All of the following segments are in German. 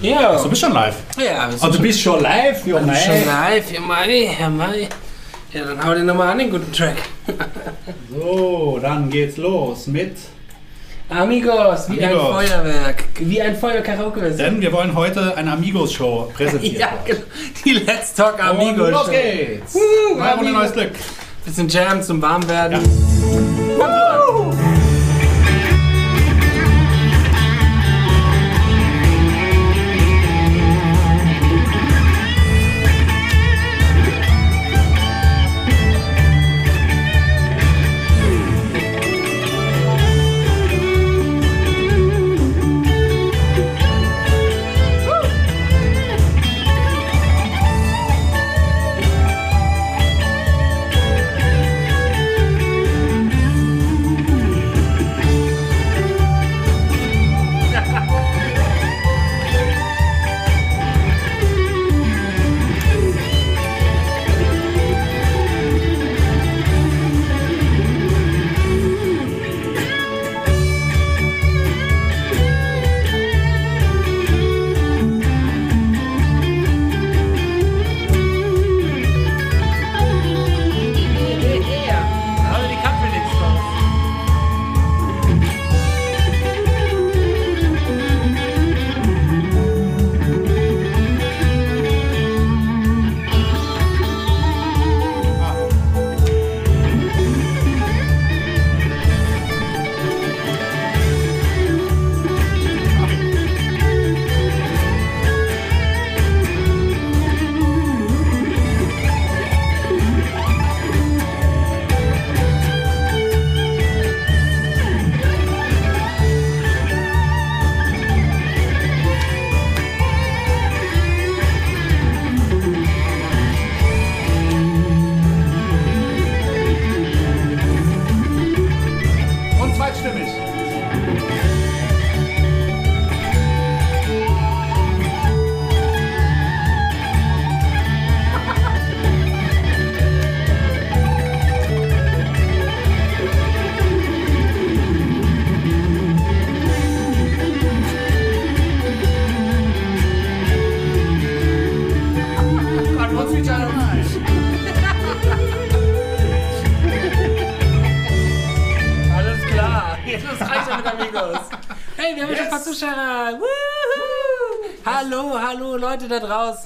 Ja. Du bist schon live. Ja, wir sind Oh, du bist schon live, ja, mei. schon live. Ja, Mai, ja, Mai. Ja, dann hau den nochmal an, den guten Track. So, dann geht's los mit. Amigos, wie Amigos. ein Feuerwerk. Wie ein Feuer karaoke -Version. Denn wir wollen heute eine Amigos-Show präsentieren. Ja, genau. Die Let's Talk Und Amigos. los geht's. Woo, Amigos. neues Glück. Bisschen Jam zum Warmwerden. Ja.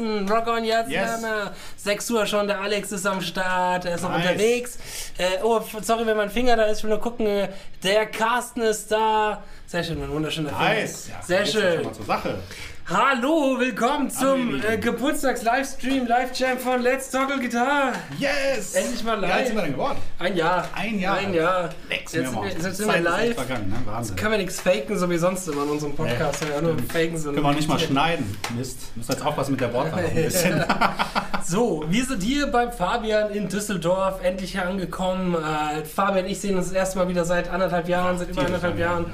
Draußen. Rock on jetzt. Yes. Yes. 6 Uhr schon, der Alex ist am Start, er ist noch Nice. unterwegs. Äh, oh, sorry, wenn mein Finger da ist, ich will nur gucken. Der Carsten ist da. Sehr schön, ein wunderschöner Finger. Nice. Ja, Sehr schön. Schon mal zur Sache. Hallo, willkommen zum äh, Geburtstags-Livestream, Live-Jam von Let's Toggle Guitar. Yes! Endlich mal Wie alt live. sind wir denn geworden? Ein Jahr. Ein Jahr. Ein Jahr. Lex Jetzt jetzt sind wir live. Vergangen, ne? Wahnsinn. Können wir nichts faken, so wie sonst immer in unserem Podcast. Ja, nur faken so. Können wir auch nicht mal schneiden. Mist. Müssen jetzt aufpassen mit der Wortwahl ein bisschen. So, wir sind hier beim Fabian in Düsseldorf, endlich hier angekommen. Äh, Fabian und ich sehen uns das erste Mal wieder seit anderthalb Jahren, seit über anderthalb lange, Jahren.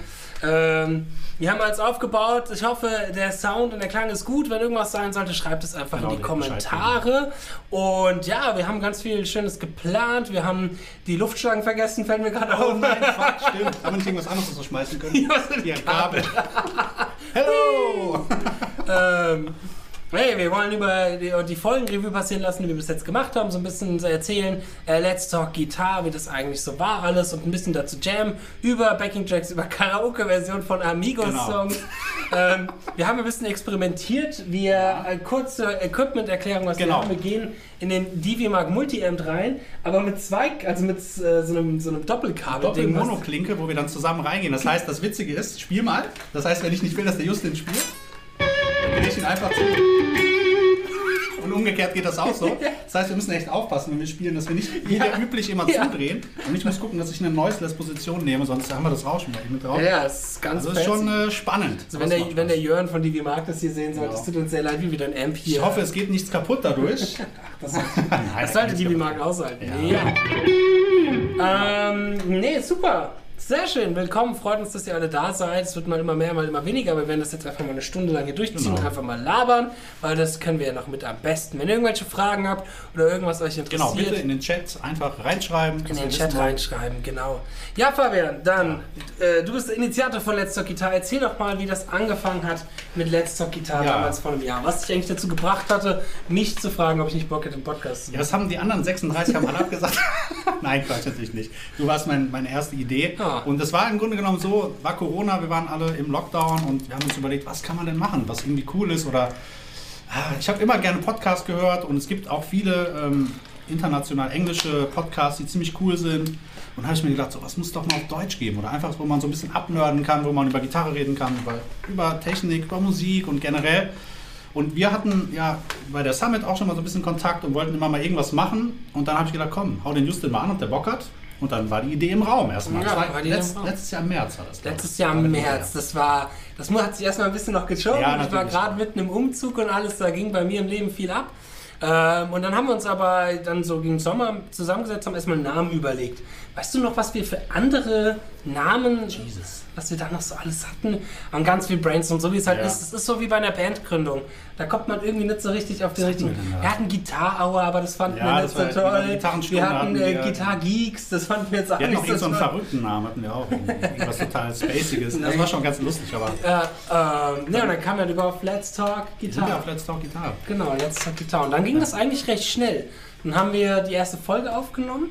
Ähm, wir haben alles aufgebaut. Ich hoffe, der Sound und der Klang ist gut. Wenn irgendwas sein sollte, schreibt es einfach Genau, in die Kommentare. Und ja, wir haben ganz viel Schönes geplant. Wir haben die Luftschlangen vergessen, fällt mir gerade Oh auf. nein, fuck, stimmt. Haben wir nicht irgendwas anderes so schmeißen können? was sind Kabel. Hello! Ähm, hey, wir wollen über die, die Folgenreview passieren lassen, die wir bis jetzt gemacht haben, so ein bisschen erzählen, äh, Let's Talk Guitar, wie das eigentlich so war alles und ein bisschen dazu Jam über Backing Tracks, über Karaoke-Version von Amigos-Songs. ähm, wir haben ein bisschen experimentiert, wir äh, kurze Equipment-Erklärung, was Genau. wir haben. Wir gehen in den DiviMark Multi-Amp rein, aber mit zwei, also mit äh, so einem, so einem Doppelkabel-Ding. was- Doppel-Monoklinke, wo wir dann zusammen reingehen. Das heißt, das Witzige ist, spiel mal. Das heißt, wenn ich nicht will, dass der Justin spielt, drehe ich ihn einfach zu. Und umgekehrt geht das auch so. Das heißt, wir müssen echt aufpassen, wenn wir spielen, dass wir nicht wie Ja. üblich immer Ja. zudrehen. Und ich muss gucken, dass ich eine Noiseless-Position nehme, sonst haben wir das Rauschen gleich mit drauf. Ja, das ist ganz Also ist fancy. schon äh, spannend. Also wenn, Das der, wenn der. Jörn von DV Mark das hier sehen sollte, es tut uns sehr leid, wie wieder ein Amp hier. ich hoffe, es geht nichts kaputt dadurch. das, Nein, das sollte DV Mark aushalten. Ja. Ja. Ähm, nee, super. Sehr schön, willkommen, freut uns, dass ihr alle da seid. Es wird mal immer mehr, mal immer weniger, aber wir werden das jetzt einfach mal eine Stunde lang hier durchziehen Genau. und einfach mal labern, weil das können wir ja noch mit am besten. Wenn ihr irgendwelche Fragen habt oder irgendwas euch Genau, interessiert, bitte in den Chat einfach reinschreiben. in den Chat reinschreiben, genau. Ja, Fabian, dann, äh, du bist der Initiator von Let's Talk Guitar. Erzähl doch mal, wie das angefangen hat mit Let's Talk Guitar Ja. damals vor einem Jahr. Was dich eigentlich dazu gebracht hatte, mich zu fragen, ob ich nicht Bock hätte, einen Podcast zu Ja, machen. das haben die anderen 36 haben alle abgesagt. Nein, Quatsch, natürlich nicht. Du warst mein, meine erste Idee. Ja. Und das war im Grunde genommen so, war Corona, wir waren alle im Lockdown und wir haben uns überlegt, was kann man denn machen, was irgendwie cool ist oder Ah, ich habe immer gerne Podcasts gehört und es gibt auch viele ähm, international englische Podcasts, die ziemlich cool sind. Und habe ich mir gedacht, so was muss doch mal auf Deutsch geben oder einfach, wo man so ein bisschen abnörden kann, wo man über Gitarre reden kann, über, über Technik, über Musik und generell. Und wir hatten ja bei der Summit auch schon mal so ein bisschen Kontakt und wollten immer mal irgendwas machen. Und dann habe ich gedacht, komm, hau den Justin mal an, ob der Bock hat. Und dann war die Idee im Raum erstmal. Ja, war war letzt, im Raum. letztes Jahr im März war das. Letztes Jahr im März, das war, das hat sich erstmal ein bisschen noch geschoben. Ja, ich war gerade mitten im Umzug und alles, da ging bei mir im Leben viel ab. Ähm, und dann haben wir uns aber dann so gegen Sommer zusammengesetzt, haben erstmal einen Namen überlegt. Weißt du noch, was wir für andere Namen, Jesus. was wir da noch so alles hatten? Haben ganz viel Brains und so wie es halt Ja. ist. Es ist so wie bei einer Bandgründung. Da kommt man irgendwie nicht so richtig auf den Was richtigen. wir? Wir hatten Gitarre-Hour, aber das fanden Ja, wir nicht so toll. Wir hatten äh, wir. Gitarre-Geeks, das fanden wir jetzt auch Wir nicht so irgendeinen so toll. einen verrückten Namen, hatten wir auch. Irgendwas total Spaciges. Das war schon ganz lustig, aber Ja, ähm, ne, und dann kam dann über auf Let's Talk sind ja Gitarre. auf Let's Talk Gitarre. Genau, Let's Talk Gitarre. Und dann ging das eigentlich recht schnell. Dann haben wir die erste Folge aufgenommen.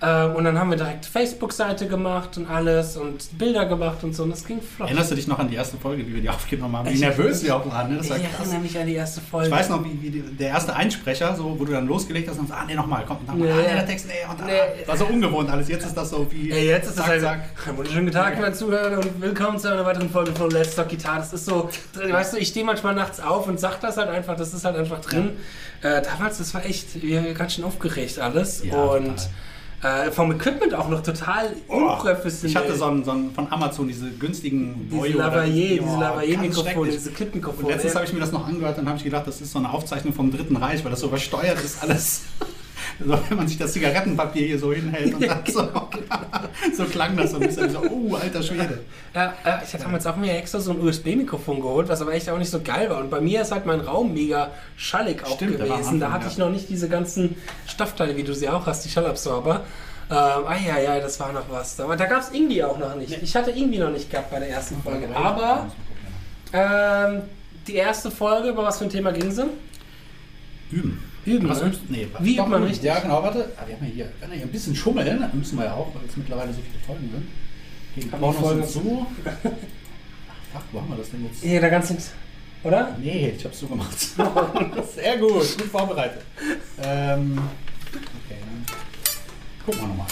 Ähm, und dann haben wir direkt Facebook-Seite gemacht und alles und Bilder gemacht und so. Und das ging flott. Erinnerst du dich noch an die erste Folge, wie wir die aufgenommen haben? Wie Ich- nervös wir auch waren, ne? Das ich erinnere mich an die erste Folge. Ich weiß noch, wie, wie der erste Einsprecher, so, wo du dann losgelegt hast und sagst, ah, nee, nochmal, komm, und dann, Nee. ah, nee, der Text, nee, und dann, Nee. ah. war so ungewohnt alles. Jetzt ist das so wie, Ey, jetzt ist zack, das halt zack. Einen wunderschönen Tag, mein Zuhörer, und willkommen zu einer weiteren Folge von Let's Talk Guitar. Das ist so, weißt du, ich stehe manchmal nachts auf und sag das halt einfach, das ist halt einfach drin. Äh, damals, das war echt wir ganz schön aufgeregt alles. Ja, und äh, vom Equipment auch noch total Oh, unprofessionell. ich hatte so einen, so einen von Amazon, diese günstigen diese Lavalier, diese Lavalier-Mikrofone, diese Clip-Mikrofone. Und letztens habe ich mir das noch angehört, dann habe ich gedacht, das ist so eine Aufzeichnung vom Dritten Reich, weil das so übersteuert ist alles. So, wenn man sich das Zigarettenpapier hier so hinhält und dann so, so klang das so ein bisschen so, oh, alter Schwede. Ja, ich hatte damals auch mir extra so ein USB-Mikrofon geholt, was aber echt auch nicht so geil war. Und bei mir ist halt mein Raum mega schallig auch Stimmt, gewesen. Da Anfang, hatte ja. ich noch nicht diese ganzen Stoffteile, wie du sie auch hast, die Schallabsorber. Ähm, ah ja, ja, das war noch was. Aber da gab es irgendwie auch noch nicht. Ich hatte irgendwie noch nicht gehabt bei der ersten Folge. Aber ähm, die erste Folge, über was für ein Thema ging sie? Üben. Üben, Was ne? übst Nee, Wie übt man richtig? Ja, genau, warte. Ah, wir haben ja hier, wir haben ja hier ein bisschen schummeln, das müssen wir ja auch, weil jetzt mittlerweile so viele Folgen sind. Die Haben die Folgen- so. Ach, fuck, wo haben wir das denn jetzt? Hier, da ganz links. Oder? Nee, ich hab's so gemacht. Sehr gut, gut vorbereitet. Ähm, okay, dann gucken wir nochmal.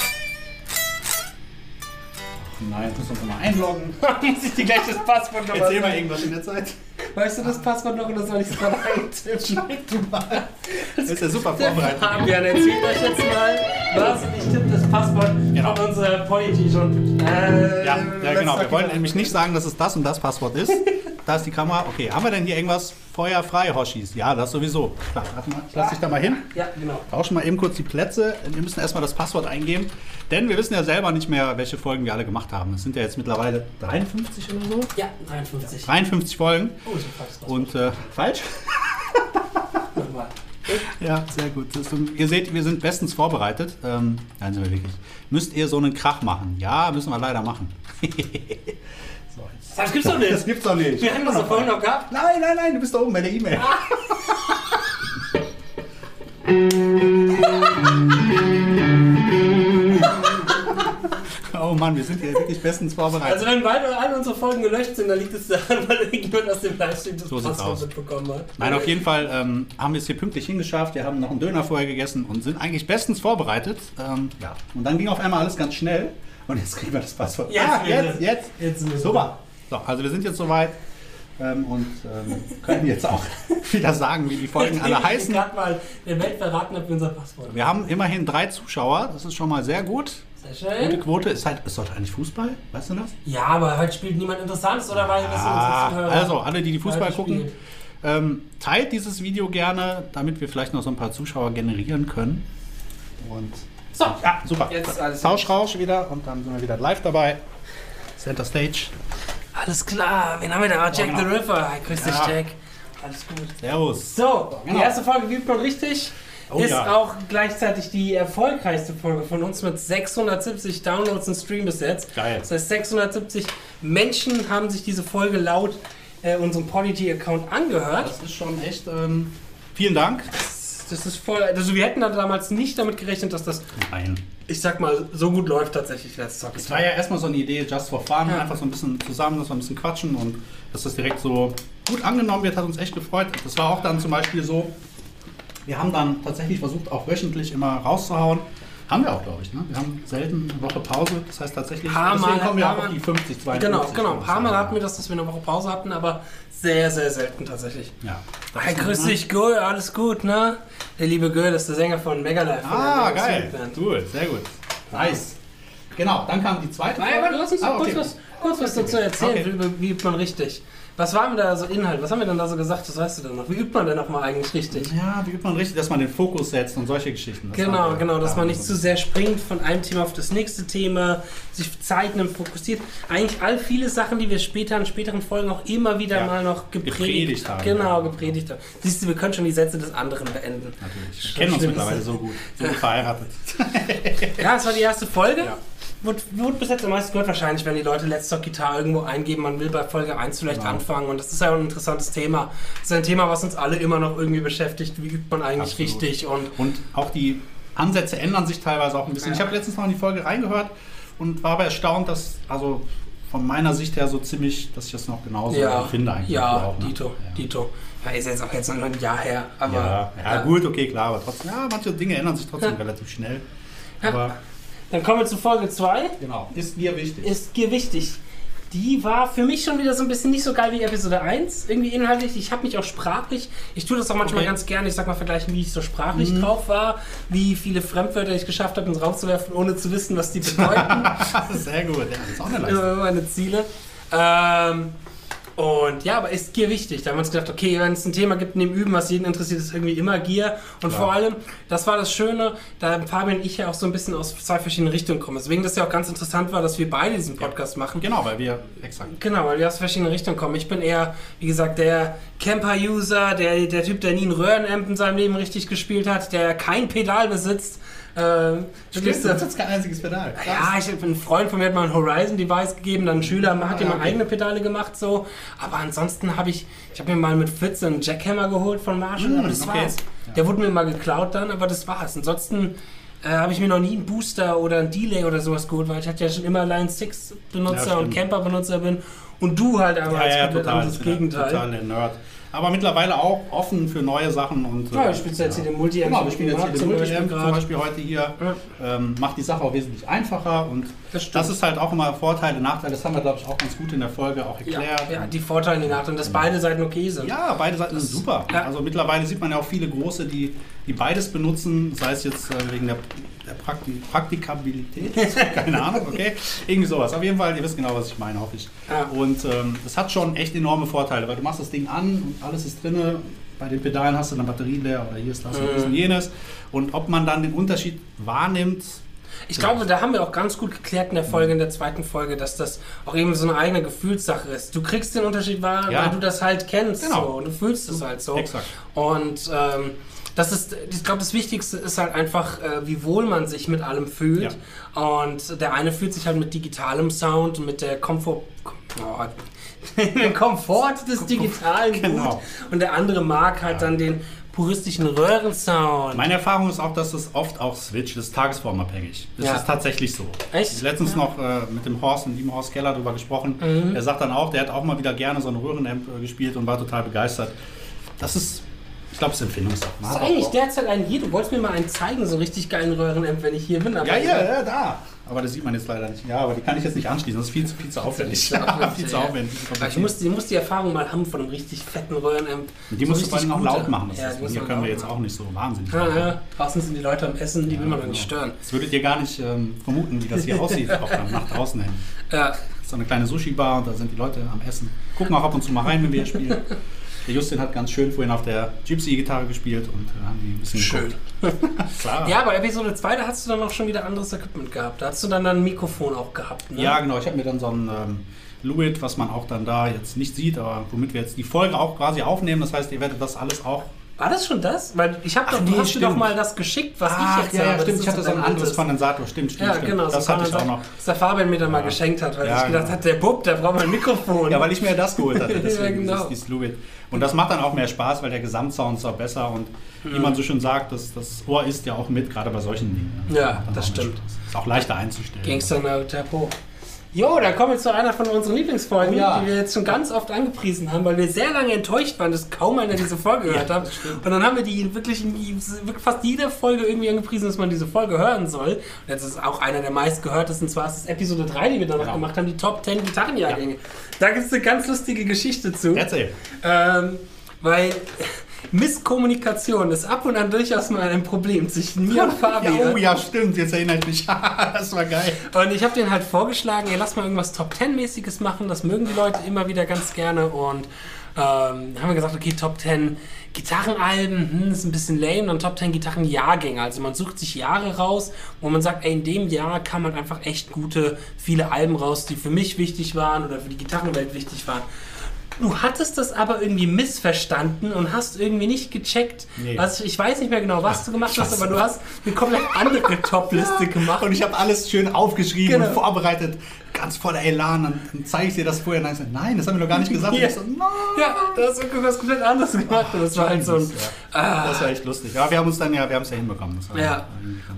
Nein, jetzt müssen wir uns nochmal einloggen. Muss ich dir gleich das Passwort nochmal Erzähl mal irgendwas in der Zeit. Weißt du das Passwort noch oder soll ich es gerade eintippen? Schneid du mal. Das ist ja super vorbereitet. Fabian erzählt euch jetzt mal was ich tippe das Passwort Genau. von unserer schon. Äh, Ja, ja genau. Wir wollen nämlich nicht sagen, dass es das und das Passwort ist. Da ist die Kamera. Okay, haben wir denn hier irgendwas feuerfrei, Hoshis? Ja, das sowieso. Klar, warte mal, ich lass dich da mal hin. Ja, genau. Tauschen mal eben kurz die Plätze. Wir müssen erstmal das Passwort eingeben, denn wir wissen ja selber nicht mehr, welche Folgen wir alle gemacht haben. Es sind ja jetzt mittlerweile 53 oder so. Ja, 53. 53 Folgen. Oh, so falsch. Und äh, falsch? Nochmal. Ja, sehr gut. Ihr seht, wir sind bestens vorbereitet. Ähm, nein, sind wir wirklich. Müsst ihr so einen Krach machen? Ja, müssen wir leider machen. jetzt. Das gibt's doch nicht. Das gibt's doch nicht. Wir haben das doch vorhin noch gehabt. Nein, nein, nein, du bist da oben bei der E-Mail. oh Mann, wir sind hier wirklich bestens vorbereitet. Also wenn beide alle unsere Folgen gelöscht sind, dann liegt es daran, weil irgendjemand aus dem Livestream das So Passwort mitbekommen hat. Nein, auf jeden Fall ähm, haben wir es hier pünktlich hingeschafft. Wir haben noch einen Döner vorher gegessen und sind eigentlich bestens vorbereitet. Ähm, ja. Und dann ging auf einmal alles ganz schnell. Und jetzt kriegen wir das Passwort. Jetzt ah, wieder. jetzt, jetzt. Jetzt wir Super. So, also wir sind jetzt soweit ähm, und ähm, können jetzt auch wieder sagen, wie die Folgen alle heißen. gerade mal der Welt verraten, ob wir unser Passwort Wir haben immerhin drei Zuschauer. Das ist schon mal sehr gut. Sehr Gute schön. Quote. Ist halt, ist doch eigentlich Fußball? Weißt du das? Ja, aber heute spielt niemand Interessantes, oder weil das Ah, also alle, die die Fußball gucken, ähm, teilt dieses Video gerne, damit wir vielleicht noch so ein paar Zuschauer generieren können. Und So, Ja, super. Jetzt ist alles- Tauschrausch wieder und dann sind wir wieder live dabei. Center Stage. Alles klar. Wen haben wir da? Jack genau. the Ripper. Hi, grüß dich, Ja. Jack. Alles gut. Servus. So, die Genau. erste Folge übt man richtig. Oh ist ja. auch gleichzeitig die erfolgreichste Folge von uns mit 670 Downloads und Stream bis jetzt. Geil. Das heißt, 670 Menschen haben sich diese Folge laut äh, unserem Polity-Account angehört. Das ist schon echt. Ähm, vielen Dank. Das ist voll. Also, wir hätten da damals nicht damit gerechnet, dass das, Nein. ich sag mal, so gut läuft tatsächlich. Let's Talk. Es war ja erstmal so eine Idee, just for fun, Ja. einfach so ein bisschen zusammen, dass wir ein bisschen quatschen und dass das direkt so gut angenommen wird, hat uns echt gefreut. Das war auch dann zum Beispiel so, wir haben dann tatsächlich versucht, auch wöchentlich immer rauszuhauen. Haben wir auch, glaube ich. Ne? Wir haben selten eine Woche Pause. Das heißt tatsächlich, Paar deswegen Mal- kommen wir auch auf die 50, 52. Genau, genau. Ein paar Mal hatten wir das, dass wir eine Woche Pause hatten, aber sehr, sehr selten tatsächlich. Ja. Hi, grüß dich, Gül, alles gut, ne? Der liebe Gül ist der Sänger von Megalife. Ah, geil. Cool, sehr gut. Nice. Genau, dann kam die zweite Nein, warte, lass uns Ah, kurz, okay. was, kurz was dazu erzählen, Okay. wie, wie man richtig. Was war denn da so Inhalt? Was haben wir denn da so gesagt? Das weißt du denn noch. Wie übt man denn nochmal eigentlich richtig? Ja, wie übt man richtig, dass man den Fokus setzt und solche Geschichten. Das Genau, wir- genau, dass da man nicht zu sehr springt von einem Thema auf das nächste Thema, sich Zeit nimmt, fokussiert. Eigentlich all viele Sachen, die wir später in späteren Folgen auch immer wieder Ja, mal noch gepredigt, gepredigt haben. Genau, gepredigt haben. Siehst du, wir können schon die Sätze des anderen beenden. Natürlich. Wir kennen uns mittlerweile so gut. So gut verheiratet. Ja, es war die erste Folge. Ja. Wurde, wurde bis jetzt am meisten gehört wahrscheinlich, wenn die Leute Let's Talk Gitarre irgendwo eingeben, man will bei Folge 1 vielleicht Genau. anfangen. Und das ist ja ein interessantes Thema. Das ist ein Thema, was uns alle immer noch irgendwie beschäftigt. Wie übt man eigentlich Absolut. richtig? Und Und auch die Ansätze ändern sich teilweise auch ein bisschen. Ja. Ich habe letztens noch in die Folge reingehört und war aber erstaunt, dass, also von meiner Sicht her so ziemlich, dass ich das noch genauso ja, empfinde eigentlich. ja, auch, ne? Dito, Ja. Dito. Ja, ist jetzt auch jetzt noch ein Jahr her. Aber, ja, ja, gut, okay, klar, aber trotzdem, ja, manche Dinge ändern sich trotzdem Ja. relativ schnell. Ja. Aber Dann kommen wir zu Folge 2. genau, ist mir wichtig. Ist dir wichtig. Die war für mich schon wieder so ein bisschen nicht so geil wie Episode 1. Irgendwie inhaltlich. Ich habe mich auch sprachlich, ich tue das auch manchmal Okay. ganz gerne, ich sag mal vergleichen, wie ich so sprachlich drauf war, wie viele Fremdwörter ich geschafft habe, ins Raum zu werfen, ohne zu wissen, was die bedeuten. Sehr gut, ja, das ist auch eine Leistung. immer meine Ziele. Ähm, und ja, aber ist Gier wichtig? Da haben wir uns gedacht, okay, wenn es ein Thema gibt in dem Üben, was jeden interessiert, ist irgendwie immer Gier. Und Klar. vor allem, das war das Schöne, da Fabian und ich ja auch so ein bisschen aus zwei verschiedenen Richtungen kommen. Deswegen das ja auch ganz interessant war, dass wir beide diesen Podcast machen. Genau, weil wir, exakt. Genau, weil wir aus verschiedenen Richtungen kommen. Ich bin eher, wie gesagt, der Camper-User, der, der Typ, der nie einen Röhrenamp in seinem Leben richtig gespielt hat, der kein Pedal besitzt. Ähm, so- jetzt kein einziges Pedal. ja, ich, ein Freund von mir hat mal ein Horizon-Device gegeben, dann ein Schüler hat ihm Ah, mal okay. eigene Pedale gemacht, so. Aber ansonsten habe ich, ich habe mir mal mit Fitz einen Jackhammer geholt von Marshall, Mm, aber das okay. war's. Ja. Der wurde mir mal geklaut dann, aber das war's. Ansonsten äh, habe ich mir noch nie einen Booster oder einen Delay oder sowas geholt, weil ich hatte ja schon immer Line 6 Benutzer Ja, und. Camper Benutzer bin und du halt aber Ja, als ja, total. anderes ja Gegenteil. Total der Nerd. Aber mittlerweile auch offen für neue Sachen. Und, Ja, äh, ich spiele jetzt hier den multi Genau, wir spielen jetzt hier den Multi-Amp zum. Beispiel heute hier. Ja. Ähm, macht die Sache auch wesentlich einfacher und Das das ist halt auch immer Vorteile, Nachteile. Das haben wir, glaube ich, auch ganz gut in der Folge auch Ja, erklärt. ja, die Vorteile, die Nachteile, dass beide Seiten okay sind. Ja, beide Seiten sind super. ja. Also mittlerweile sieht man ja auch viele große, die, die beides benutzen, sei es jetzt äh, wegen der, der Prakti Praktikabilität, keine Ahnung, okay. Irgendwie sowas. Auf jeden Fall, ihr wisst genau, was ich meine, hoffe ich. Ja. Und ähm, das hat schon echt enorme Vorteile, weil du machst das Ding an und alles ist drinne. Bei den Pedalen hast du eine Batterie leer oder hier ist das und dies und Mhm. jenes. Und ob man dann den Unterschied wahrnimmt, Ich glaube, da haben wir auch ganz gut geklärt in der Folge, in der zweiten Folge, dass das auch eben so eine eigene Gefühlssache ist. Du kriegst den Unterschied wahr, Ja. weil du das halt kennst Genau. so, und du fühlst es halt so. Exakt. Und ähm, das ist, ich glaube, das Wichtigste ist halt einfach, äh, wie wohl man sich mit allem fühlt. Und der eine fühlt sich halt mit digitalem Sound und mit der Komfort, oh, den Komfort des Digitalen Genau. gut. Und der andere mag halt dann den puristischen Röhrensound. Meine Erfahrung ist auch, dass es oft auch switcht, das ist tagesformabhängig. Das Ja. ist tatsächlich so. Echt? Ich hab letztens noch äh, mit dem Horst, mit dem Horst Keller drüber gesprochen. Mhm. Der sagt dann auch, der hat auch mal wieder gerne so eine Röhrenamp äh, gespielt und war total begeistert. Das ist, ich glaube, es ist Empfindungssache. Das ist eigentlich derzeit ein hier. Du wolltest mir mal einen zeigen, so richtig geilen Röhrenamp, wenn ich hier bin. Ja, ja, ja, da. Aber das sieht man jetzt leider nicht. Ja, aber die kann ich jetzt nicht anschließen. Das ist viel zu, viel zu aufwendig. Viel zu aufwendig, ja. ich muss, ich muss die Erfahrung mal haben von einem richtig fetten Röhrenamp. Die So musst du vor allem auch laut machen. Das Ja, ist, hier können wir jetzt machen. auch nicht so wahnsinnig Ja, laut ja. Draußen sind die Leute am Essen, die will man doch nicht stören. Das würdet ihr gar nicht ähm, vermuten, wie das hier aussieht, auch nach draußen hin. Ja, So eine kleine Sushi-Bar und da sind die Leute am Essen. Gucken auch ab und zu mal rein, wenn wir hier spielen. Der Justin hat ganz schön vorhin auf der Gypsy-Gitarre gespielt und äh, haben die ein bisschen Schön. Klar. Ja, bei Episode 2, da hast du dann auch schon wieder anderes Equipment gehabt. Da hast du dann ein Mikrofon auch gehabt. Ne? Ja, genau. Ich habe mir dann so ein ähm, Luit, was man auch dann da jetzt nicht sieht, aber womit wir jetzt die Folge auch quasi aufnehmen. Das heißt, ihr werdet das alles auch. War das schon das? Weil ich habe doch, nee, doch stimmt. mal das geschickt, was ich Ach, jetzt ja, ja, habe. stimmt. Das Ich hatte so ein anderes. Kondensator. Stimmt, stimmt, Ja, stimmt. genau. Das so hatte ich auch noch. Das der Fabian mir dann mal Ja. geschenkt hat, weil Ja, ich gedacht genau. hat, der Bub, der braucht mal ein Mikrofon. Ja, weil ich mir das geholt hatte. Deswegen Ja, genau. dieses, dieses Luit. Und das macht dann auch mehr Spaß, weil der Gesamtsound ist auch besser. Und wie man so schön sagt, das, das Ohr ist ja auch mit, gerade bei solchen Dingen. ne? Ja, das stimmt. Ist auch leichter einzustellen. Gangster No Tempo. Jo, dann kommen wir zu einer von unseren Lieblingsfolgen, Oh ja. die wir jetzt schon ganz oft angepriesen haben, weil wir sehr lange enttäuscht waren, dass kaum einer diese Folge gehört hat. Und dann haben wir die wirklich in fast jede Folge irgendwie angepriesen, dass man diese Folge hören soll. Und jetzt ist auch einer der meistgehörtesten, und zwar ist es Episode 3, die wir danach Genau. gemacht haben, die Top 10 Gitarrenjahrgänge. Da gibt es eine ganz lustige Geschichte zu. Erzähl. Ähm, weil Misskommunikation ist ab und an durchaus mal ein Problem zwischen mir und Fabian. Ja, oh ja, stimmt. Jetzt erinnere ich mich. das war geil. Und ich habe denen halt vorgeschlagen, ey, lass mal irgendwas Top 10-mäßiges machen. Das mögen die Leute immer wieder ganz gerne. Und ähm, haben wir gesagt, okay, Top 10 Gitarrenalben, hm, ist ein bisschen lame. Dann Top 10 Gitarrenjahrgänge. Also man sucht sich Jahre raus, wo man sagt, ey, in dem Jahr kam man einfach echt gute, viele Alben raus, die für mich wichtig waren oder für die Gitarrenwelt wichtig waren. Du hattest das aber irgendwie missverstanden und hast irgendwie nicht gecheckt. Nee. Also ich weiß nicht mehr genau, was du gemacht hast, aber du hast eine komplett andere Top-Liste gemacht. Und ich habe alles schön aufgeschrieben Genau. und vorbereitet. Ganz voller Elan. Und dann zeige ich dir das vorher. Dann ich, nein, das haben wir doch gar nicht gesagt. Ja. ich so, nein. Ja, da hast du was komplett anderes gemacht. Und das war halt so ein. Ja. Das war echt lustig. Ja, wir haben uns dann ja, wir haben es ja hinbekommen. Ja.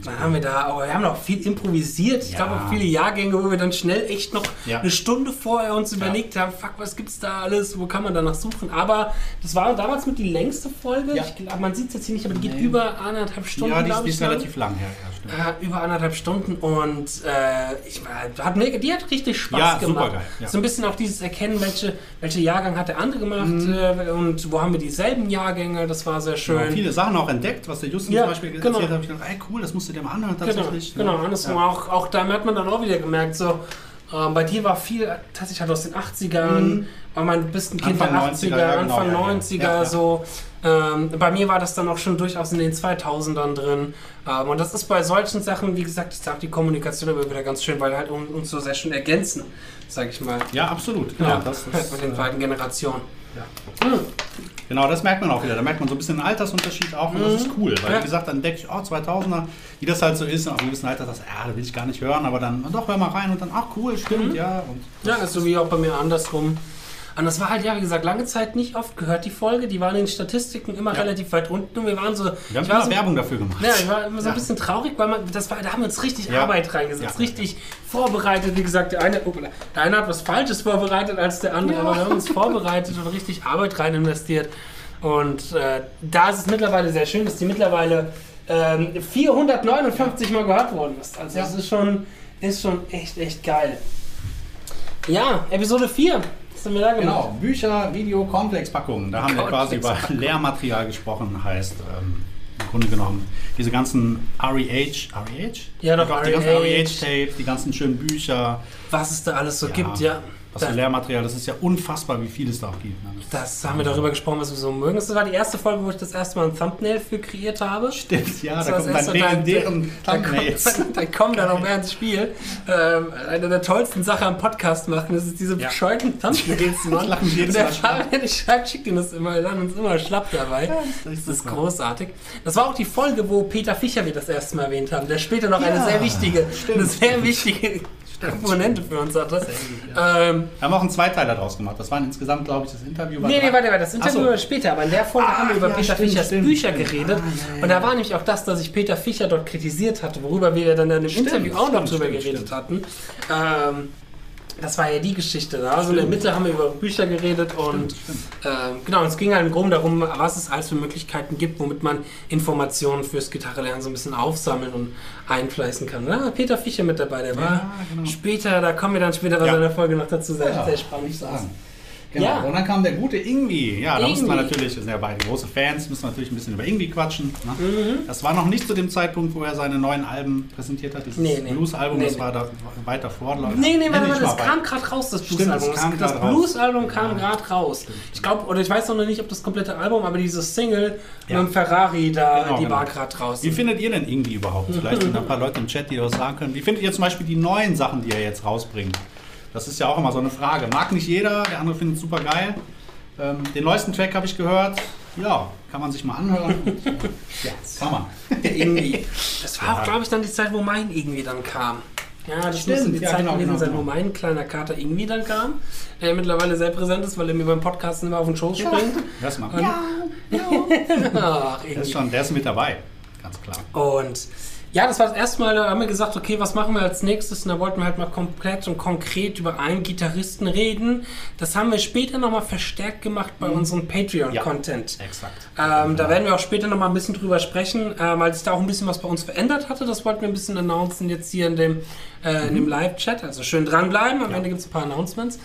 Dann cool. haben wir da, aber wir haben noch viel improvisiert. Ich Ja. glaube auch viele Jahrgänge, wo wir dann schnell echt noch Ja. eine Stunde vorher uns überlegt haben, fuck, was gibt's da alles, wo kann man danach suchen. Aber das war damals mit die längste Folge. Ja. Ich glaube, man sieht es jetzt hier nicht, aber die geht über anderthalb Stunden, Ja, die ist, die ich. ist relativ lang. Ja, stimmt. Äh, über anderthalb Stunden und äh, ich war, hat mir, die hat richtig Spaß Ja, gemacht. supergeil, ja. So ein bisschen auch dieses Erkennen, welche, welche Jahrgang hat der andere gemacht äh, und wo haben wir dieselben Jahrgänge, das war sehr Ja, schön. viele Sachen auch entdeckt, was der Justin Ja, zum Beispiel genau. erzählt hat. Ich gedacht, ey cool, das musst du dir mal anhören Genau, tatsächlich. genau, Ne? andersrum Ja. auch, auch da hat man dann auch wieder gemerkt, so ähm, bei dir war viel tatsächlich halt aus den 80ern, weil man bist ein Kind Mhm. Anfang der 90er, 80er, ja, genau, Anfang ja, ja. 90er, Ja, ja. so. Ähm, bei mir war das dann auch schon durchaus in den 2000ern drin. Ähm, und das ist bei solchen Sachen, wie gesagt, ich sag die Kommunikation immer wieder ganz schön, weil halt un- uns so sehr schön ergänzen, sag ich mal. Ja, absolut. Genau, Ja, das, halt das, mit den äh, beiden Generationen. genau, das merkt man auch wieder. Da merkt man so ein bisschen einen Altersunterschied auch und das ist cool. Weil, Mhm. Ja. wie gesagt, dann denke ich, oh, 2000er, wie das halt so ist. Und auf einem gewissen Alter du, ja, da will ich gar nicht hören. Aber dann, doch, hör mal rein und dann, ach cool, stimmt, ja. Und Ja, ist so wie auch bei mir andersrum. Und das war halt, ja, wie gesagt, lange Zeit nicht oft gehört, die Folge. Die waren in den Statistiken immer Ja. relativ weit unten und wir waren so. wir ich haben war immer so Werbung dafür gemacht. Ja, ich war immer so ein bisschen traurig, weil man, das war, da haben wir uns richtig Ja. Arbeit reingesetzt, Ja. richtig vorbereitet. Wie gesagt, der eine, oh, der eine hat was Falsches vorbereitet als der andere, aber wir haben uns vorbereitet und richtig Arbeit rein investiert. Und äh, da ist es mittlerweile sehr schön, dass die mittlerweile ähm, 459 Mal gehört worden ist. Also Ja. das ist schon, ist schon echt, echt geil. Ja, Episode 4. Was haben wir da gemacht? Genau, Bücher, Video, Cornflakes-Packungen. Da haben wir quasi über. Lehrmaterial gesprochen, heißt ähm, im Grunde genommen diese ganzen REH, REH? Ja, doch, die ganzen REH. REH-Tapes, die ganzen schönen Bücher, Was es da alles so gibt, ja. Das Da- Lehrmaterial, das ist ja unfassbar, wie viel es da auch gibt. ne? Das haben wir darüber gesprochen, was wir so mögen. Das war die erste Folge, wo ich das erste Mal ein Thumbnail für kreiert habe. Stimmt, ja, Das da das dann legendären da- da Thumbnails. kommt- Da kommen dann noch mehr ins Spiel. Ähm, eine der tollsten Sachen am Podcast machen, das ist diese Ja. bescheuerten Thumbnails mich jedes der. Fabian, ich schicke ihm das immer, wir lachen uns immer schlapp dabei. das ist das ist großartig. Das war auch die Folge, wo Peter Fischer wir das erste Mal erwähnt haben, der später noch eine Ja, sehr wichtige, stimmt. eine sehr wichtige Komponente für uns hatte. Ähm, Wir haben auch einen Zweiteiler draus gemacht. Das waren insgesamt, glaube ich, das Interview war Nee, nee, warte, warte, das Interview so. war später, aber in der Folge Ah, haben wir über ja, Peter stimmt, Fischers stimmt, Bücher stimmt. geredet. Ah, ja, ja, und da ja. war nämlich auch das, dass ich Peter Fischer dort kritisiert hatte, worüber wir dann in dem Stimmt, Interview auch noch drüber stimmt, geredet stimmt. hatten. Ähm, das war ja die Geschichte. Da. Also in der Mitte haben wir über Bücher geredet und Stimmt. ähm, genau, und es ging halt im Grunde darum, was es alles für Möglichkeiten gibt, womit man Informationen fürs Gitarrelernen so ein bisschen aufsammeln und einfleißen kann. Da war Peter Fischer mit dabei, der war Ja, genau. später, da kommen wir dann später bei Ja. seiner Folge noch dazu, sehr, Ja, sehr spannend. ich sagen. Genau. Ja. Und dann kam der gute Ingwie. Ja, da mussten wir natürlich, das sind ja beide große Fans, müssen wir natürlich ein bisschen über Ingwie quatschen. Ne? Mhm. Das war noch nicht zu dem Zeitpunkt, wo er seine neuen Alben präsentiert hat. Dieses Nee, nee. Blues-Album, Nee, das war da weit davor. ich. Nee, nee, warte mal, das kam gerade raus, das Blues-Album. das raus. Blues-Album kam gerade raus. Ich glaube, oder ich weiß noch nicht, ob das komplette Album, aber dieses Single Ja. mit dem Ferrari da, Genau, die genau. war gerade draußen. Wie findet ihr denn Ingwie überhaupt? Vielleicht sind da ein paar Leute im Chat, die das sagen können. Wie findet ihr zum Beispiel die neuen Sachen, die er jetzt rausbringt? Das ist ja auch immer so eine Frage. Mag nicht jeder, der andere findet es super geil. Ähm, den neuesten Track habe ich gehört. Ja, kann man sich mal anhören. ja, kann man. irgendwie. Das war Ja. auch, glaube ich, dann die Zeit, wo mein irgendwie dann kam. Ja, das Stimmt, müsste die ja, Zeit genau, gewesen genau, sein, genau. wo mein kleiner Kater irgendwie dann kam. Der mittlerweile sehr präsent ist, weil er mir beim Podcast immer auf den Schoß springt. Hörst mal. Und- Ja, Ach, der ist, schon, der ist mit dabei. Ganz klar. Und ja, das war das erste Mal, da haben wir gesagt, okay, was machen wir als nächstes? Und da wollten wir halt mal komplett und konkret über einen Gitarristen reden. Das haben wir später nochmal verstärkt gemacht bei unserem Patreon-Content. Exakt. Ähm, da werden wir auch später noch mal ein bisschen drüber sprechen, äh, weil sich da auch ein bisschen was bei uns verändert hatte. Das wollten wir ein bisschen announcen jetzt hier in dem, äh, in dem Live-Chat. Also schön dranbleiben. Am Ende gibt es ein paar Announcements.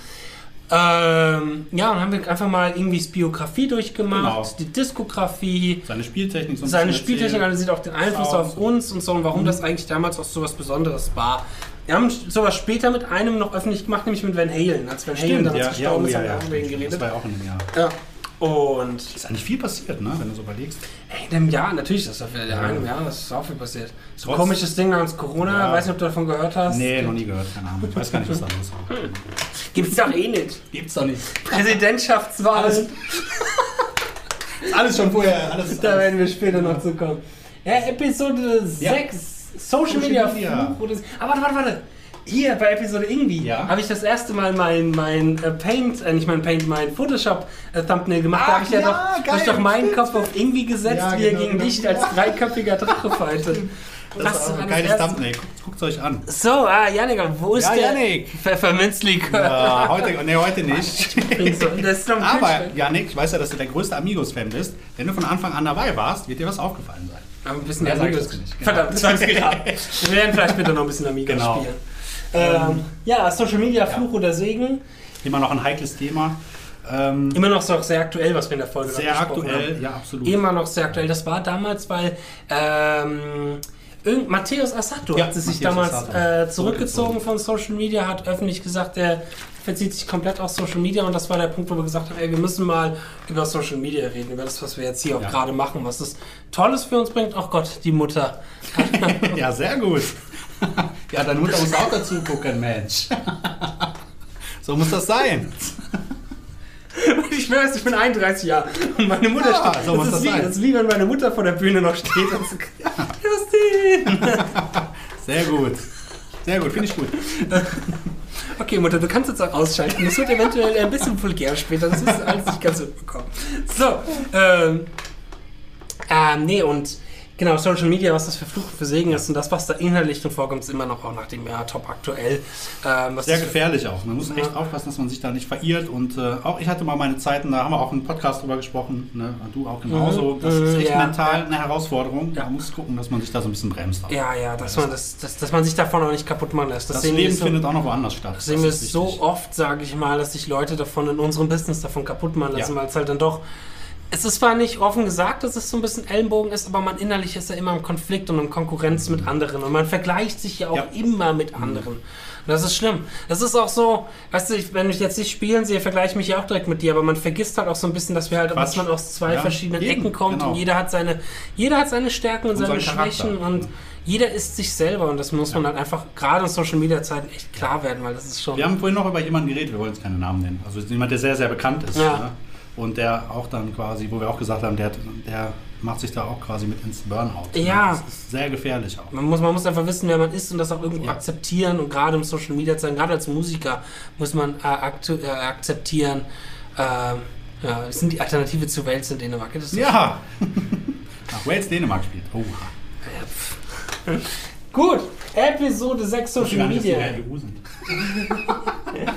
Ähm, ja, und haben wir einfach mal irgendwie Biografie durchgemacht, Genau. die Diskografie, Seine Spieltechnik so ein seine Spieltechnik analysiert, auch den Einfluss Sound. auf uns und so und warum das eigentlich damals auch so was Besonderes war. Wir haben sowas später mit einem noch öffentlich gemacht, nämlich mit Van Halen. Als Van Halen Stimmt, damals ja, ja, gestorben oh, ist, ja, haben wir ja. über ihn Das geredet. war ja auch in dem Jahr. Ja. Und Ist eigentlich viel passiert, ne? wenn du so überlegst. Ey, in einem Jahr, natürlich, das ist auf in einem Jahr, das ist auch viel passiert. So ein komisches Ding namens Corona, Ja. weiß nicht, ob du davon gehört hast. Nee, noch nie gehört, keine Ahnung. Ich weiß gar nicht, was da los war. Gibt's doch eh nicht. Gibt's doch nicht. Präsidentschaftswahl, Alles, alles schon vorher. Alles, da alles. werden wir später noch zu kommen. Ja, Episode Ja. 6, Social, Social Media, Media. Aber warte, warte, warte. Hier bei Episode irgendwie Ja. habe ich das erste Mal mein, mein äh, Paint, äh, nicht mein Paint, mein Photoshop-Thumbnail gemacht. da habe ich ja, ja, doch, hab ich geil, doch meinen stimmt. Kopf auf irgendwie gesetzt, Ja, wie er genau, gegen genau. dich als dreiköpfiger Drache fightet. Das ist war ein das geiles Thumbnail. Guckt, guckt euch an. So, ah, Janik, wo ist Ja, der Yannick. Pfefferminzlikör? Ja, heute, nee, heute nicht. So, das ist Aber. Janik, ich weiß ja, dass du der größte Amigos-Fan bist. Wenn du von Anfang an dabei warst, wird dir was aufgefallen sein. Aber ein bisschen ich Amigos. genau. Verdammt, das war jetzt gedacht. Wir werden vielleicht später noch ein bisschen Amigos Genau. spielen. Ähm, ja, Social Media, Fluch oder Segen. Immer noch ein heikles Thema. Ähm, Immer noch so sehr aktuell, was wir in der Folge sehr aktuell, haben. ja, absolut. Immer noch sehr aktuell. Das war damals, weil ähm, irgend, Matthäus Assato Ja, hat sich Matthäus damals äh, zurückgezogen von Social Media, hat öffentlich gesagt, er verzieht sich komplett aus Social Media und das war der Punkt, wo wir gesagt haben, ey, wir müssen mal über Social Media reden, über das, was wir jetzt hier auch Ja. gerade machen, was das Tolles für uns bringt. Ach Gott, die Mutter. Ja, sehr gut. ja, deine Mutter muss auch dazu gucken, Mensch. so muss das sein. Ich weiß, ich bin 31 Jahre und meine Mutter Ja, steht. so muss das, das ist wie, sein. das ist wie wenn meine Mutter vor der Bühne noch steht und so, Justin! Sehr gut. Sehr gut, finde ich gut. Okay, Mutter, du kannst jetzt auch ausschalten. Das wird eventuell ein bisschen vulgär später. Das ist alles nicht ganz so bekommen. So, ähm, ähm, nee, und genau, Social Media, was das für Fluch und für Segen ist und das, was da inhaltlich drin vorkommt, ist immer noch auch nach dem Jahr top aktuell. Ähm, Sehr das- gefährlich auch. Man muss echt Ja. aufpassen, dass man sich da nicht verirrt. Und äh, auch ich hatte mal meine Zeiten, da haben wir auch einen Podcast drüber gesprochen. Ne? Du auch genauso. Mhm. Das ist echt Ja. mental eine Herausforderung. Ja. Man muss gucken, dass man sich da so ein bisschen bremst. auch. Ja, ja, dass man, das, dass, dass man sich davon auch nicht kaputt machen lässt. Das, Das Leben so, findet auch noch woanders statt. Das sehen wir so oft, sage ich mal, dass sich Leute davon in unserem Business davon kaputt machen lassen, weil es halt dann doch. Es ist zwar nicht offen gesagt, dass es so ein bisschen Ellenbogen ist, aber man innerlich ist ja immer im Konflikt und in Konkurrenz mit anderen. Und man vergleicht sich ja auch Ja. immer mit anderen. Und das ist schlimm. Das ist auch so, weißt du, wenn ich jetzt nicht spielen sehe, vergleiche ich mich ja auch direkt mit dir, aber man vergisst halt auch so ein bisschen, dass wir halt, dass man aus zwei Ja, verschiedenen eben, Ecken kommt genau. und jeder hat seine, jeder hat seine Stärken und, Und seine. Schwächen und jeder ist sich selber und das muss man halt einfach gerade in Social Media Zeiten echt klar werden, weil das ist schon. Wir haben vorhin noch über jemanden geredet, wir wollen jetzt keine Namen nennen. Also jemand, der sehr, sehr bekannt ist. Ja. Ne? Und der auch dann quasi, wo wir auch gesagt haben, der, der macht sich da auch quasi mit ins Burnout. ne? Ja. Das ist sehr gefährlich auch. Man muss, man muss einfach wissen, wer man ist und das auch irgendwo Ja. akzeptieren. Und gerade im Social Media Zeiten, gerade als Musiker, muss man äh, äh, akzeptieren. ähm, ja, es sind die Alternative zu Wales in Dänemark. Ja! Nach Wales Dänemark spielt. Oha. Gut, Episode 6 Ich wusste Social gar nicht, dass die Media. EU sind.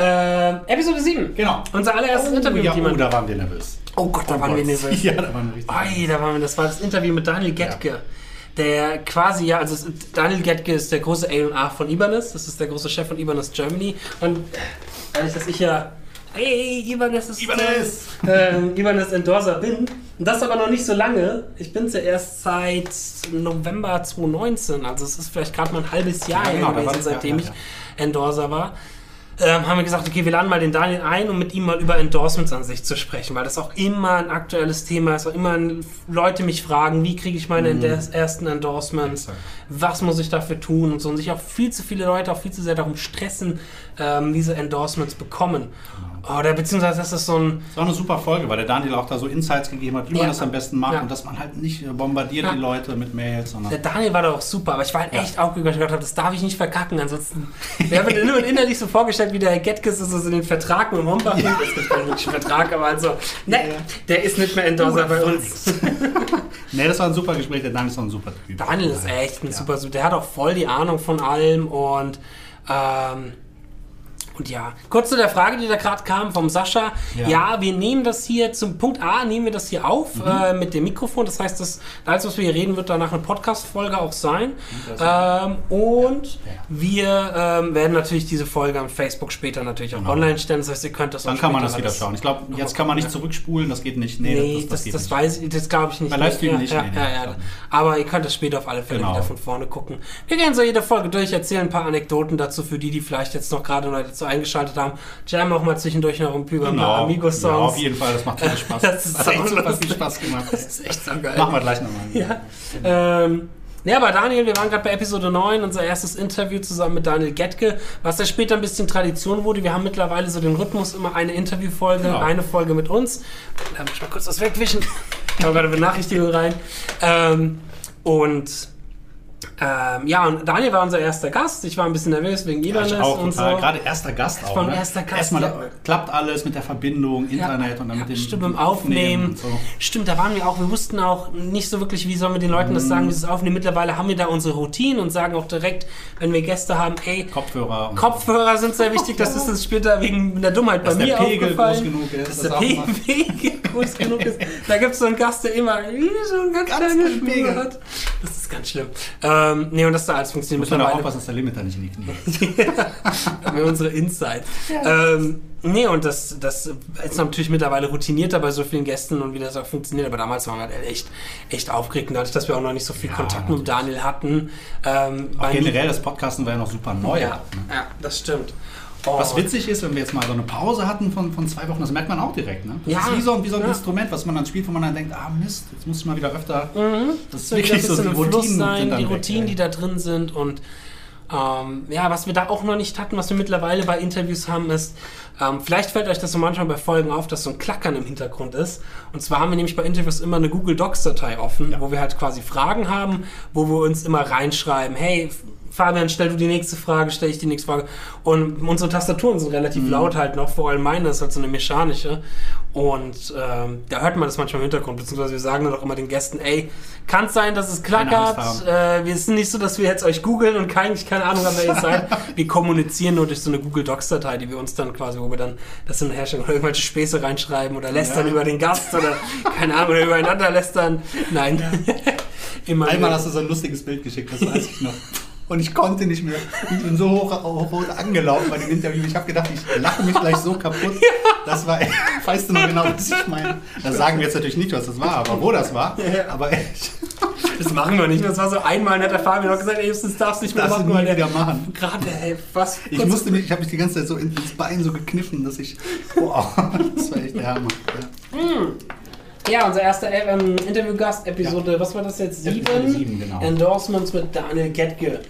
Ähm, Episode 7. Genau. Unser allererstes Interview ja, mit oh, jemandem. da waren wir nervös. Oh Gott, da waren wir Gott. nervös. Ja, da waren wir richtig Ei, da waren wir, das war das Interview mit Daniel Getke. Der quasi, ja, also Daniel Getke ist der große A&R von Ibanez, das ist der große Chef von Ibanez Germany. Und dadurch, dass ich ja hey, Ibanez ist Ibanez! ähm, Ibanez Endorser bin. Und das aber noch nicht so lange. Ich bin es ja erst seit November 2019. Also es ist vielleicht gerade mal ein halbes Jahr Ja, genau, gewesen, das- ja, seitdem ja, ich ja. Endorser war. Ähm, haben wir gesagt, okay, wir laden mal den Daniel ein, um mit ihm mal über Endorsements an sich zu sprechen, weil das auch immer ein aktuelles Thema ist, auch immer Leute mich fragen, wie kriege ich meine Ende- ersten Endorsements, was muss ich dafür tun und so und sich auch viel zu viele Leute auch viel zu sehr darum stressen, ähm, diese Endorsements bekommen. Oder beziehungsweise das ist so ein, Das war eine super Folge, weil der Daniel auch da so Insights gegeben hat, wie man Ja. das am besten macht Ja. und dass man halt nicht äh, bombardiert Ja. die Leute mit Mails, sondern Der Daniel war doch auch super, aber ich war halt echt aufgeregt, ich gedacht habe, das darf ich nicht verkacken. Ansonsten, wir haben nur innerlich so vorgestellt, wie der Herr Getkes ist, so in den Vertrag mit Mombach. Ja. Es gibt keinen wirklichen Vertrag, aber also, ne, der ist nicht mehr Endorser bei uns. Nee, das war ein super Gespräch, der Daniel ist auch ein super Typ. Daniel ist echt ein super, der hat auch voll die Ahnung von allem und, ähm, und ja, kurz zu der Frage, die da gerade kam vom Sascha. Ja. Ja. wir nehmen das hier zum Punkt A, nehmen wir das hier auf äh, mit dem Mikrofon. Das heißt, das, alles, was wir hier reden, wird danach eine Podcast-Folge auch sein. Ähm, und wir ähm, werden natürlich diese Folge am Facebook später natürlich auch Genau. online stellen. Das heißt, ihr könnt das Dann kann man das wieder schauen. Ich glaube, jetzt kann man nicht zurückspulen, das geht nicht. Nee, Nee, das, das, geht das, nicht. weiß ich, das glaube ich nicht. Bei Livestream ja, nicht, Ja, nee, nee, ja, ja. Aber ihr könnt das später auf alle Fälle Genau. wieder von vorne gucken. Wir gehen so jede Folge durch, erzählen ein paar Anekdoten dazu für die, die vielleicht jetzt noch gerade neu dazu eingeschaltet haben. Jam auch mal zwischendurch noch ein paar Ja, Amigos-Songs. auf jeden Fall, das macht viel Spaß. Das ist hat so echt super viel Spaß gemacht. Das ist echt so geil. Machen wir gleich nochmal. Ja. Ähm, ja, aber Daniel, wir waren gerade bei Episode 9, unser erstes Interview zusammen mit Daniel Getke, was ja später ein bisschen Tradition wurde. Wir haben mittlerweile so den Rhythmus, immer eine Interviewfolge, Genau. eine Folge mit uns. Da muss ich mal kurz was wegwischen. Ich habe gerade eine Benachrichtigung rein. Ähm, und ähm, ja, und Daniel war unser erster Gast. Ich war ein bisschen nervös wegen Ja, Ibanez ich auch und total. so. Gerade erster Gast auch. ne? erster Gast, Erstmal ja. klappt alles mit der Verbindung, Internet und dann ja, mit dem stimmt, beim Aufnehmen. so. Stimmt, da waren wir auch, wir wussten auch nicht so wirklich, wie sollen wir den Leuten das sagen, wie sie es aufnehmen. Mittlerweile haben wir da unsere Routinen und sagen auch direkt, wenn wir Gäste haben, ey, Kopfhörer. Kopfhörer sind sehr wichtig, das ist uns später wegen der Dummheit bei Dass mir der Pegel aufgefallen. groß genug ist, Dass das der. Pegel groß genug ist. Da gibt es so einen Gast, der immer so ein ganz, Ganz kleines kleinen Pegel. hat. Das ist ganz schlimm. Ähm, nee, und das da alles funktioniert Muss man auch mittlerweile. aufpassen, dass der Limiter nicht haben wir unsere Insight. Ähm, nee, und das, das ist natürlich mittlerweile routinierter bei so vielen Gästen und wie das auch funktioniert. Aber damals waren wir halt echt, echt aufgeregt. Und dadurch, dass wir auch noch nicht so viel Ja, Kontakt mit Daniel hatten. Ähm, generell, das Podcasten war ja noch super neu. Ja, ne? ja, das stimmt. Was Oh, witzig ist, wenn wir jetzt mal so eine Pause hatten von, von zwei Wochen, das merkt man auch direkt. Ne? Das Ja. ist wie so, wie so ein Ja. Instrument, was man dann spielt, wo man dann denkt, ah Mist, jetzt muss ich mal wieder öfter. Das ist wirklich so, die Routinen sein, die weg, Routinen, ey. die da drin sind und ähm, ja, was wir da auch noch nicht hatten, was wir mittlerweile bei Interviews haben, ist, ähm, vielleicht fällt euch das so manchmal bei Folgen auf, dass so ein Klackern im Hintergrund ist. Und zwar haben wir nämlich bei Interviews immer eine Google Docs-Datei offen, Ja. wo wir halt quasi Fragen haben, wo wir uns immer reinschreiben, hey, Fabian, stell du die nächste Frage, stell ich die nächste Frage. Und unsere Tastaturen sind relativ Mhm. laut halt noch, vor allem meine ist halt so eine mechanische. Und ähm, da hört man das manchmal im Hintergrund, beziehungsweise wir sagen dann auch immer den Gästen, ey, kann es sein, dass es klackert? Äh, wir sind nicht so, dass wir jetzt euch googeln und kein, keine Ahnung haben, wer ihr seid. Wir kommunizieren nur durch so eine Google Docs-Datei, die wir uns dann quasi, wo wir dann das hin und her schicken oder irgendwelche Späße reinschreiben oder lästern Ja. über den Gast oder keine Ahnung, oder übereinander lästern. Nein. Immer Einmal hast du so ein lustiges Bild geschickt, das weiß ich noch. Und ich konnte nicht mehr. Ich bin so hoch, hoch, angelaufen bei dem Interview. Ich habe gedacht, ich lache mich gleich so kaputt. Das war, weißt du noch genau, was ich meine? Da sagen wir jetzt natürlich nicht, was das war, aber wo das war. Ja. Aber echt, Das machen wir nicht. Das war so einmal, hat der Fabian auch gesagt, ey, das darfst du nicht mehr Das machen. nie wieder machen. Gerade, ey, was? ich musste mich, ich habe mich die ganze Zeit so ins Bein so gekniffen, dass ich, wow, das war echt der Hammer. Ja. Ja, unser erster ähm, Interviewgast, Episode, was war das jetzt? Sieben? Sieben, genau. Endorsements mit Daniel Getke.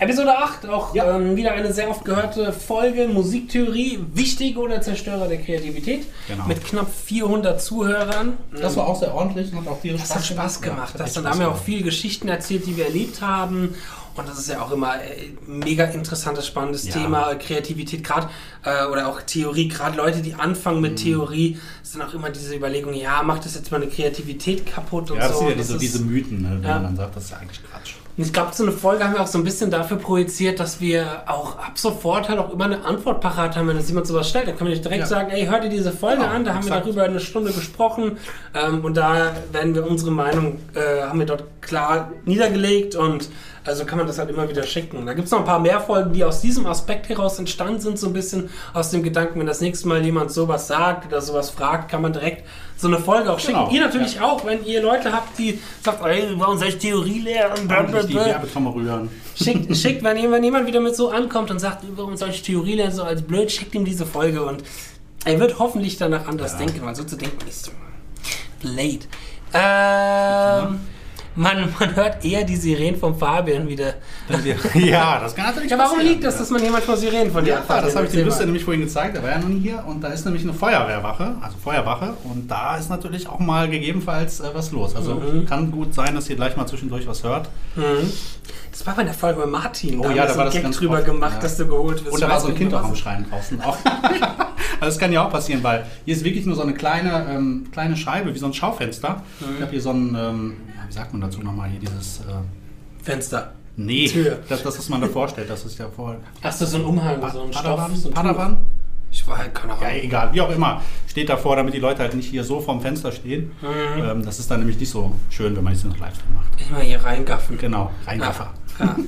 Episode 8, auch Ja. ähm, wieder eine sehr oft gehörte Folge, Musiktheorie, wichtig oder Zerstörer der Kreativität. Genau. Mit knapp 400 Zuhörern. Das war auch sehr ordentlich und hat auch tierisch Das hat Spaß gemacht. Ja, das hat dann echt haben wir Spaß auch viele Geschichten erzählt, die wir erlebt haben. Und das ist ja auch immer äh, mega interessantes, spannendes Ja. Thema. Kreativität, gerade äh, oder auch Theorie. Gerade Leute, die anfangen Mhm. mit Theorie, sind auch immer diese Überlegung, ja, macht das jetzt meine Kreativität kaputt und Ja, das so. sind ja Das diese, diese Mythen, ne, wie Ja. man dann sagt, das ist ja eigentlich Quatsch. Und ich glaube, so eine Folge haben wir auch so ein bisschen dafür projiziert, dass wir auch ab sofort halt auch immer eine Antwort parat haben, wenn uns jemand sowas stellt. Dann kann man nicht direkt Ja. sagen, ey, hör dir diese Folge Genau, an, da haben wir exakt. darüber eine Stunde gesprochen ähm, und da werden wir unsere Meinung, äh, haben wir dort klar niedergelegt und also kann man das halt immer wieder schicken. Da gibt es noch ein paar mehr Folgen, die aus diesem Aspekt heraus entstanden sind, so ein bisschen aus dem Gedanken, wenn das nächste Mal jemand sowas sagt oder sowas fragt, kann man direkt so eine Folge auch schicken. Genau, Ihr natürlich ja. auch, wenn ihr Leute habt, die sagt, ey, warum soll ich Theorie lernen? Ordentlich die Blablabla. Werbetrommel rühren. Schickt, schickt wenn, jemand- wenn jemand wieder mit so ankommt und sagt, warum soll ich Theorie lernen, so als blöd, schickt ihm diese Folge und er wird hoffentlich danach anders Ja. denken, weil so zu denken ist late. Ähm, man, man hört eher die Sirenen vom Fabian wieder. ja, das kann natürlich Ja, warum passieren. liegt das, dass man hier manchmal Sirenen von dir Ja, hat? das habe ich dem Lüster nämlich vorhin gezeigt. Er war ja noch nie hier und da ist nämlich eine Feuerwehrwache, also Feuerwache. Und da ist natürlich auch mal gegebenenfalls äh, was los. Also Mhm. kann gut sein, dass ihr gleich mal zwischendurch was hört. Mhm. Das war bei der Folge bei Martin. Oh haben ja, da so war das Gag ganz drüber oft, gemacht, ja. dass du geholt wirst. Und da war so ein Kind auch am es- Schreien draußen auch. also das kann ja auch passieren, weil hier ist wirklich nur so eine kleine, ähm, kleine Scheibe, wie so ein Schaufenster. Mhm. Ich habe hier so ein, ähm, sagt man dazu nochmal, hier dieses... Äh, Fenster. nee, Tür. das, das, was man da vorstellt, das ist ja voll... Hast du so einen Umhang, so einen Stoff? Padawan? So ein? Padawan? Ich war halt keine Ja, Ahnung. egal, wie auch immer. Steht davor, damit die Leute halt nicht hier so vorm Fenster stehen. Mhm. Ähm, das ist dann nämlich nicht so schön, wenn man jetzt noch Livestream macht. Immer hier reingaffen. Genau, reingaffer. Ja.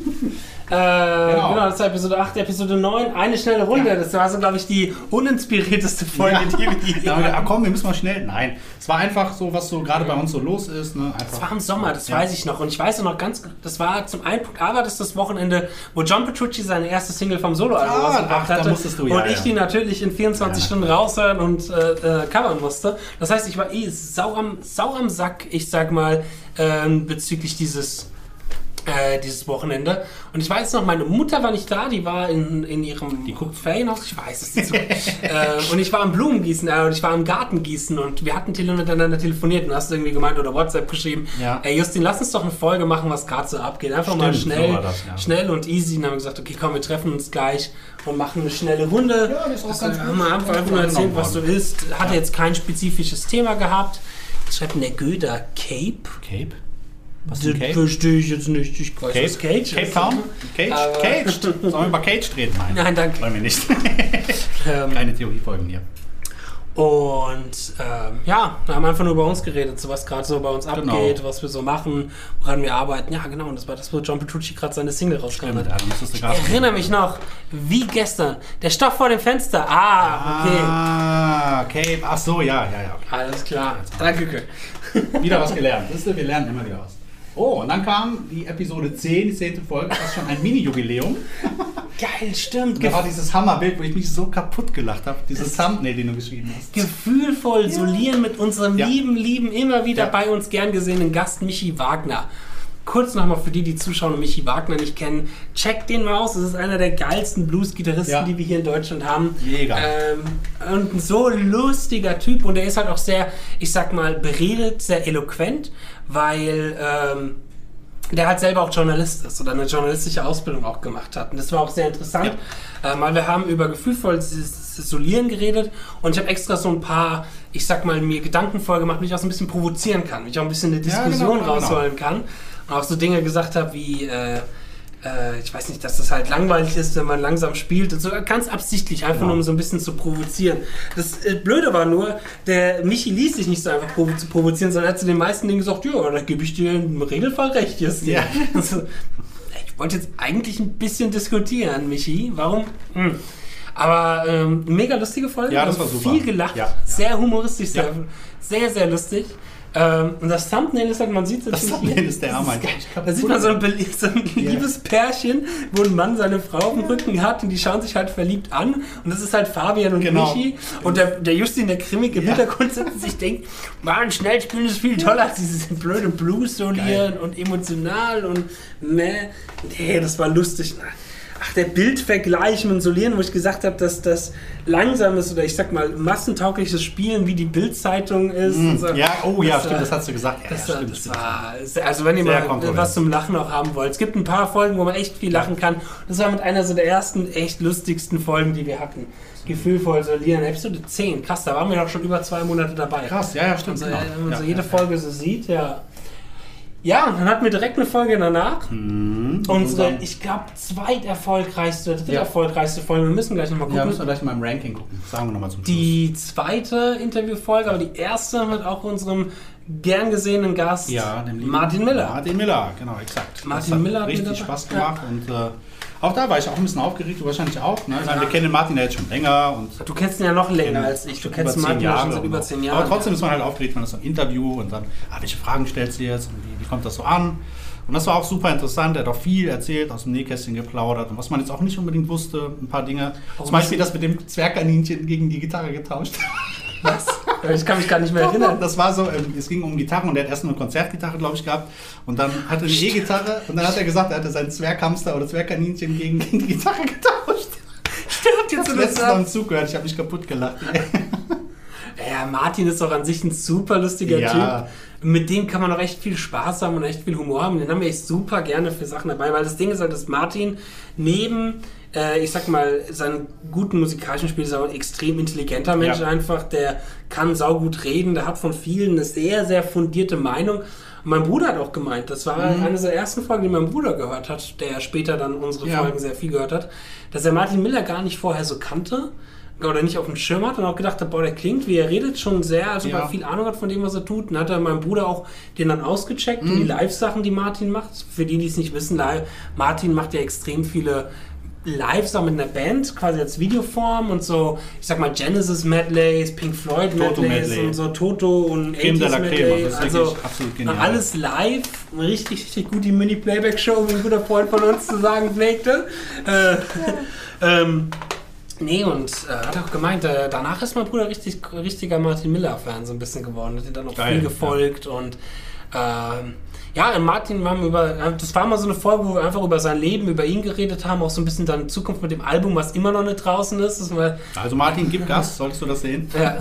Äh, genau. Genau. das war Episode 8, Episode 9, eine schnelle Runde. Ja. Das war so, glaube ich, die uninspirierteste Folge, die wir Ja, ah, hatten. komm, wir müssen mal schnell. Nein, es war einfach so, was so gerade bei uns so los ist. Ne? Einfach, Das war im Sommer, das Ja. weiß ich noch. Und ich weiß noch ganz, das war zum einen Punkt A war das das Wochenende, wo John Petrucci seine erste Single vom Soloalbum Ah, rausgebracht ach, da hatte. musstest du, ja, und ich ja. die natürlich in 24 Ja. Stunden raushören und äh, äh, covern musste. Das heißt, ich war eh sau am, sau am Sack, ich sag mal, ähm, bezüglich dieses äh, dieses Wochenende. Und ich weiß noch, meine Mutter war nicht da, die war in, in ihrem Die guckt. Ferienhaus, ich weiß es nicht so. äh, und ich war am Blumengießen äh, und ich war am Gartengießen und wir hatten tele miteinander telefoniert und hast irgendwie gemeint oder WhatsApp geschrieben, Ja. ey Justin, lass uns doch eine Folge machen, was gerade so abgeht. Einfach mal Stimmt, schnell, so das, ja. schnell und easy. Und dann haben wir gesagt, okay, komm, wir treffen uns gleich und machen eine schnelle Runde. Ja, das ist auch Das ganz gut. wir einfach nur gut erzählt, was du isst. Hatte Ja. jetzt kein spezifisches Thema gehabt. Schreibt der Göder Cape. Cape? Was Das verstehe ich jetzt nicht. Ich weiß, Cape? was Cage Cape ist. Town? Cage? Cage? Sollen wir über Cage reden? Nein. Nein, danke. Wollen wir nicht. Ähm, Keine Theoriefolgen hier. Und ähm, ja, wir haben einfach nur über uns geredet, so was gerade so bei uns Genau. abgeht, was wir so machen, woran wir arbeiten. Ja, genau, und das war das, wo John Petrucci gerade seine Single Stimmt, hat. du Ich erinnere mich noch, wie gestern, der Stoff vor dem Fenster. Ah, okay. Ah, Cape. Ach so, ja, ja, ja. Okay. Alles klar. Danke. Wieder was gelernt. Wisst ihr, wir lernen immer wieder was. Oh, und dann kam die Episode 10, die 10. Folge, das ist schon ein Mini-Jubiläum. Geil, stimmt. Da war dieses Hammerbild, wo ich mich so kaputt gelacht habe. Dieses Thumbnail, den du geschrieben hast. gefühlvoll solieren mit unserem Ja. lieben, lieben, immer wieder Ja. bei uns gern gesehenen Gast Michi Wagner. Kurz nochmal für die, die Zuschauer und Michi Wagner nicht kennen, checkt den mal aus. Das ist einer der geilsten Blues-Gitarristen, Ja. die wir hier in Deutschland haben. Mega. Ähm, und ein so lustiger Typ. Und er ist halt auch sehr, ich sag mal, beredet, sehr eloquent, weil ähm, der halt selber auch Journalist ist oder eine journalistische Ausbildung auch gemacht hat. Und das war auch sehr interessant, äh, weil wir haben über gefühlvolles Solieren geredet und ich habe extra so ein paar, ich sag mal, mir Gedanken vorgemacht, wie ich auch so ein bisschen provozieren kann, wie ich auch ein bisschen eine Ja, Diskussion genau, genau. rausholen kann. Und auch so Dinge gesagt habe wie, äh, äh, ich weiß nicht, dass das halt langweilig ist, wenn man langsam spielt und so ganz absichtlich, einfach Genau. nur um so ein bisschen zu provozieren. Das äh, Blöde war nur, der Michi ließ sich nicht so einfach provo zu provozieren, sondern hat zu den meisten Dingen gesagt, ja, da gebe ich dir im Regelfall recht, Justin. Ja. Also, ich wollte jetzt eigentlich ein bisschen diskutieren, Michi. Warum? Hm. Aber ähm, mega lustige Folge. Ja, das war super. Viel gelacht, Ja, ja. sehr humoristisch, sehr, Ja. sehr, sehr lustig. Ähm, und das Thumbnail ist halt, man sieht es Das Thumbnail hier. ist der kaputt. Da sieht man so ein, so ein Ja. liebes Pärchen, wo ein Mann seine Frau auf dem Rücken hat und die schauen sich halt verliebt an. Und das ist halt Fabian und Genau. Michi. Und der, der Justin, der grimmig im Ja. Hintergrund sitzt und sich denkt, Mann, Schnellspielen ist viel toller als dieses blöde Blues solieren und emotional und ne. Nee, das war lustig. Ach, der Bildvergleich mit Solieren, wo ich gesagt habe, dass das langsames oder ich sag mal massentaugliches Spielen wie die Bildzeitung ist. und so. Ja, oh ja, Das stimmt, war- das hast du gesagt. Ja, das, ja, war- stimmt, das stimmt. war, also wenn ihr mal was zum Lachen auch haben wollt. Es gibt ein paar Folgen, wo man echt viel lachen kann. Das war mit einer so der ersten echt lustigsten Folgen, die wir hatten. Gefühlvoll solieren. Episode 10. Krass, da waren wir doch schon über zwei Monate dabei. Krass, ja, ja, stimmt. Und so, genau. wenn man Ja, so jede ja, Folge so sieht, ja. Ja, und dann hatten wir direkt eine Folge danach. Mhm. Unsere, ich glaube, zweiterfolgreichste, dritte Ja. erfolgreichste Folge. Wir müssen gleich nochmal Ja, gucken. müssen wir gleich mal im Ranking gucken. Sagen wir nochmal zum Schluss. Die zweite Interviewfolge, aber die erste mit auch unserem gern gesehenen Gast, Ja, Martin Miller. Martin Miller, genau, exakt. Martin hat Miller hat richtig Spaß gemacht und äh, auch da war ich auch ein bisschen aufgeregt, du wahrscheinlich auch. Ne? Ich meine, wir kennen den Martin ja jetzt schon länger und Du kennst ihn ja noch länger als ich. Du kennst Martin ja schon seit über zehn Jahren. Aber trotzdem ist man halt aufgeregt, wenn das so ein Interview und dann, ah, welche Fragen stellst du jetzt und wie, wie kommt das so an? Und das war auch super interessant. Er hat auch viel erzählt, aus dem Nähkästchen geplaudert und was man jetzt auch nicht unbedingt wusste, ein paar Dinge. Zum Beispiel das mit dem Zwergkaninchen gegen die Gitarre getauscht. Was? Ich kann mich gar nicht mehr erinnern. Das war so, ähm, es ging um Gitarren und er hat erst nur eine Konzertgitarre, glaube ich, gehabt. Und dann hatte er eine E-Gitarre und dann hat er gesagt, er hatte seinen Zwerghamster oder Zwergkaninchen gegen, gegen die Gitarre getauscht. Stimmt, Ich jetzt das letztens noch im. Zug gehört, ich habe mich kaputt gelacht. Ja, Martin ist doch an sich ein super lustiger Ja. Typ. Mit dem kann man auch echt viel Spaß haben und echt viel Humor haben. Den haben wir echt super gerne für Sachen dabei, weil das Ding ist halt, dass Martin neben, äh, ich sag mal, seinen guten musikalischen Spiel ist er auch ein extrem intelligenter Mensch Ja. einfach. Der kann saugut reden, der hat von vielen eine sehr, sehr fundierte Meinung. Und mein Bruder hat auch gemeint, das war Mhm. eine der ersten Folgen, die mein Bruder gehört hat, der später dann unsere Ja. Folgen sehr viel gehört hat, dass er Martin Miller gar nicht vorher so kannte oder nicht auf dem Schirm hat und auch gedacht hat, boah, der klingt, wie er redet, schon sehr, als ob Ja. viel Ahnung hat von dem, was er tut. Und hat er meinem Bruder auch den dann ausgecheckt und die Mhm. Live-Sachen, die Martin macht. Für die, die es nicht wissen, Martin macht ja extrem viele Live-Sachen mit einer Band, quasi als Videoform und so, ich sag mal Genesis Medleys, Pink Floyd Toto Medleys Medley. und so Toto und Creme de la 80s Creme, Medley. das ist Also wirklich absolut genial. alles live, richtig, richtig gut die Mini-Playback-Show, wie ein guter Freund von uns zu sagen pflegte. Äh, ähm, nee, und äh, hat auch gemeint, äh, danach ist mein Bruder richtig, richtiger Martin Miller-Fan so ein bisschen geworden. Hat ihm dann auch Geil, viel gefolgt und ähm, ja, und Martin, wir haben über, das war mal so eine Folge, wo wir einfach über sein Leben, über ihn geredet haben, auch so ein bisschen dann Zukunft mit dem Album, was immer noch nicht draußen ist. Also Martin, gib Gas, solltest du das sehen? ja,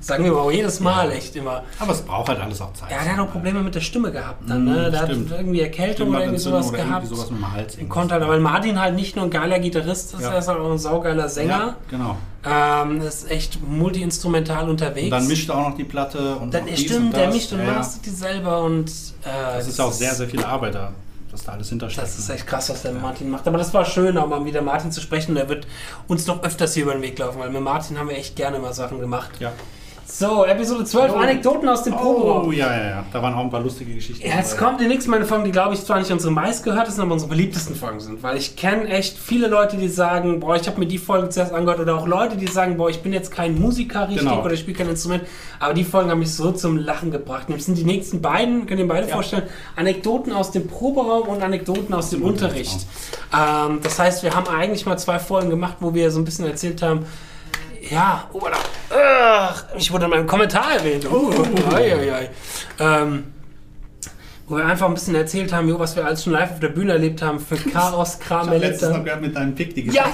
sagen wir aber auch jedes Mal echt immer. Aber es braucht halt alles auch Zeit. Ja, der hat auch Probleme mit der Stimme gehabt dann, ne? Mm, Der stimmt. hat irgendwie Erkältung oder irgendwie sowas oder gehabt. irgendwie sowas mit dem Hals. Konnte halt, weil Martin halt nicht nur ein geiler Gitarrist ist, Ja. er ist halt auch ein saugeiler Sänger. Ja, genau. Ähm, ist echt multi-instrumental unterwegs. Und dann mischt er auch noch die Platte und Dann, ja, stimmt, und der das. mischt und Ja, ja. mastert die selber und äh, Das ist auch sehr, sehr viel Arbeit da, dass da alles hintersteckt. Das ist echt krass, was der Martin macht. Aber das war schön, auch mal wieder Martin zu sprechen. Der wird uns noch öfters hier über den Weg laufen, weil mit Martin haben wir echt gerne mal Sachen gemacht. Ja. So, Episode 12, Oh. Anekdoten aus dem Oh, Proberaum. ja, ja, ja. Da waren auch ein paar lustige Geschichten. Ja, jetzt dabei. kommt die nächste meine Folgen, die glaube ich zwar nicht unsere meistgehörtesten, aber unsere beliebtesten Folgen sind. Weil ich kenne echt viele Leute, die sagen, boah, ich habe mir die Folge zuerst angehört. Oder auch Leute, die sagen, boah, ich bin jetzt kein Musiker richtig Genau. oder ich spiele kein Instrument. Aber die Folgen haben mich so zum Lachen gebracht. Und das sind die nächsten beiden, könnt ihr beide Ja. vorstellen, Anekdoten aus dem Proberaum und Anekdoten aus dem Unterricht. Ähm, das heißt, wir haben eigentlich mal zwei Folgen gemacht, wo wir so ein bisschen erzählt haben, ja, oh, da, ugh, ich wurde in meinem Kommentar erwähnt. Oh, ei, ei, ei. Ähm, wo wir einfach ein bisschen erzählt haben, jo, was wir alles schon live auf der Bühne erlebt haben für Chaos, Kram, Ich noch Melita. gehört mit deinem Pick die Ja,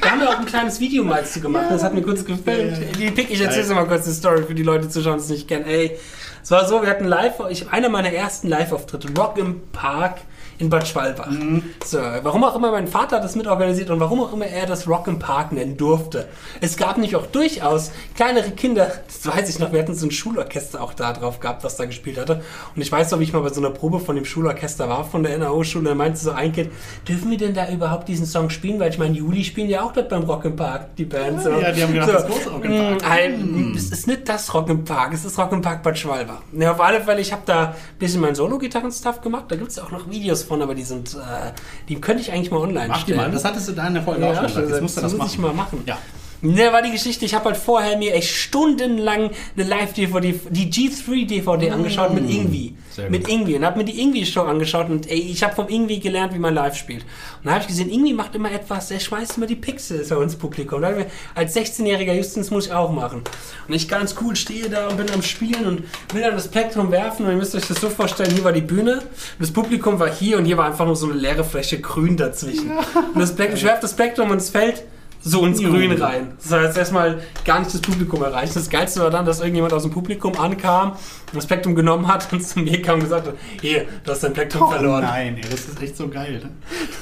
da haben wir auch ein kleines Video mal zu gemacht. Das hat mir kurz gefilmt. Die Pick, ich erzähle dir mal kurz die Story für die Leute, die zuschauen, die es nicht kennen. Ey, es war so, wir hatten live, ich einer meiner ersten Live-Auftritte, Rock im Park in Bad Schwalbach. Mhm. So, warum auch immer mein Vater das mitorganisiert und warum auch immer er das Rock im Park nennen durfte. Es gab nicht auch durchaus kleinere Kinder, das weiß ich noch, wir hatten so ein Schulorchester auch da drauf gehabt, das da gespielt hatte. Und ich weiß noch, wie ich mal bei so einer Probe von dem Schulorchester war, von der NAO-Schule, da meinte so ein Kind, dürfen wir denn da überhaupt diesen Song spielen? Weil ich meine, Juli spielen ja auch dort beim Rock im Park, die Band. So. Ja, die haben gedacht, das große Rock im Park. mm, ein- Es ist nicht das Rock im Park, es ist Rock im Park Bad Schwalbach. Ja, auf alle Fälle, ich habe da ein bisschen meinen Solo-Gitarren-Stuff gemacht, da gibt es auch noch Videos von, aber die sind, äh, die könnte ich eigentlich mal online Mach die stellen. mal. Das hattest du da in der Folge auch schon gesagt. Jetzt musst du das muss machen. ich mal machen. Ja. Ne, war die Geschichte, ich habe halt vorher mir echt stundenlang eine Live-DVD, die G3-DVD angeschaut mit Ingwie. Mm. Mit. Ingwie. Und habe mir die Ingwie-Show angeschaut und ey, ich habe vom Ingwie gelernt, wie man live spielt. Und da habe ich gesehen, Ingwie macht immer etwas, der schmeißt immer die Pixels bei uns Publikum. Und mir, als 16-jähriger Justins muss ich auch machen. Und ich ganz cool stehe da und bin am Spielen und will dann das Plektrum werfen und ihr müsst euch das so vorstellen, hier war die Bühne, und das Publikum war hier und hier war einfach nur so eine leere Fläche grün dazwischen. Und das Plektrum, ich werfe das Plektrum und es fällt so ins Grün rein. Das heißt, erstmal gar nicht das Publikum erreicht. Das Geilste war dann, dass irgendjemand aus dem Publikum ankam, das Plektrum genommen hat und zu mir kam und gesagt hat, hier, du hast dein Plektrum Oh verloren. nein, ey, das ist echt so geil. Ne?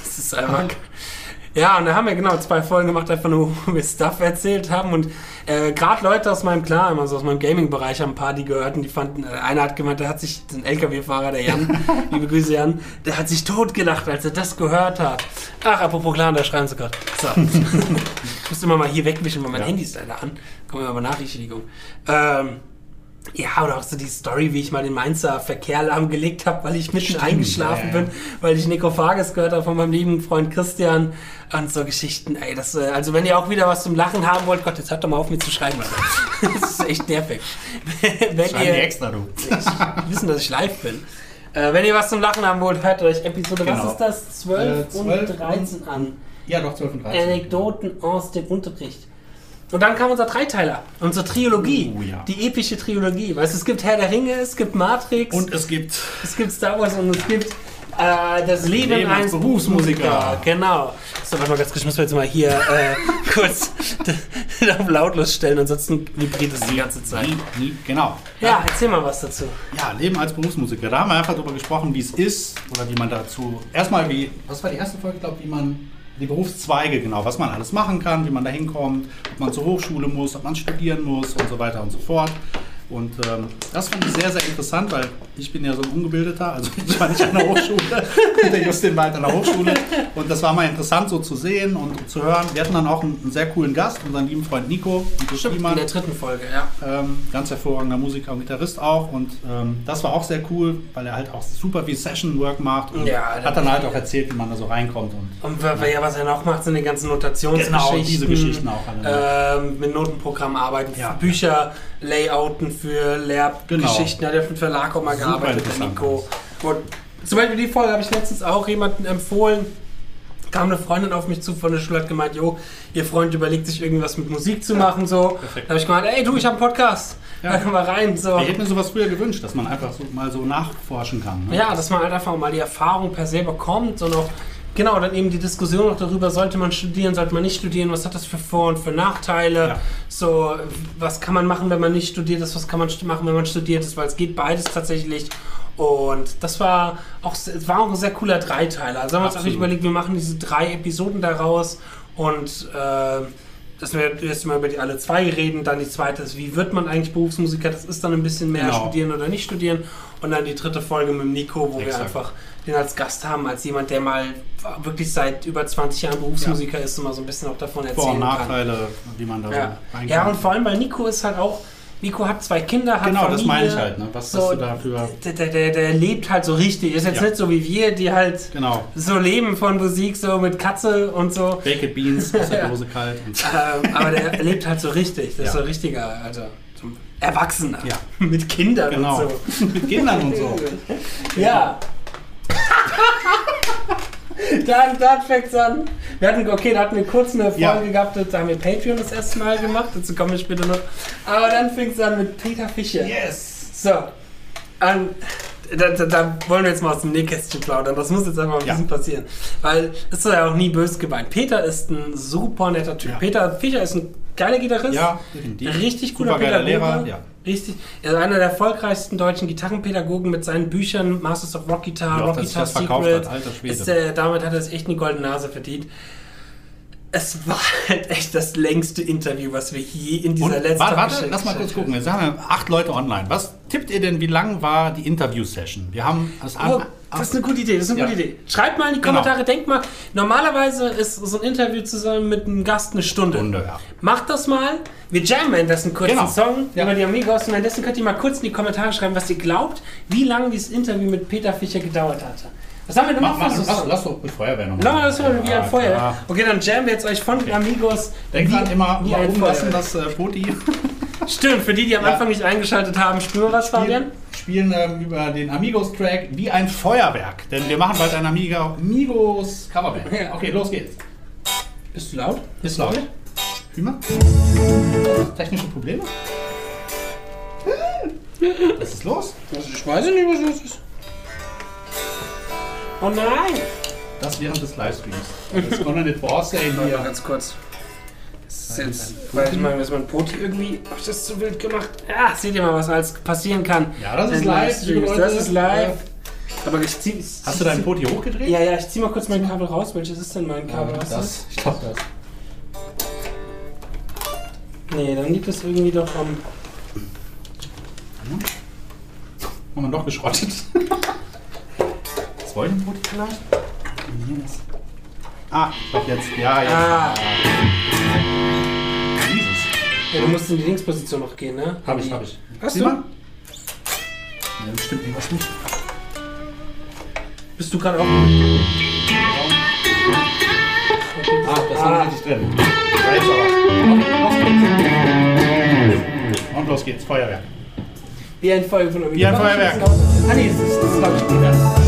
Das ist einfach... Ja, und da haben wir genau zwei Folgen gemacht, einfach nur, wo wir Stuff erzählt haben. Und äh, gerade Leute aus meinem Clan, also aus meinem Gaming-Bereich, haben ein paar, die gehört und die fanden, äh, einer hat gemeint, der hat sich, ein LKW-Fahrer, der Jan, liebe Grüße Jan, der hat sich totgelacht, als er das gehört hat. Ach, apropos Clan, da schreiben sie gerade. So. ich muss immer mal hier wegwischen, weil mein Ja. Handy ist leider an. Kommen wir mal Benachrichtigung. Ähm, Ja, oder auch so die Story, wie ich mal den Mainzer Verkehr lahmgelegt habe, weil ich mitten Stimmt, eingeschlafen ja, ja. bin, weil ich Nekophages gehört habe von meinem lieben Freund Christian und so Geschichten. Ey, das, äh, also wenn ihr auch wieder was zum Lachen haben wollt, Gott, jetzt hört doch mal auf mir zu schreiben. Alter. Das ist echt nervig. wenn Schreiben die ihr extra, du. ich, wissen, dass ich live bin. Äh, wenn ihr was zum Lachen haben wollt, hört euch Episode, was Genau. ist das? 12, Äh, 12 und 13 an. Ja, doch, 12 und 13. Anekdoten aus dem Unterricht. Und dann kam unser Dreiteiler, unsere Trilogie, Oh, ja. die epische Trilogie. Weißt du, es gibt Herr der Ringe, es gibt Matrix, Und es gibt es gibt Star Wars und es gibt äh, das Leben, Leben als eines Berufsmusiker. Genau. So, warte mal ganz kurz, muss mir jetzt mal hier äh, kurz auf lautlos stellen, ansonsten vibriert es die ganze Zeit. genau. Ja, erzähl mal was dazu. Ja, Leben als Berufsmusiker. Da haben wir einfach darüber gesprochen, wie es ist oder wie man dazu. Erstmal, wie. Was war die erste Folge, glaube ich, wie man. Die Berufszweige, genau, was man alles machen kann, wie man da hinkommt, ob man zur Hochschule muss, ob man studieren muss und so weiter und so fort. Und ähm, das fand ich sehr, sehr interessant, weil ich bin ja so ein Ungebildeter, also ich war nicht an der Hochschule, und der Justin war halt an der Hochschule. Und das war mal interessant so zu sehen und zu hören. Wir hatten dann auch einen, einen sehr coolen Gast, unseren lieben Freund Nico, Stimmt, in der dritten Folge, ja. Ähm, ganz hervorragender Musiker und Gitarrist auch. Und ähm, das war auch sehr cool, weil er halt auch super viel Session-Work macht. Und Ja, hat dann halt auch erzählt, wie man da so reinkommt. Und Und wa- ja, was er noch macht, sind die ganzen Notationsgeschichten. Genau, diese Geschichten auch alle. Ähm, mit Notenprogramm arbeiten, Ja. Bücher, Layouten für Lehrgeschichten. Genau. Hat er für den Verlag auch mal Super gearbeitet, der Nico. Und zum Beispiel die Folge habe ich letztens auch jemandem empfohlen. Kam eine Freundin auf mich zu von der Schule, hat gemeint, jo, ihr Freund überlegt sich irgendwas mit Musik zu machen, so. perfekt. Da habe ich gemeint, ey du, ich habe einen Podcast. Ja. Da können wir rein, so. ich hätte mir sowas früher gewünscht, dass man einfach so mal so nachforschen kann. Ne? Ja, dass man halt einfach mal die Erfahrung per se bekommt und auch, genau, dann eben die Diskussion auch darüber, sollte man studieren, sollte man nicht studieren, was hat das für Vor- und für Nachteile, Ja. so, was kann man machen, wenn man nicht studiert ist, was kann man machen, wenn man studiert ist, weil es geht beides tatsächlich. Und das war auch, es war auch ein sehr cooler Dreiteiler. Also haben wir uns auch Absolut. überlegt, wir machen diese drei Episoden daraus und äh, dass wir erst mal über die alle zwei reden, dann die zweite ist, wie wird man eigentlich Berufsmusiker? Das ist dann ein bisschen mehr Genau. studieren oder nicht studieren. Und dann die dritte Folge mit Nico, wo wir Exakt. einfach den als Gast haben, als jemand, der mal wirklich seit über 20 Jahren Berufsmusiker ist und mal so ein bisschen auch davon Vor- erzählen und kann. Nachteile, wie man da Ja. so ja, und vor allem, weil Nico ist halt auch, Nico hat zwei Kinder, hat Genau, das Familie, meine ich halt, ne? Was so, hast du da für. der, der, der, lebt halt so richtig. Ist jetzt Ja. nicht so wie wir, die halt Genau. so leben von Musik, so mit Katze und so. Baked Beans aus der Ja. Dose kalt. Und ähm, aber der lebt halt so richtig. Das ist Ja. so ein richtiger, also Erwachsener. Ja. Mit Kindern genau. und so. Mit Kindern und so. Ja. dann dann fängt's an. Wir hatten, okay, da hatten wir kurz eine Folge Ja. gehabt, da haben wir Patreon das erste Mal gemacht, dazu kommen wir später noch. Aber dann fängt's an mit Peter Fischer. Yes! So. An, da, da, da wollen wir jetzt mal aus dem Nähkästchen plaudern. Das muss jetzt einfach ein Ja. bisschen passieren. Weil es ist ja auch nie böse gemeint. Peter ist ein super netter Typ. Ja. Peter Fischer ist ein geiler Gitarrist. Ja, definitiv. Richtig cooler Pädagoge. Lehrer, ja. Richtig. Er ist einer der erfolgreichsten deutschen Gitarrenpädagogen mit seinen Büchern Masters of Rock Guitar, Rock Guitar Secret. hat. Ist, äh, damit hat er sich echt eine goldene Nase verdient. Es war halt echt das längste Interview, was wir je in dieser Und, letzten warte, warte, lass mal kurz gucken. Jetzt haben wir acht Leute online. Was tippt ihr denn, wie lang war die Interview-Session? Wir haben das an. Das ist eine gute Idee, das ist eine Ja. gute Idee. Schreibt mal in die Genau. Kommentare, denkt mal, normalerweise ist so ein Interview zusammen mit einem Gast eine Stunde. Stunde, ja. Macht das mal. Wir jammen währenddessen kurz Genau. einen Song Ja. über die Amigos und währenddessen könnt ihr mal kurz in die Kommentare schreiben, was ihr glaubt, wie lange dieses Interview mit Peter Fischer gedauert hatte. Was haben wir denn Mach, noch? mach, so lass, lass doch mit Feuerwehr nochmal. Lass mal wie ein Feuer. Okay, dann jammen wir jetzt euch von den Amigos. Denk wie, dran, immer umlassen, Feuer. das äh, Poti. Stimmt, für die, die am Ja. Anfang nicht eingeschaltet haben, spüren wir was, Fabian? Spielen ähm, über den Amigos-Track wie ein Feuerwerk. Denn wir machen bald ein Amiga Amigos Coverband. Okay, los geht's. Bist du laut? Ist laut. Hümer? Technische Probleme? Was ist los? Ich weiß nicht, was los ist. Oh nein! Das während des Livestreams. Das konnte nicht voraussehen Warte mal hier. ganz kurz. Das ist jetzt, weil ich meine, dass mein Poti irgendwie, hab ich das zu wild gemacht? Ja, seht ihr mal, was alles passieren kann. Ja, das ist live, Leute. Das ist live. Aber ich zieh, Hast du deinen Poti hochgedreht? Ja, ja, ich zieh mal kurz mein Kabel raus. Welches ist denn mein Kabel? Was ist das. Ich glaube das. das? Nee, dann liegt es irgendwie doch am. Haben wir doch geschrottet. Das wollte ein Poti vielleicht? Hier ist- Ah, doch jetzt. Ja, jetzt. Ah. Ja, du musst in die Linksposition noch gehen, ne? Hab ich, hab ich. Hast Sieh du? mal. Ja, bestimmt irgendwas nicht. Bist du gerade auch. Ah, das Ah. war richtig drin. Ja, jetzt aber. Und los geht's, Feuerwerk. Wie ein Feuer von Wie ein Feuerwerk. Ah, nee, das ist, das ist Lautsprecher. Jetzt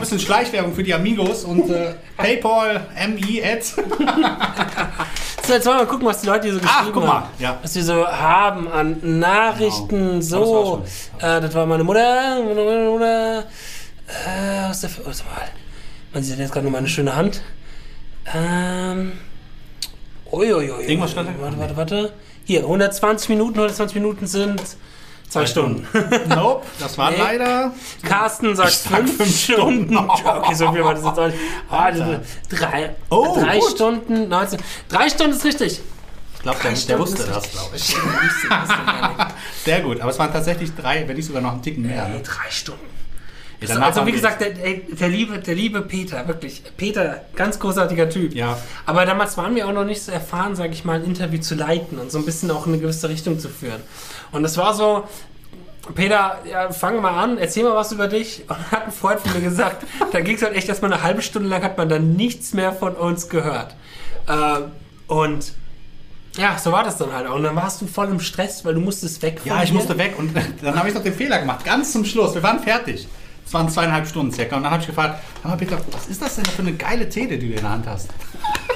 ein bisschen Schleichwerbung für die Amigos und äh, Paypal, MI, Ads. So, jetzt wollen wir mal gucken, was die Leute hier so geschrieben Ach, guck mal, haben. ja. Was wir so haben an Nachrichten. Genau. So, Das war äh, das war meine Mutter. Meine Mutter. Äh, was ist der für. Warte mal. Man sieht jetzt gerade nur meine schöne Hand. Ähm. Uiuiui. Irgendwas stand? Warte, warte, warte. Hier, 120 Minuten. 120 Minuten sind zwei Stunden. Nope, das war Nee. leider. Carsten sagt sag fünf, fünf Stunden. Stunden. Okay, so viel war das jetzt auch nicht. Ah, drei, Oh, drei gut. Stunden, 19. Drei Stunden ist richtig. Ich glaube, der, der wusste das, glaube ich. Sehr gut, aber es waren tatsächlich drei, wenn nicht sogar noch einen Ticken mehr. Ey, Ne? drei Stunden. Danach also wie gesagt, der, der, liebe, der liebe Peter, wirklich. Peter, ganz großartiger Typ. Ja. Aber damals waren wir auch noch nicht so erfahren, sage ich mal, ein Interview zu leiten und so ein bisschen auch in eine gewisse Richtung zu führen. Und das war so, Peter, ja, fang mal an, erzähl mal was über dich. Und hat ein Freund von mir gesagt, da ging es halt echt erstmal eine halbe Stunde lang, hat man dann nichts mehr von uns gehört. Ähm, und ja, so war das dann halt auch. Und dann warst du voll im Stress, weil du musstest weg Ja, ich musste weg und dann habe ich noch den Fehler gemacht. Ganz zum Schluss. Wir waren fertig. Es waren zweieinhalb Stunden circa. Und dann habe ich gefragt, Peter, was ist das denn für eine geile Tele, die du in der Hand hast?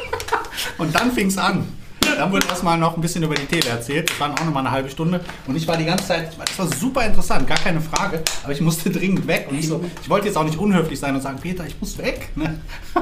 und dann fing es an. Dann wurde erstmal noch ein bisschen über die Tele erzählt. Das waren auch nochmal eine halbe Stunde. Und ich war die ganze Zeit, das war super interessant, gar keine Frage. Aber ich musste dringend weg. Und ich, so, ich wollte jetzt auch nicht unhöflich sein und sagen, Peter, ich muss weg. Ne?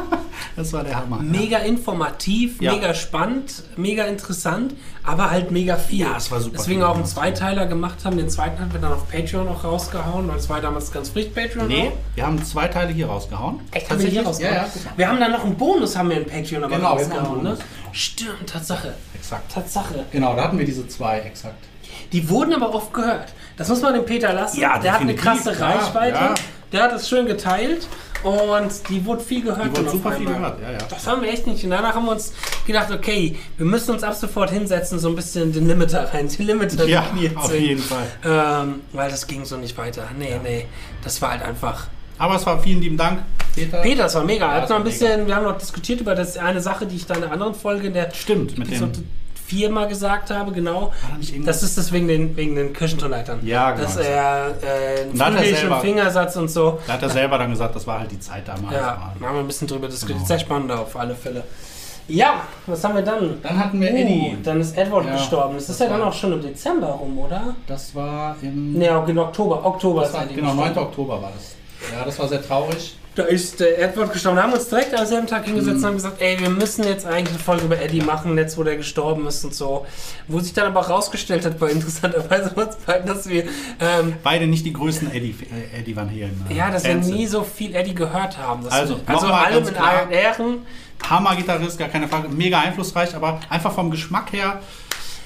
Das war der Hammer. Mega informativ, Ja. mega spannend, mega interessant, aber halt mega viel. Ja, es war super Deswegen viel auch einen. Zweiteiler gemacht haben. Den zweiten haben wir dann auf Patreon auch rausgehauen, weil es war damals ganz frisch Patreon. Nee, auch. wir haben zwei Teile hier rausgehauen. Echt, haben wir hier rausgehauen? Ja, ja, wir haben dann noch einen Bonus, haben wir in Patreon aber Genau, rausgehauen, ne? Stimmt, Tatsache. Exakt. Tatsache. Genau, da hatten wir diese zwei exakt. Die wurden aber oft gehört. Das muss man dem Peter lassen. Ja, der hat eine krasse klar, Reichweite. ja. Der hat es schön geteilt und die wurde viel gehört. Die wurde super viel gehört, ja, ja. Das haben wir echt nicht. Und danach haben wir uns gedacht, okay, wir müssen uns ab sofort hinsetzen, so ein bisschen den Limiter rein, die Limiter Ja, auf zwingen. jeden Fall. Ähm, weil das ging so nicht weiter. Nee, nee. Das war halt einfach. Aber es war vielen lieben Dank, Peter. Peter, das war mega. Ja, Er das noch ein war bisschen, wir haben noch diskutiert über das eine Sache, die ich da in einer anderen Folge in der Stimmt, mit Episode dem. viermal gesagt habe, genau. War? Das ist das wegen den, wegen den Kirchentonleitern. Ja, genau. Dass er äh, er einen selber- Fingersatz und so. Da hat er selber dann gesagt, das war halt die Zeit damals. Ja, da haben wir ein bisschen drüber diskutiert. Genau. Sehr spannend auf alle Fälle. Ja, was haben wir dann? Dann hatten wir Eddie. Uh, dann ist Edward Ja, gestorben. Das ist das ja dann war- auch schon im Dezember rum, oder? Das war im. Ne, in Oktober. Oktober war, Eddie genau, 9. gestorben. Oktober war das. Ja, das war sehr traurig. Da ist äh, Edward gestorben. Da haben wir uns direkt am selben Tag hingesetzt Mhm. und haben gesagt, ey, wir müssen jetzt eigentlich eine Folge über Eddie machen, jetzt wo der gestorben ist und so. Wo sich dann aber auch rausgestellt hat, war interessanterweise uns beiden, dass wir, ähm, Beide nicht die größten Eddie, äh, Eddie Van Halen. äh, ja, dass wir Fans sind. nie so viel Eddie gehört haben. Das Also, also nochmal alle ganz mit klar. allen Ehren. Hammer-Gitarrist, gar keine Frage. Mega einflussreich, aber einfach vom Geschmack her,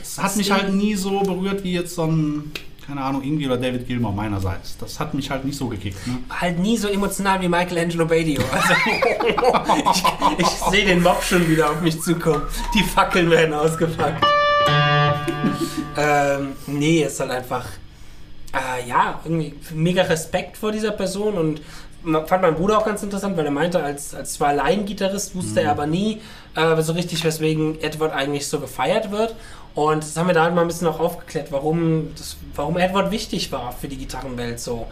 es hat mich halt nie so berührt wie jetzt so ein, keine Ahnung, Ingi oder David Gilmour meinerseits. Das hat mich halt nicht so gekickt. Ne? halt nie so emotional wie Michelangelo Badio. Also, ich ich sehe den Mob schon wieder auf mich zukommen. Die Fackeln werden ausgepackt. ähm, nee, ist halt einfach, äh, ja, irgendwie mega Respekt vor dieser Person und fand mein Bruder auch ganz interessant, weil er meinte, als, als zwar Laiengitarrist wusste er aber nie äh, so richtig, weswegen Edward eigentlich so gefeiert wird. Und das haben wir da halt mal ein bisschen auch aufgeklärt, warum, das, warum Edward wichtig war für die Gitarrenwelt so.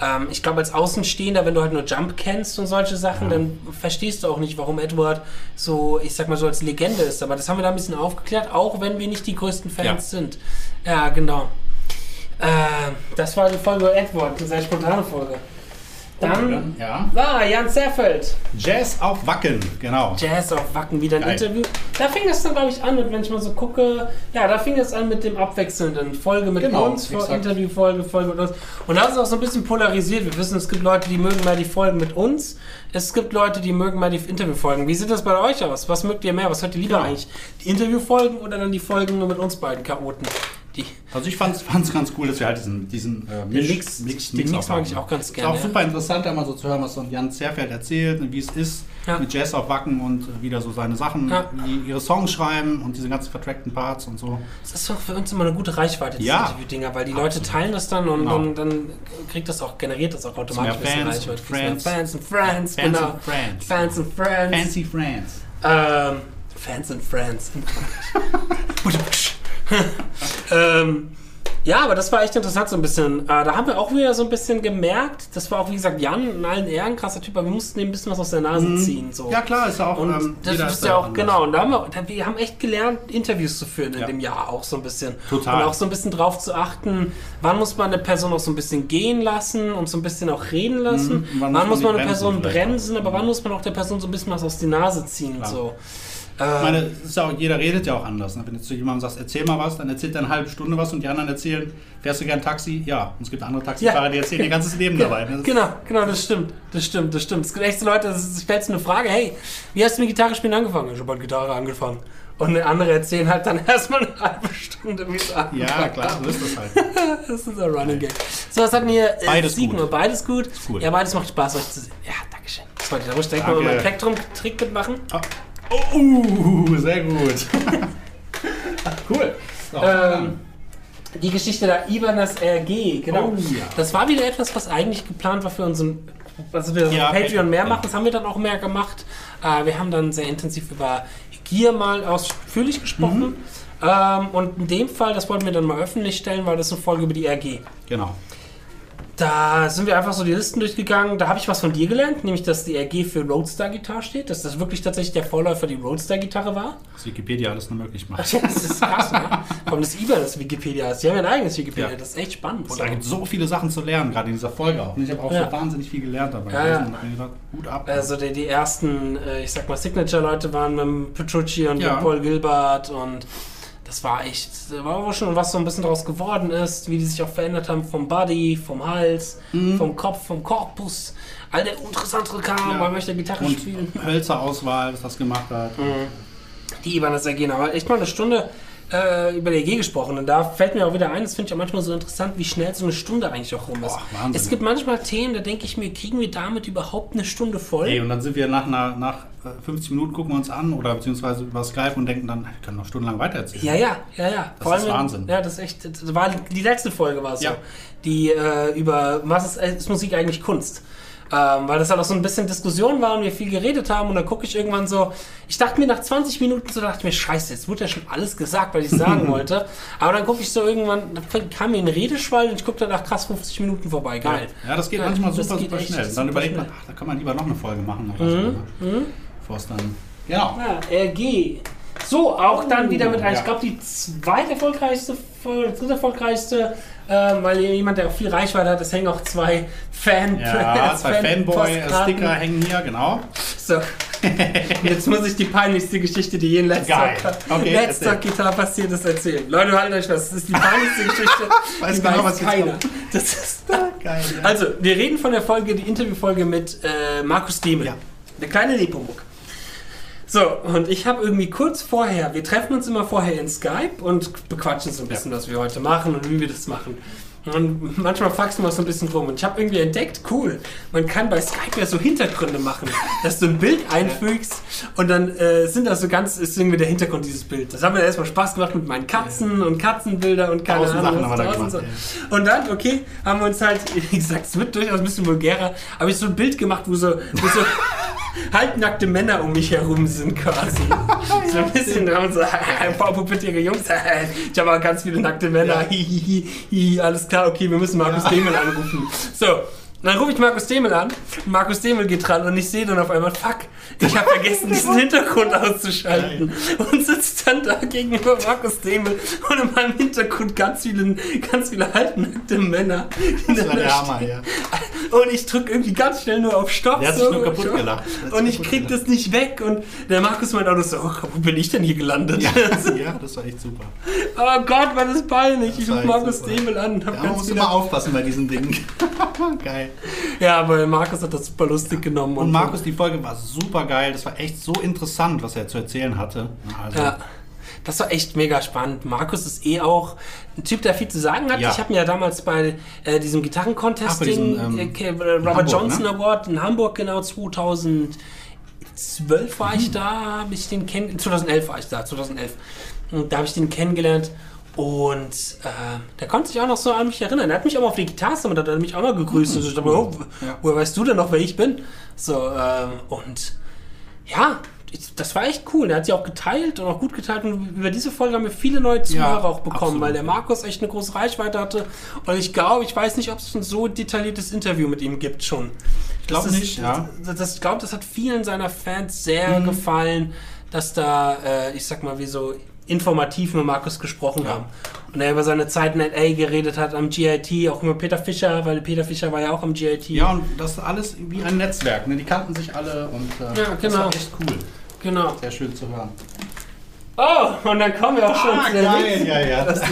Ähm, ich glaube, als Außenstehender, wenn du halt nur Jump kennst und solche Sachen, Ja. dann verstehst du auch nicht, warum Edward so, ich sag mal so als Legende ist. Aber das haben wir da ein bisschen aufgeklärt, auch wenn wir nicht die größten Fans Ja. sind. Ja, genau. Äh, das war die Folge über Edward, eine sehr spontane Folge. Dann ja. war Jan Zerfeld, Jazz auf Wacken, genau. Jazz auf Wacken, wieder ein Geil. Interview. Da fing es dann, glaube ich, an, und wenn ich mal so gucke, ja, da fing es an mit dem abwechselnden Folge mit Genau, uns. Interviewfolge, Folge mit uns. Und das ist auch so ein bisschen polarisiert. Wir wissen, es gibt Leute, die mögen mehr die Folgen mit uns. Es gibt Leute, die mögen mehr die Interviewfolgen. Wie sieht das bei euch aus? Was mögt ihr mehr? Was hört ihr lieber Genau. eigentlich? Die Interviewfolgen oder dann die Folgen nur mit uns beiden Chaoten? Die, Also ich fand es ganz cool, dass wir halt diesen, diesen äh, Den Mix- den Mix mag ich auch ganz gerne, Ist auch super interessant, da mal so zu hören, was so ein Jan Zerfeld erzählt und wie es ist Ja. mit Jazz auf Wacken und äh, wieder so seine Sachen, Ja. wie ihre Songs schreiben und diese ganzen vertrackten Parts und so. Das ist doch für uns immer eine gute Reichweite, diese Ja. Interview-Dinger, weil die Leute Absolut. teilen das dann und Genau. dann, dann kriegt das auch, generiert das auch automatisch mehr ein bisschen Fans Reichweite. und Friends. Fans und Friends, Fans genau. and Friends. Fans and Friends. Fancy Friends. Ähm, Fans and Friends. ähm, ja, aber das war echt interessant so ein bisschen. Äh, da haben wir auch wieder so ein bisschen gemerkt, das war auch wie gesagt Jan in allen Ehren, krasser Typ, aber wir mussten ihm ein bisschen was aus der Nase ziehen. So. Mhm. Ja klar, ist ja auch. Und ähm, das ist ja auch, anders. genau, und da haben wir, da, wir haben echt gelernt, Interviews zu führen in Ja. dem Jahr auch so ein bisschen. Total. Und auch so ein bisschen drauf zu achten, wann muss man eine Person auch so ein bisschen gehen lassen und so ein bisschen auch reden lassen. Mhm. Wann, Wann muss man die eine bremsen Person bremsen, aber wann muss man auch der Person so ein bisschen was aus die Nase ziehen. Klar. So. Ich meine, ist ja auch, jeder redet ja auch anders. Ne? Wenn du zu jemandem sagst, erzähl mal was, dann erzählt er eine halbe Stunde was und die anderen erzählen, fährst du gern Taxi? Ja. Und es gibt andere Taxifahrer, Ja. die erzählen ihr ganzes Leben dabei. Ne? Genau, genau, das stimmt. Das stimmt, das stimmt. Es gibt echt so Leute, das stellst du eine Frage, hey, wie hast du mit Gitarre spielen angefangen? Ich habe halt Gitarre angefangen. Und andere erzählen halt dann erstmal eine halbe Stunde, wie es Ja, klar, so ist das halt. Das ist ein Running Gag. So, was hatten wir? Äh, Beides Siegen gut. beides gut. gut. Ja, beides macht Spaß, euch zu sehen. Ja, Dankeschön. Das wollte ich, da muss ich direkt mal meinen Plektrum-Trick mitmachen. Oh, uh, sehr gut. Cool. So, Ähm, die Geschichte der Ibanez RG, genau. Oh, ja. Das war wieder etwas, was eigentlich geplant war für unseren, also wir Ja, Patreon mehr machen. Das haben wir dann auch mehr gemacht. Äh, wir haben dann sehr intensiv über Gier mal ausführlich gesprochen. Mhm. Ähm, und in dem Fall, das wollten wir dann mal öffentlich stellen, weil das eine Folge über die RG. genau. Da sind wir einfach so die Listen durchgegangen. Da habe ich was von dir gelernt, nämlich dass die RG für Roadstar-Gitarre steht, dass das wirklich tatsächlich der Vorläufer die Roadstar-Gitarre war. Dass Wikipedia alles nur möglich macht. Das ist krass, ne? Warum das IBA das Wikipedia ist. Die haben ja ein eigenes Wikipedia, Ja. das ist echt spannend. Und da gibt es so viele Sachen zu lernen, gerade in dieser Folge auch. Und ich habe auch Ja. so wahnsinnig viel gelernt dabei. Ja, ja. Gedacht, Hut ab. Also die, die ersten, äh, ich sag mal, Signature-Leute waren mit Petrucci und Ja. Paul Gilbert und das war echt, da war auch schon was so ein bisschen draus geworden ist, wie die sich auch verändert haben vom Body, vom Hals, vom Kopf, vom Korpus. All der interessantere Mhm. Ja. man möchte Gitarre und spielen. Hölzerauswahl, was das gemacht hat. Die IBAN ist ergehen, aber echt mal eine Stunde äh, über die EG gesprochen und da fällt mir auch wieder ein, das finde ich auch manchmal so interessant, wie schnell so eine Stunde eigentlich auch rum ist. Boah, Wahnsinn. es gibt manchmal Themen, da denke ich mir, kriegen wir damit überhaupt eine Stunde voll? Ey, und dann sind wir nach, einer, nach äh, 50 Minuten, gucken wir uns an oder beziehungsweise über Skype und denken dann, wir können noch stundenlang weitererzählen. Ja, ja, ja, ja. Das ist Wahnsinn. Ja, das ist echt. Das war die letzte Folge war es so. Ja. Die äh, über was ist, äh, ist Musik eigentlich Kunst? Ähm, weil das halt auch so ein bisschen Diskussion war und wir viel geredet haben und dann gucke ich irgendwann so, ich dachte mir nach 20 Minuten so, dachte ich mir, scheiße, jetzt wurde ja schon alles gesagt, was ich sagen wollte. Aber dann gucke ich so irgendwann, dann kam mir ein Redeschwall und ich gucke danach krass 50 Minuten vorbei, geil. Ja, das geht Ja, manchmal das super, geht super schnell. Dann überlegt man, ach, da kann man lieber noch eine Folge machen oder so. Ne? Bevor es dann. Genau. Ja, RG. So, auch dann wieder mit, ja. ich glaube, die zweite erfolgreichste, Folge, dritte erfolgreichste, ähm, weil jemand, der auch viel Reichweite hat, es hängen auch zwei Fan Ja, zwei. Fanboy-Sticker hängen hier, genau. So. Jetzt muss ich die peinlichste Geschichte, die je in Geil. Talk, Okay, erzähl. Talk Gitarre passiert ist, erzählen. Leute, haltet euch was. Das ist die peinlichste Geschichte. Weiß die genau, weiß was keiner. Das ist Geil. Ja. also, wir reden von der Folge, die Interviewfolge mit äh, Markus Demel. Ja. Der kleine Nepomuk. So, und ich habe irgendwie kurz vorher, wir treffen uns immer vorher in Skype und bequatschen so ein bisschen, was wir heute machen und wie wir das machen. Und manchmal fragst du mal so ein bisschen rum. Und ich habe irgendwie entdeckt, cool, man kann bei Skype ja so Hintergründe machen, dass du ein Bild einfügst und dann äh, sind das so ganz, ist irgendwie der Hintergrund dieses Bild. Das hat mir erstmal Spaß gemacht mit meinen Katzen und Katzenbilder und keine Tausend Ahnung. Sachen haben wir so. Und dann, okay, haben wir uns halt, wie gesagt, es wird durchaus ein bisschen vulgärer, habe ich so ein Bild gemacht, wo so, wo so halbnackte Männer um mich herum sind quasi. so ein bisschen, und so, ein paar pubertäre Jungs, ich habe aber ganz viele nackte Männer, hihihi, hi, alles klar, okay, wir müssen Markus Demel anrufen. So, und dann rufe ich Markus Demel an, Markus Demel geht dran und ich sehe dann auf einmal, fuck, ich habe vergessen, diesen Hintergrund auszuschalten. Und sitzt dann da gegenüber Markus Demel und in meinem Hintergrund ganz viele, ganz viele halbnackte Männer. Das war der Hammer, ja. Und ich drücke irgendwie ganz schnell nur auf Stopp. Der hat sich nur kaputt gelacht. Der hat Und ich kaputt krieg gelacht. das nicht weg. Und der Markus meint auch nur so, oh, wo bin ich denn hier gelandet? Ja, ja, das war echt super. oh Gott, war das peinlich. Ich war rufe Markus super. Demel an. und Hab Ja, man muss immer aufpassen bei diesen Dingen. geil. ja, aber Markus hat das super lustig genommen. Und Markus, die Folge war super geil. Das war echt so interessant, was er zu erzählen hatte. Also, Ja. Das war echt mega spannend. Markus ist eh auch ein Typ, der viel zu sagen hat. Ja. Ich habe mir ja damals bei äh, diesem Gitarrencontest diesem, ähm, äh, Robert Hamburg, Johnson ne? Award in Hamburg genau 2012 war Mhm. ich da, habe ich den kennen 2011 war ich da, 2011. Und da habe ich den kennengelernt. Und äh, der konnte sich auch noch so an mich erinnern. Er hat mich auch mal auf die Gitarre und hat mich auch mal gegrüßt. Und ich dachte, oh, Ja. woher weißt du denn noch, wer ich bin? So, ähm, und ja, ich, das war echt cool. Der hat sie auch geteilt und auch gut geteilt. Und über diese Folge haben wir viele neue Zuhörer auch bekommen, absolut, weil der ja. Markus echt eine große Reichweite hatte. Und ich glaube, ich weiß nicht, ob es ein so detailliertes Interview mit ihm gibt schon. Ich glaub nicht, ja. Das, das, ich glaube, das hat vielen seiner Fans sehr Mhm. gefallen, dass da, äh, ich sag mal, wie so informativ mit Markus gesprochen Ja. haben. Und er über seine Zeit in LA geredet hat, am GIT, auch über Peter Fischer, weil Peter Fischer war ja auch am GIT. Ja, und das ist alles wie ein Netzwerk. Ne? Die kannten sich alle und äh, Ja, das genau. war echt cool. Genau. Sehr schön zu hören. Oh, und dann kommen wir auch schon Ah, zu der geil, ja, ja. Das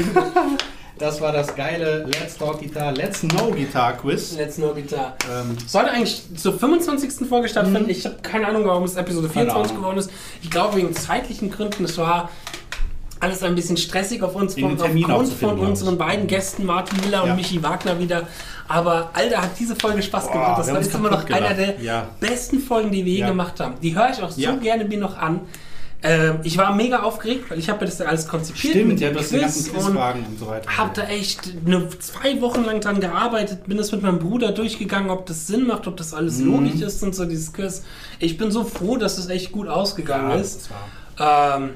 Das war das geile Let's Talk Guitar, Let's Know Guitar Quiz. Let's Know Guitar. Ähm, Sollte eigentlich zur 25. Folge stattfinden. Ich habe keine Ahnung, warum es Episode Mhm. Keine 24 Ahnung. geworden ist. Ich glaube, wegen zeitlichen Gründen. Es war alles ein bisschen stressig auf uns, von, aufgrund von unseren beiden Gästen, Martin Miller und Ja. Michi Wagner wieder. Aber Alter, hat diese Folge Spaß gemacht. Das war jetzt uns immer noch kaputt einer der. Ja. besten Folgen, die wir je Ja. gemacht haben. Die höre ich auch so Ja. gerne mir noch an. Ähm, ich war mega aufgeregt, weil ich habe mir das alles konzipiert. Stimmt, ja, du hast die ganzen und Quizfragen und so weiter. hab da echt eine, zwei Wochen lang dran gearbeitet, bin das mit meinem Bruder durchgegangen, ob das Sinn macht, ob das alles Mhm. logisch ist und so dieses Quiz. Ich bin so froh, dass es echt gut ausgegangen ja, ist. das war, Ähm,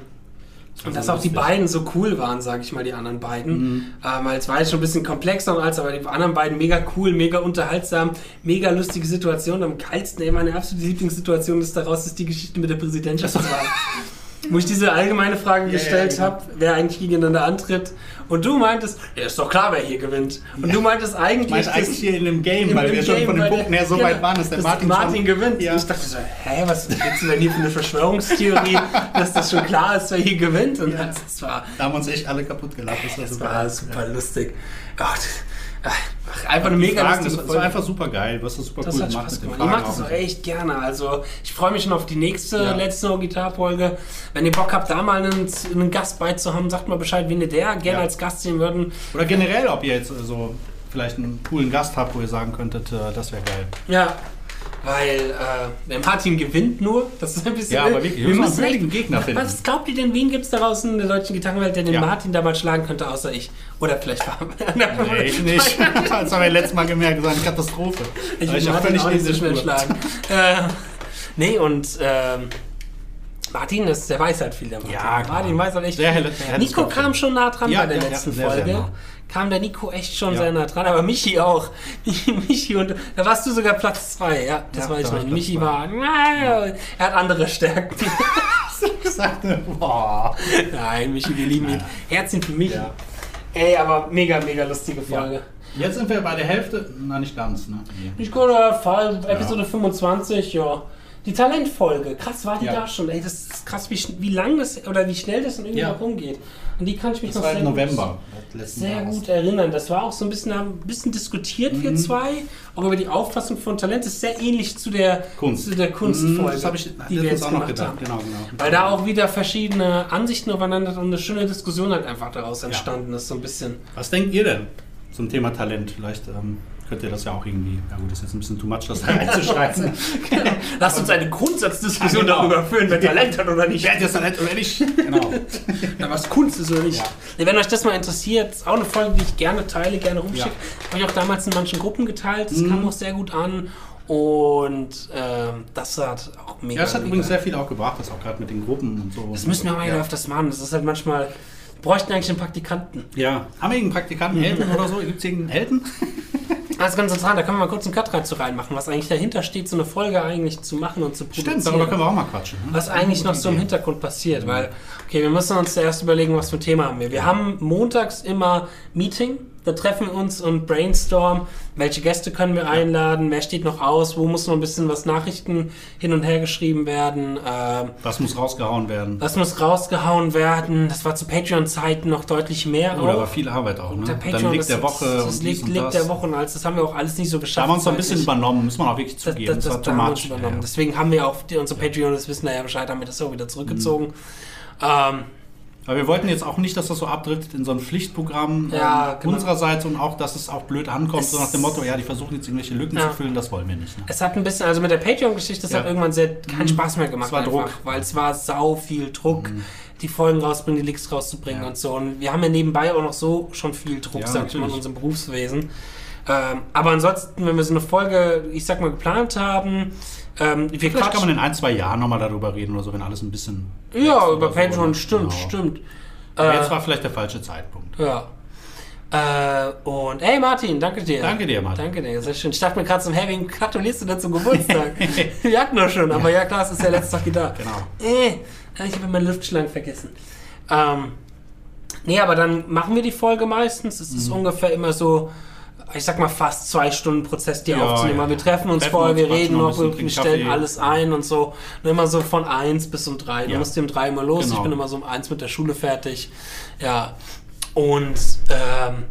Und dass Also auch die beiden so cool waren, sage ich mal, die anderen beiden. Mhm. Ähm, es war jetzt schon ein bisschen komplexer und alles, aber die anderen beiden mega cool, mega unterhaltsam, mega lustige Situation. Am geilsten, ey, meine absolute Lieblingssituation ist daraus, ist die Geschichte mit der Präsidentschaftswahl. Wo ich diese allgemeine Frage Ja, gestellt ja, genau. habe, wer eigentlich gegeneinander antritt. Und du meintest, ja, ist doch klar, wer hier gewinnt. Und du meintest eigentlich, Ich eigentlich hier in dem Game, im- weil wir schon Game, von den Punkten her so weit waren, dass der Martin, Martin schon, gewinnt. Ich dachte so, hä, was gibt's denn hier für eine Verschwörungstheorie, dass das schon klar ist, wer hier gewinnt? Und das, war Da haben uns echt alle kaputt gelacht. Das war das super. war super lustig. Ach, einfach eine Die mega Fragen, lustige das, war einfach super geil. Du hast das super Das cool hat gemacht Spaß gemacht. Ich mache das auch echt gerne. Also ich freue mich schon auf die nächste Ja. letzte No Guitar Folge. Wenn ihr Bock habt, da mal einen, einen Gast beizuhaben, sagt mal Bescheid, wen ihr der gerne Ja. als Gast sehen würden. Oder generell, ob ihr jetzt äh, so vielleicht einen coolen Gast habt, wo ihr sagen könntet, äh, das wäre geil. Ja. Weil äh, Martin gewinnt nur. Das ist ein bisschen. Ja, aber wirklich, wir müssen einen Gegner finden. Was glaubt ihr denn, wen gibt es da draußen in der deutschen Gitarrenwelt, der den Ja. Martin damals schlagen könnte, außer ich? Oder vielleicht war Nee, ich nicht. Das haben wir letztes Mal gemerkt, das war eine Katastrophe. Ich will Martin auch nicht so schnell schlagen. äh, nee, und ähm, Martin, ist, der weiß halt viel, der Martin. Ja. Martin weiß halt echt Sehr helles Nico kam schon nah dran Ja, bei der ja, letzten sehr, sehr Folge. nah. Kam der Nico echt schon Ja. sehr nah dran, aber Michi auch. Michi und da warst du sogar Platz zwei, ja, das Ja, weiß ich war noch. ich Michi war, naja, er hat andere Stärken. gesagt, boah. Nein, Michi, wir lieben ihn. Herzchen für Michi. Ja. Ey, aber mega, mega lustige Folge. Jetzt sind wir bei der Hälfte. Na, nicht ganz, ne? Nee. Ich guter Fall, Episode 25, ja. Die Talentfolge, krass war die Ja. da schon. Ey, das ist krass, wie, wie lang das oder wie schnell das dann irgendwie Ja. noch rumgeht. Und die kann ich mich Das noch war sehr, im gut, November. letzten sehr gut erinnern. Das war auch so ein bisschen, ein bisschen diskutiert, Mhm. wir zwei, auch über die Auffassung von Talent. Ist sehr ähnlich zu der, Kunst. Zu der Kunstfolge, Mhm, Das habe ich die wir jetzt auch noch gedacht. Genau, genau. Weil da auch wieder verschiedene Ansichten aufeinander und eine schöne Diskussion halt einfach daraus entstanden ist, so ein bisschen. Was denkt ihr denn zum Thema Talent? Vielleicht ähm, könnt ihr das ja auch irgendwie. Ja, gut, ist jetzt ein bisschen too much, das da reinzuschreiben. Lasst uns eine Grundsatzdiskussion Ja, genau. darüber führen, wer Talent hat oder nicht. Wer hat jetzt Talent oder nicht? Genau. Na, was Kunst ist oder nicht. Ja. Ja, wenn euch das mal interessiert, ist auch eine Folge, die ich gerne teile, gerne rumschicke. Habe ich auch damals in manchen Gruppen geteilt. Das Mhm. kam auch sehr gut an. Und ähm, das hat auch mega. Ja, es hat mega. übrigens sehr viel auch gebracht, das auch gerade mit den Gruppen und so. Das müssen wir mal ja. öfters machen. Das ist halt manchmal. Bräuchten eigentlich einen Praktikanten. Ja. Haben wir irgendeinen Praktikanten, Elten oder so? Gibt es irgendeinen Elten? Das ist ganz interessant, da können wir mal kurz einen Cut rein zu reinmachen, was eigentlich dahinter steht, so eine Folge eigentlich zu machen und zu produzieren. Stimmt, darüber können wir auch mal quatschen. ne? was eigentlich noch so im Hintergrund passiert, weil, okay, wir müssen uns zuerst überlegen, was für ein Thema haben wir. Wir haben montags immer Meeting, da treffen wir uns und brainstorm, welche Gäste können wir einladen, wer steht noch aus, wo muss noch ein bisschen was Nachrichten hin und her geschrieben werden, ähm, Was muss rausgehauen werden? was muss rausgehauen werden, das war zu Patreon-Zeiten noch deutlich mehr. Oh, da auch. war viel Arbeit auch. Ne? Der Dann Patreon, liegt das, der Woche das, und das dies liegt, liegt das. der Woche und alles, das haben wir auch alles nicht so Da geschafft. haben wir uns so ein bisschen übernommen, muss man auch wirklich Das, zugeben. das, Das, das, war da uns übernommen. Ja. Deswegen haben wir auch die, unsere Patreon, das wissen ja Bescheid, haben wir das auch wieder zurückgezogen. Ähm, Aber wir wollten jetzt auch nicht, dass das so abdriftet in so ein Pflichtprogramm Ja, ähm, genau. unsererseits und auch, dass es auch blöd ankommt, Es- so nach dem Motto, ja, die versuchen jetzt irgendwelche Lücken Ja. zu füllen, das wollen wir nicht. Ne? es hat ein bisschen, also mit der Patreon-Geschichte, das Ja. hat irgendwann sehr keinen Mhm. Spaß mehr gemacht. Es war einfach, Druck. Weil es war sau viel Druck, die Folgen rausbringen, die Leaks rauszubringen Ja. und so. Und wir haben ja nebenbei auch noch so schon viel Druck, Ja, sag ich mal, in unserem Berufswesen. Ähm, aber ansonsten, wenn wir so eine Folge, ich sag mal, geplant haben, ähm, wir Vielleicht kann man in ein, zwei Jahren nochmal darüber reden oder so, wenn alles ein bisschen... Ja, über so, Patreon, ne? stimmt, Genau. stimmt. Aber Äh, jetzt war vielleicht der falsche Zeitpunkt. Ja. Äh, und hey Martin, danke dir. Danke dir, Martin. Danke dir, sehr schön. Ich dachte mir gerade zum, hey, wen gratulierst du denn zum Geburtstag? Wir hatten doch schon, aber ja klar, es ist ja letzter Tag da. Genau. Äh, ich habe meinen Luftschlangen vergessen. Ähm, nee, aber dann machen wir die Folge meistens. Es Mhm. ist ungefähr immer so, ich sag mal fast zwei Stunden Prozess, die Ja, aufzunehmen. ja, Wir treffen uns Treffen vorher, uns, wir reden noch wir stellen Kaffee. alles ein und so. Und immer so von eins bis um drei. Du Ja. musst um drei immer los. Ich Genau. bin immer so um eins mit der Schule fertig. Ja. Und ähm,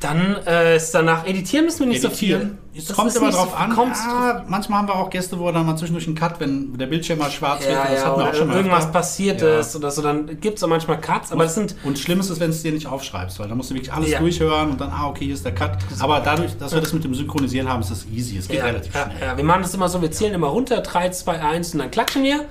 dann äh, ist danach editieren müssen wir nicht so Editieren. viel. Es Das kommt immer so drauf viel. an. Ja, manchmal haben wir auch Gäste, wo dann mal zwischendurch einen Cut, wenn der Bildschirm mal schwarz wird. Ja, das ja, wir oder auch schon mal irgendwas öfter. passiert Ja. ist oder so, dann gibt es auch manchmal Cuts, aber das sind Und schlimm ist es, wenn du es dir nicht aufschreibst, weil da musst du wirklich alles durchhören und dann, ah, okay, hier ist der Cut. Aber dadurch, dass wir das mit dem Synchronisieren haben, ist das easy. Es geht relativ schnell. ja, wir machen das immer so, wir zählen immer runter, 3, 2, 1 und dann klatschen wir.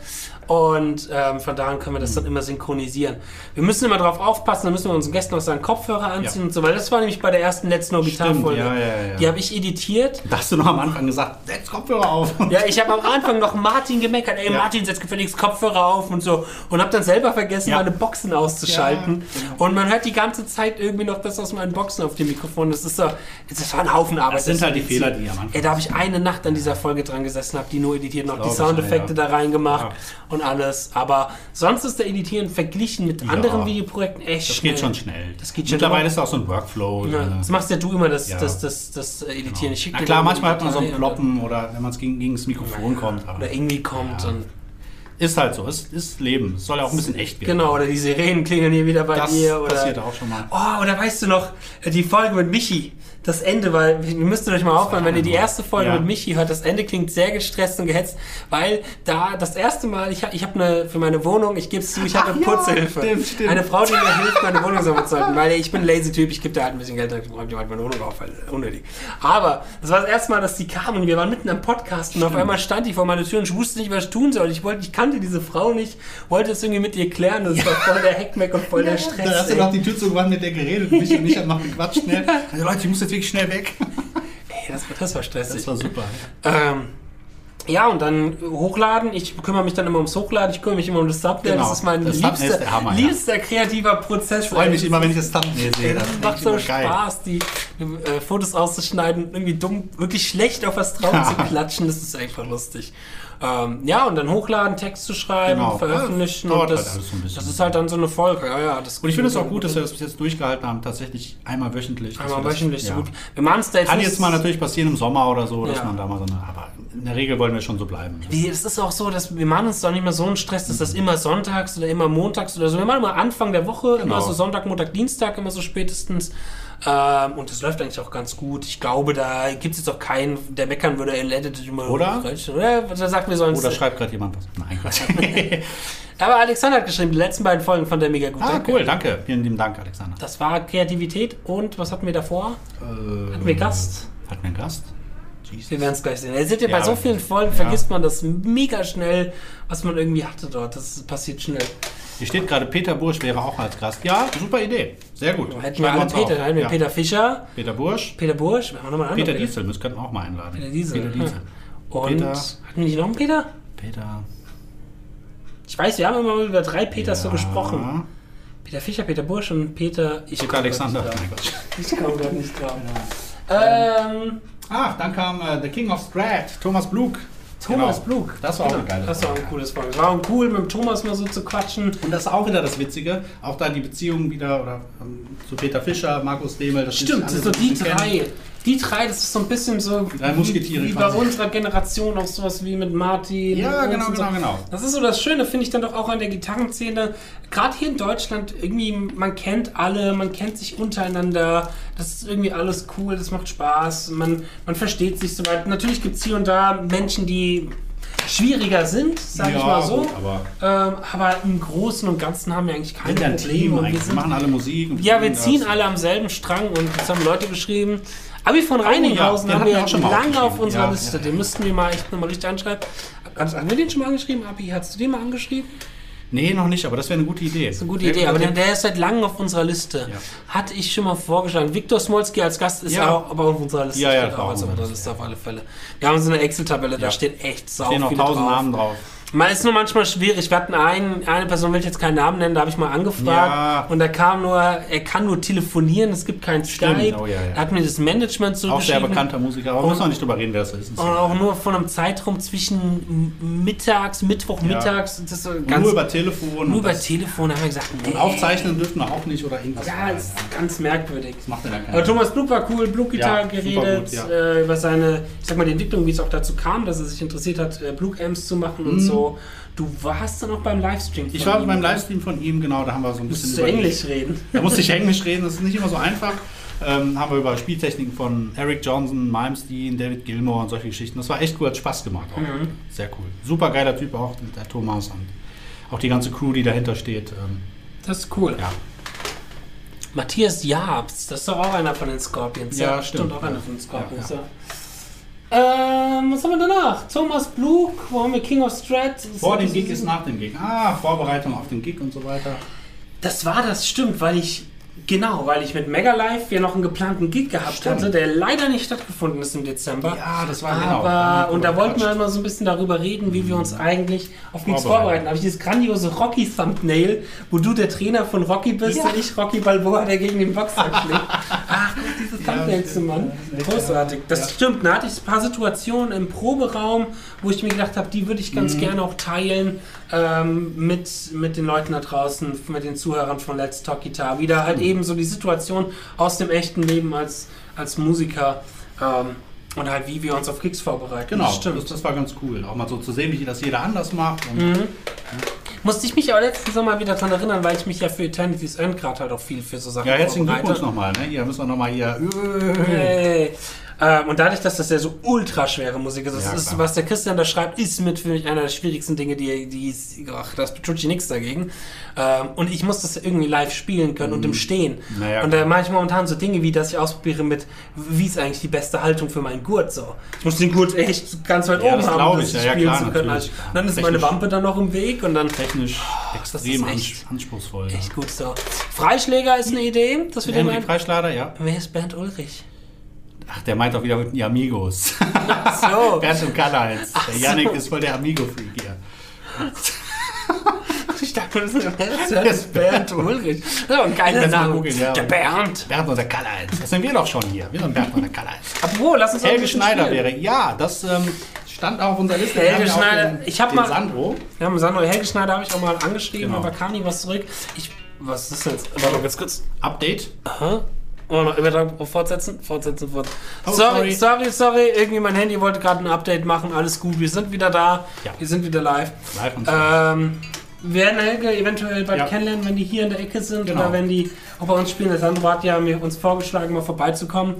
Und ähm, von daher können wir das dann immer synchronisieren. Wir müssen immer drauf aufpassen, da müssen wir unseren Gästen auch seinen Kopfhörer anziehen Ja. und so, weil das war nämlich bei der ersten Let's No Guitar Stimmt, Folge. ja, ja, ja. Die habe ich editiert. Da hast du noch am Anfang gesagt, setz Kopfhörer auf. Ja, ich habe am Anfang noch Martin gemeckert, ey Ja. Martin, setz gefälligst Kopfhörer auf und so. Und habe dann selber vergessen, meine Boxen auszuschalten. Genau. Und man hört die ganze Zeit irgendwie noch das aus meinen Boxen auf dem Mikrofon. Das ist so, das war ein Haufen Arbeit. Das sind halt die Fehler, die am Anfang Ey, da habe ich eine Nacht an dieser Folge dran gesessen, habe die nur editiert, noch die Soundeffekte da reingemacht Ja. und alles. Aber sonst ist der Editieren verglichen mit anderen Videoprojekten echt Das schnell. geht schon schnell. Das geht Mittlerweile ist auch so ein Workflow. Ja, drin. das machst ja du immer, das, Ja. das, das, das äh, Editieren. Schick Na klar, manchmal hat man so ein und Ploppen oder wenn man es gegen, gegen das Mikrofon kommt. Oder irgendwie kommt. Ja. Und Ist halt so, es ist Leben. Es soll ja auch ein bisschen echt werden. Genau, oder die Sirenen klingeln hier wieder bei Das dir. Oder, passiert auch schon mal. Oh, oder weißt du noch, die Folge mit Michi, das Ende, weil ihr müsst euch mal aufhören, wenn ihr die erste Folge Ja. mit Michi hört, das Ende klingt sehr gestresst und gehetzt, weil da das erste Mal, ich, ich habe eine, für meine Wohnung, ich gebe es zu, ich habe eine ja, Putzhilfe. stimmt, stimmt. Eine Frau, die mir hilft, meine Wohnung sauber zu halten, weil ich bin ein lazy Typ, ich gebe da halt ein bisschen Geld, dann räumt die halt meine Wohnung auf, weil unnötig. Aber das war das erste Mal, dass die kam und wir waren mitten am Podcast und auf einmal stand die vor meiner Tür und ich wusste nicht, was ich tun soll. Ich wollte, ich kannte diese Frau nicht, wollte es irgendwie mit ihr klären es war voll der Heckmeck und voll der Stress. Da hast du noch die Tür zugemacht, mit der geredet. Mich und ich haben noch gequatscht schnell. Also Leute, ich muss jetzt wirklich schnell weg. Ey, das, war- das war stressig. Das war super. ähm, ja, und dann hochladen. Ich kümmere mich dann immer ums Hochladen. Ich kümmere mich immer um das Thumbnail. Genau. Das ist mein Das liebster, ist Hammer, ja. liebster kreativer Prozess. Ich freue mich immer, wenn ich das Thumbnail sehe. Das macht ich so. Spaß, die äh, Fotos auszuschneiden, irgendwie dumm, wirklich schlecht auf was drauf zu klatschen. Das ist einfach lustig. Ähm, ja, und dann hochladen, Text zu schreiben, Genau. veröffentlichen. Dauert das, halt so das ist halt dann so eine Folge. Ja, ja, das Und ich finde es auch gut, dass wir das bis jetzt durchgehalten haben. Tatsächlich einmal wöchentlich. Einmal wir das- wöchentlich so ja. gut. Wir machen es da jetzt Kann jetzt mal natürlich passieren im Sommer oder so, dass Ja. man da mal so eine. Aber in der Regel wollen wir schon so bleiben. Nee, es ist auch so, dass wir machen uns doch nicht mehr so einen Stress, dass das immer sonntags oder immer montags oder so. Wir machen immer Anfang der Woche, immer Genau. so Sonntag, Montag, Dienstag, immer so spätestens. Ähm, und das läuft eigentlich auch ganz gut. Ich glaube, da gibt es jetzt auch keinen, der meckern würde, er lädt immer. Oder? Oder? Der sagt, wir sollen Oder schreibt gerade jemand was? Nein. Aber Alexander hat geschrieben, die letzten beiden Folgen fand er mega gut. ah, Danke. cool, danke. Vielen lieben Dank, Alexander. Das war Kreativität und was hatten wir davor? Hatten wir Gast? Hatten wir einen Gast? Jesus. Wir werden es gleich sehen. Ihr seht ja, bei so vielen Folgen ja. vergisst man das mega schnell, was man irgendwie hatte dort. Das passiert schnell. Hier steht gerade, Peter Bursch wäre auch als Gast. Ja, super Idee. Sehr gut. Hätten wir alle Peter. hätten wir Ja. Peter Fischer, Peter Bursch, Peter Bursch, wir haben nochmal einen Peter anderen Diesel, das könnten wir auch mal einladen. Peter Diesel. Peter Diesel. Und Peter- hatten wir nicht noch einen Peter? Peter. Ich weiß, wir haben immer über drei Peters so Ja. gesprochen. Peter Fischer, Peter Bursch und Peter. Ich Peter Alexander. Ich komme gerade nicht drauf. Ähm, Ach, dann kam äh, The King of Strat, Thomas Blug. Thomas Genau. Blug. Das war auch Genau, eine geile Das war ein Folge. cooles Folge. War auch cool, mit dem Thomas mal so zu quatschen. Und das ist auch wieder das Witzige, auch da die Beziehung wieder oder ähm, zu Peter Fischer, Markus Demel, das Stimmt, das sind so die drei. Die drei, das ist so ein bisschen so drei Musketiere wie, wie bei unserer Generation auch sowas wie mit Martin. Ja, genau, so. genau, genau. Das ist so das Schöne, finde ich dann doch auch an der Gitarrenszene. Gerade hier in Deutschland, irgendwie, man kennt alle, man kennt sich untereinander. Das ist irgendwie alles cool, das macht Spaß. Man, man versteht sich soweit. Natürlich gibt es hier und da Menschen, die schwieriger sind, sage ich mal so. gut, aber ähm, aber im Großen und Ganzen haben wir eigentlich keine ja Probleme. Team wir sind machen alle Musik. ja, wir das. ziehen alle am selben Strang und jetzt haben Leute geschrieben. Abi von Reininghausen Oh ja, den haben wir auch schon lange auf unserer Ja, Liste. Den müssten wir mal echt nochmal richtig anschreiben. Haben wir den schon mal angeschrieben? Abi, hast du den mal angeschrieben? Nee, noch nicht, aber das wäre eine gute Idee. Das ist eine gute Idee, aber der, der ist seit langem auf unserer Liste. Ja. Hatte ich schon mal vorgeschlagen. Viktor Smolski als Gast ist Ja. auch aber auf unserer Liste. Ja, ja, Steht auch auf unserer Liste auf alle Fälle. Wir haben so eine Excel-Tabelle, da steht echt sau stehen noch viele tausend drauf. Namen drauf. Man ist nur manchmal schwierig. Wir hatten einen, eine Person, will ich jetzt keinen Namen nennen, da habe ich mal angefragt. Ja. Und da kam nur, er kann nur telefonieren, es gibt kein Skype. oh ja, ja. Er hat mir das Management Auch sehr bekannter Musiker, aber muss man nicht drüber reden, wer das ist. Und auch nur von einem Zeitraum zwischen mittags, Mittwoch, mittags. Das ganz, nur über Telefon. nur über das- Telefon haben wir gesagt, nee. Und aufzeichnen dürfen wir auch nicht oder irgendwas. Ja, ist ganz merkwürdig. das macht dann Aber. Thomas Blug war cool, Blug-Gitarre geredet, gut, äh, über seine, ich sag mal, die Entwicklung, wie es auch dazu kam, dass er sich interessiert hat, äh, Blug-Amps zu machen und so. Du warst dann auch beim Livestream. Mhm. Ich von war ihm. beim Livestream von ihm, genau, da haben wir so ein bisschen Musst du Englisch reden? Da musste ich Englisch reden, das ist nicht immer so einfach. Ähm, haben wir über Spieltechniken von Eric Johnson, Malmsteen, David Gilmore und solche Geschichten. Das war echt cool, hat Spaß gemacht. Auch. Mhm. Sehr cool. Super geiler Typ auch, der Thomas und auch die ganze Crew, die dahinter steht. Ähm, Das ist cool. ja. Matthias Jabs, das ist doch auch einer von den Scorpions. Ja, stimmt. auch einer von den Scorpions. Ja. Ähm, was haben wir danach? Thomas Blue, wo haben wir King of Strat? Vor dem Gig ist nach dem Gig. Ah, Vorbereitung auf den Gig und so weiter. Das war das, stimmt, weil ich, genau, weil ich mit Mega Live ja noch einen geplanten Gig gehabt Stimmt. hatte, der leider nicht stattgefunden ist im Dezember. Ja, das war genau. Aber, und da wollten wir immer so ein bisschen darüber reden, wie wir uns eigentlich auf Gigs Vorbereiten. Da habe ich dieses grandiose Rocky-Thumbnail, wo du der Trainer von Rocky bist Ja. und ich Rocky Balboa, der gegen den Boxer schlägt. Ach, dieses Thumbnail zu echt, Großartig. Das ja. stimmt. Da hatte ich ein paar Situationen im Proberaum, wo ich mir gedacht habe, die würde ich ganz Mhm. gerne auch teilen ähm, mit, mit den Leuten da draußen, mit den Zuhörern von Let's Talk Guitar. Wieder Mhm. halt eben so die Situation aus dem echten Leben als, als Musiker. Ähm, und halt, wie wir uns auf Gigs vorbereiten. Genau, Das das, stimmt. das war ganz cool. Auch mal so zu sehen, wie das jeder anders macht. Und Mhm. Musste ich mich aber letzten Sommer wieder dran erinnern, weil ich mich ja für Eternity's End gerade halt auch viel für so Sachen Ja, herzlichen. Glückwunsch nochmal. Ne? Hier müssen wir nochmal hier. Hey. Ähm, und dadurch, dass das ja so ultra schwere Musik ist, Ja, ist, was der Christian da schreibt, ist mit für mich einer der schwierigsten Dinge, die, die ach, das tut nichts dagegen. Ähm, und ich muss das irgendwie live spielen können und im Stehen. Mhm. Naja, und da mache ich momentan so Dinge wie, dass ich ausprobiere mit, wie ist eigentlich die beste Haltung für meinen Gurt so. Ich muss den Gurt echt ganz weit Ja, oben das haben, um ich. das ja, spielen klar, zu können. Also, dann ist meine Technisch. Wampe dann noch im Weg und dann Technisch extrem ist echt- ans- anspruchsvoll. echt gut so. Freischläger ist eine Idee, dass wir den Henry. Freischlader, ja. Wer ist Bernd Ulrich? Ach, der meint auch wieder mit den Amigos. So. Bernd und Karl-Heinz. Der so. Yannick ist voll der Amigo-Freak hier. Ich dachte, das ist, das ist Bernd Ulrich. Ja, ein geiler Name. googeln, ja. Der Bernd. Bernd und der Karl-Heinz. Das sind wir doch schon hier. Wir sind Bernd und der Karl-Heinz. Apropos, lass uns Helge Schneider spielen. wäre. Ja, das ähm, stand auch auf unserer Liste. Helge Schneider, Den, ich hab den mal- Sandro. Wir haben Sandro Helge Schneider habe ich auch mal angeschrieben, Genau. aber kam nie was zurück. Ich, was ist jetzt? Warte mal ganz kurz. Update. Aha. Oh, noch Übertragung fortsetzen, fortsetzen, fortsetzen. Oh, sorry, sorry. sorry, sorry. Irgendwie mein Handy wollte gerade ein Update machen. Alles gut, wir sind wieder da. Ja. Wir sind wieder live. Live und Ähm, wir werden Helge eventuell bald Ja. kennenlernen, wenn die hier in der Ecke sind Genau. oder wenn die auch bei uns spielen. Der Sandro hat ja mir uns vorgeschlagen, mal vorbeizukommen.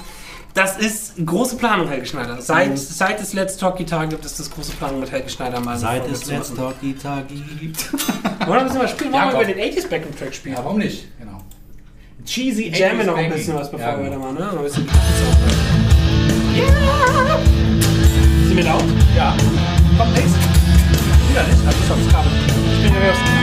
Das ist große Planung, Helge Schneider. Seit, Mhm. seit es Let's Talk Guitar gibt, ist das große Planung mit Helge Schneider mal Seit es Let's. Talk Guitar gibt. Wollen wir was spielen? Wollen Ja, wir über den 80s Backing Track spielen? Ja, warum nicht? Genau. Cheesy Jammen noch ein 80s bisschen was, bevor ja, wir genau. weitermachen. Ne? Ein bisschen sauber. Sind wir laut? Ja. Kommt nichts. Wieder nicht. Also ist aufs Kabel. Ich bin nervös.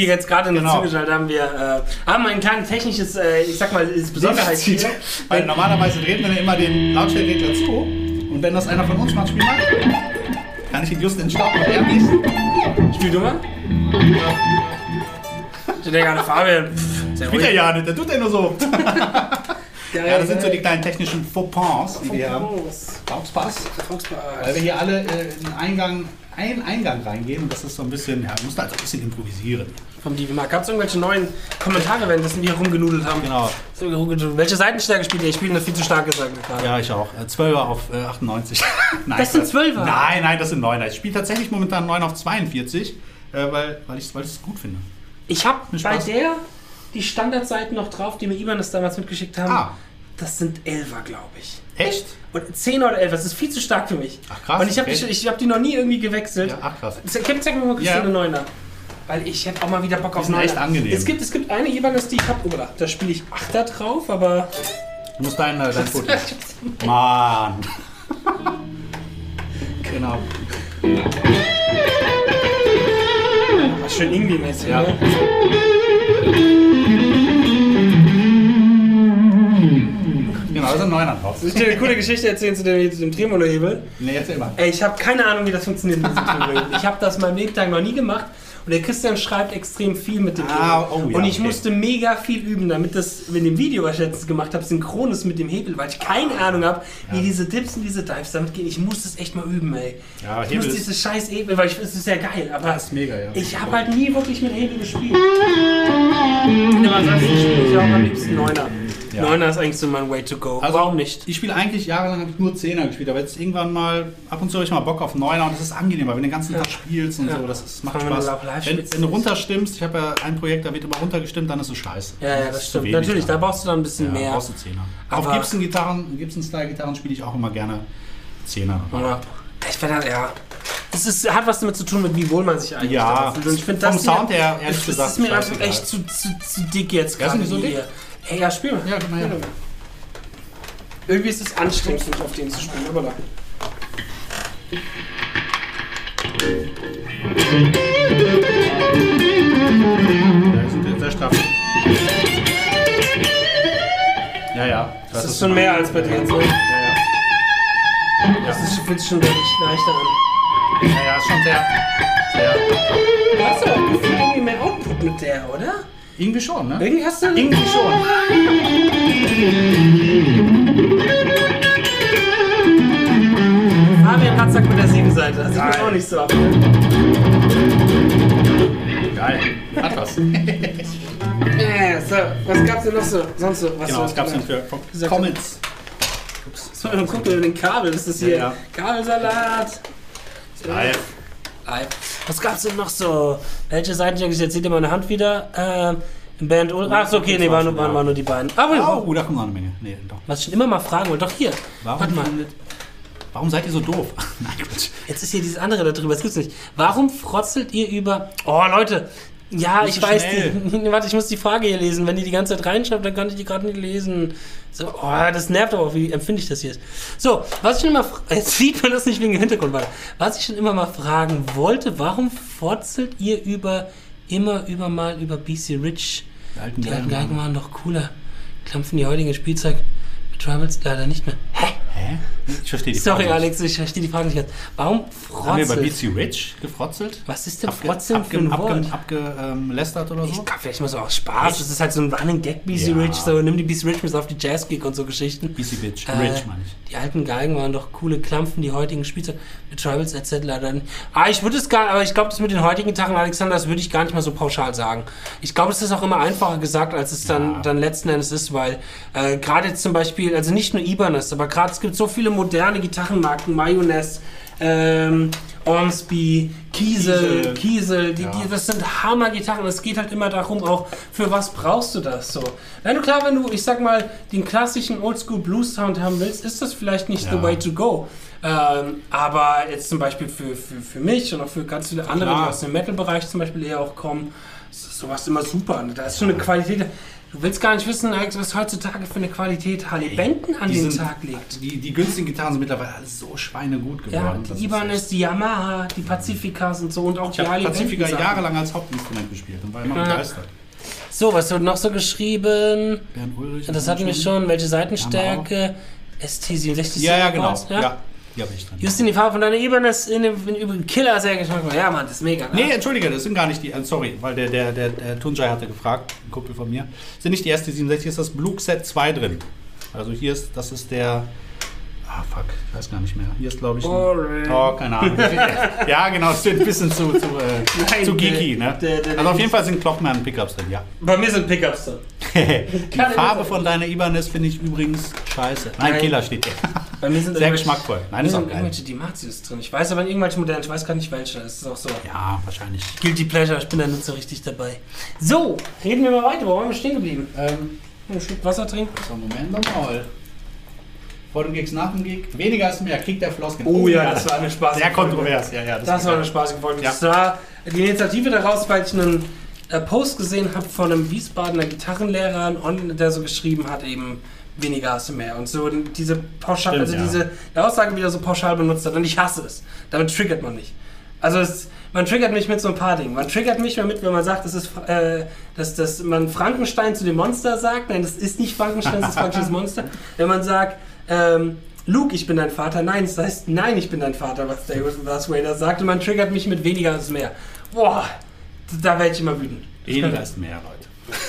Die, jetzt gerade Genau. zugeschaltet haben, wir äh, haben ein kleines technisches, äh, ich sag mal, ist Besonderheit hier. Weil normalerweise drehen wir immer den Lautstärkeregler zu. Und wenn das einer von uns macht, spiel mal. Kann ich ihn just in den Staub er nicht. Spiel du mal. Ich denke gerade, Fabian. Spielt er ja nicht, der tut er nur so. Ja, das sind so die kleinen technischen Fauxpas, die wir haben. Fauxpas. Weil wir hier alle äh, in Eingang, einen Eingang reingehen und das ist so ein bisschen, ja, wir mussten halt so ein bisschen improvisieren. Vom Divi Mark. Gab es irgendwelche neuen Kommentare, wenn das wir rumgenudelt haben? Genau. Welche Seitenstärke spielt ihr? Ich spiele eine viel zu starke Seite gerade. Ja, ich auch. Äh, 12er auf äh, 98. nein, Das sind 12er? Nein, nein, das sind 9er. Ich spiele tatsächlich momentan 9 auf 42, äh, weil, weil ich es weil ich's gut finde. Ich habe bei Spaß. der die Standardseiten noch drauf, die mir Ibanez damals mitgeschickt haben. Ah. Das sind 11er, glaube ich. Echt? Und 10 oder 11, das ist viel zu stark für mich. Ach, krass, Und ich habe okay. die, ich hab die noch nie irgendwie gewechselt. Ja, ach krass. Zeig, zeig mir mal kurz Ja. eine 9er. Weil ich hätte auch mal wieder Bock auf sind 9er. echt angenehm. Es gibt, es gibt eine Ibanez, die ich habe. Oh, da, spiele ich 8er drauf, aber. Du musst dein, äh, dein Foto. Mann. genau. Was schön Ingwie-mäßig, Ja. ne? Genau, da sind 9er drauf. Soll ich dir eine coole Geschichte erzählen zu dem, zu dem Tremolo-Hebel? Nee, erzähl mal. Ey, ich habe keine Ahnung, wie das funktioniert mit diesem Tremolo-Hebel. Ich habe das mein Lebtag noch nie gemacht. Und der Christian schreibt extrem viel mit dem Ah, Hebel. oh ja, und ich okay. musste mega viel üben, damit das mit dem Video, was ich letztens gemacht habe, synchron ist mit dem Hebel, weil ich keine Ahnung habe, wie diese Dips und diese Dives damit gehen. Ich muss das echt mal üben, ey. Ja, ich Hebel muss dieses scheiß Hebel, weil ich, es ist ja geil, aber Das ist mega, ja. ich habe halt nie wirklich mit Hebel gespielt. Aber ansonsten spiele ich auch am liebsten Neuner. Ja. Neuner ist eigentlich so mein Way to go. Also, Warum nicht? Ich spiele eigentlich jahrelang habe ich nur Zehner gespielt, aber jetzt irgendwann mal ab und zu habe ich mal Bock auf Neuner und das ist angenehm, weil wenn du den ganzen Tag spielst und Ja. so, das ist, macht wenn Spaß. Wenn, wenn du ist- runterstimmst, ich habe ja ein Projekt, da wird immer runtergestimmt, dann ist es scheiße. Ja, ja, ist das zu stimmt. Natürlich, da dann. brauchst du dann ein bisschen ja, mehr. brauchst du Zehner. Aber- auf Gibson-Gitarren, Gibson-Style-Gitarren spiele ich auch immer gerne Zehner. Oder? Ich finde halt, ja. Es ist, hat was damit zu tun, mit wie wohl man sich eigentlich Ja. Und ich finde vom das hier- Sound her, ehrlich das, gesagt, Das ist mir einfach echt zu, zu, zu dick jetzt gerade sind die so dick? hier. Hey, ja, spiel mal. Ja, guck mal her. Irgendwie ist es anstrengend, nicht auf den zu spielen, aber da. Ja, die sind jetzt sehr straff. Ja, ja. Das ist schon mehr als bei dir jetzt, ne? Ja, ja. Das ist, fühlt sich schon wirklich leichter an. Ja, ja, ist schon sehr, sehr. Du hast aber auch gefühlt irgendwie mehr Output mit der, oder? Irgendwie schon, ne? Irgendwie hast du. Irgendwie schon. Fabian Patzak mit der Siebenseite. Das sieht Geil. man auch nicht so ab. Geil. Hat was. So, was gab's denn noch so? Sonst so? Was Genau, so was gab's denn für Dieser- Comments? So, dann gucken wir den Kabel. Das ist hier Ja, ja. Kabelsalat. Live. Live. Was gab's denn noch so? Welche Seiten jetzt seht ihr meine Hand wieder? Ähm, Band Ach so, okay, nee, waren, nur- waren, waren nur die beiden. Aber Oh, da kommt noch eine Menge. Nee, doch. was ich schon immer mal fragen wollte, doch hier. Warum, Warte mal, warum seid ihr so doof? Nein, Quatsch. jetzt ist hier dieses andere da drüber, das gibt's nicht. Warum frotzelt ihr über. Oh, Leute. Ja, ich weiß, die, warte, ich muss die Frage hier lesen. Wenn die die ganze Zeit reinschreibt, dann kann ich die gerade nicht lesen. So, oh, das nervt aber, wie empfinde ich das jetzt? So, was ich schon immer, jetzt sieht man das nicht wegen dem Hintergrund, warte. Was ich schon immer mal fragen wollte, warum frotzelt ihr über, immer über mal über BC Rich? Die alten Die alten Geigen. Waren doch cooler. Klampfen die heutigen Spielzeug mit Tribals leider nicht mehr. Hä? Hä? Ich verstehe die Sorry, Frage nicht. Alex, ich verstehe die Frage nicht ganz. Warum Haben wir bei frotzelt? BC Rich gefrotzelt? Was ist denn Frotzen für ein Wort? abge- Abgelästert oder so? Ich glaube, vielleicht mal so aus Spaß. Das ist halt so ein Running Gag, BC. Rich. So, nimm die BC Rich mit auf die Jazz-Gig und so Geschichten. BC Bitch. Äh, Rich, meine ich. Die alten Geigen waren doch coole Klampfen, die heutigen Spielzeug mit Tribals etc. Dann, ah, ich würde es gar, aber ich glaube, das mit den heutigen Gitarren, Alexander, das würde ich gar nicht mal so pauschal sagen. Ich glaube, es ist auch immer einfacher gesagt, als es dann, dann letzten Endes ist, weil äh, gerade jetzt zum Beispiel, also nicht nur Ibanez, aber gerade es gibt so viele moderne Gitarrenmarken, Mayonnaise, ähm, Ormsby, Kiesel, Kiesel. Kiesel, die, Ja. die, das sind Hammer-Gitarren. Es geht halt immer darum, auch für was brauchst du das so. Wenn du klar, wenn du, ich sag mal, den klassischen Oldschool Blues Sound haben willst, ist das vielleicht nicht the Ja. way to go. Ähm, aber jetzt zum Beispiel für, für, für mich und auch für ganz viele andere, Klar. die aus dem Metal-Bereich zum Beispiel eher auch kommen, ist sowas immer super. Da ist schon eine Qualität. Du willst gar nicht wissen, Alex, was heutzutage für eine Qualität Harley Benton an Die den sind- Tag legt. Die, die günstigen Gitarren sind mittlerweile alle so schweinegut geworden. Ja, die Ibanez, die Yamaha, die Pacificas und so und auch Ich die Harley Pazifika Benton. Jahrelang als Hauptinstrument gespielt und war immer Ja. begeistert. So, was wird noch so geschrieben? Bernd Ulrich. Das hatten wir schon. Welche Seitenstärke? ST67 Ja, ja, genau. Records, Ja, die habe ich drin. Justin, die Farbe von deiner Ibanez in dem in übrigen Killer sehr Geschmack. Ja, Mann, das ist mega. Ne? Nee, entschuldige, das sind gar nicht die, äh, sorry, weil der, der, der, der Tunjai hatte gefragt, ein Kumpel von mir, sind nicht die erste 67, ist das Blue Set 2 drin. Also hier ist, das ist der, ah fuck, ich weiß gar nicht mehr. Hier ist glaube ich, Boring. oh, keine Ahnung. ja, genau, es wird ein bisschen zu, zu, äh, Nein, zu geeky, ne? der- der- also auf jeden Fall sind Clockman Pickups drin, ja. Bei mir sind Pickups drin. die Farbe von deiner Ibanez finde ich übrigens scheiße. Nein, Nein. Killer steht hier. Bei mir sind Sehr geschmackvoll. Nein, ist auch geil. irgendwelche Dimatius drin. Ich weiß aber in irgendwelchen Modellen, ich weiß gar nicht welche. Es ist auch so. Ja, wahrscheinlich. Guilty Pleasure, ich bin da nicht so richtig dabei. So, reden wir mal weiter. Wo waren wir stehen geblieben? Ähm, Ein Schluck Wasser trinken. so, Moment nochmal. Vor dem Gigs, nach dem Gig. Weniger ist mehr. Krieg der Flosken. Oh ja, das war eine spaßige Sehr kontrovers. Ja, ja, Das war eine spaßige Folge. Ja. Das war die Initiative daraus, weil ich einen äh, Post gesehen habe von einem Wiesbadener Gitarrenlehrer, und der so geschrieben hat, eben weniger hast du mehr. Und so diese pauschal, Stimmt, also ja. diese die Aussage wieder so pauschal benutzt hat. Und ich hasse es. Damit triggert man nicht. Also es, man triggert mich mit so ein paar Dingen. Man triggert mich damit, wenn man sagt, das ist, äh, dass, dass man Frankenstein zu dem Monster sagt. Nein, das ist nicht Frankenstein, das ist Frankensteins Monster. Wenn man sagt, ähm, Luke, ich bin dein Vater. Nein, das heißt, nein, ich bin dein Vater, was David Darth Vader sagt. Und man triggert mich mit weniger als mehr. Boah, da werde ich immer wütend. Weniger ist mehr, Leute.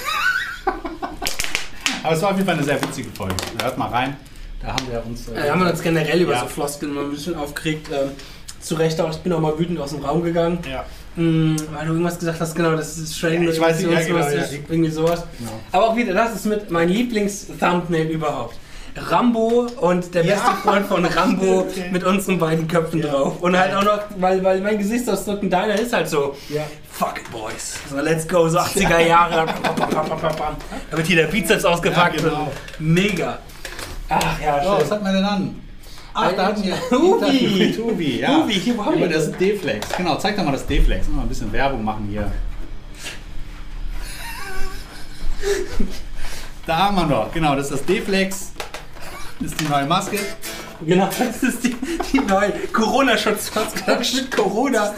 Aber es war auf jeden Fall eine sehr witzige Folge. Hört mal rein. Da haben wir uns. Äh, haben wir uns generell über Ja. so Floskeln mal ein bisschen aufgeregt. Ähm, zu Recht auch, ich bin auch mal wütend aus dem Raum gegangen. Ja. Mm, weil du irgendwas gesagt hast, genau, das ist Strain. Ja, ich weiß nicht, ja, genau, ja. Irgendwie sowas. Genau. Aber auch wieder, das ist mit mein Lieblings-Thumbnail überhaupt. Rambo und der Ja. beste Freund von Rambo mit unseren beiden Köpfen Ja. drauf. Und halt auch noch, weil, weil mein Gesichtsausdruck und deiner ist halt so, Ja. fuck it, boys. So, let's go, so 80er Jahre. da wird hier der Bizeps ausgepackt. Genau. Mega. Ach ja, So, schön. was hat man denn an? Ach, da hatten wir Hubi. Mit Hubi, ja. Hubi, hier, haben wir das das? D-Flex. Genau, zeig doch mal das D-Flex. Mal ein bisschen Werbung machen hier. Da haben wir noch. Genau, das ist das D-Flex. Das ist die neue Maske. Genau, das ist die, die neue Corona-Schutzmaske. mit Corona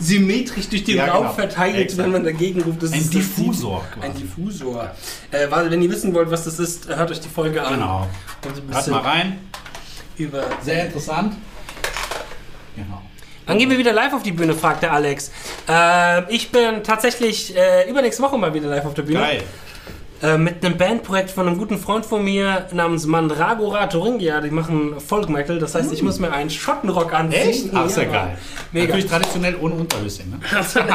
symmetrisch durch den Ja, Raum genau. verteilt, wenn man dagegen ruft. Das Ein ist das Diffusor Sieht- Ein. Diffusor. Äh, weil, wenn ihr wissen wollt, was das ist, hört euch die Folge an. Genau. Hört mal rein. über. Sehr interessant. Genau. Wann gehen wir wieder live auf die Bühne, fragt der Alex. Äh, ich bin tatsächlich äh, übernächste Woche mal wieder live auf der Bühne. Geil. Äh, mit einem Bandprojekt von einem guten Freund von mir namens Mandragora Thuringia. Die machen Folk Metal. Das heißt, ich muss mir einen Schottenrock anziehen. Echt? Ach, ist ja geil. Mega. Natürlich traditionell ohne Unterhöschen. Ne?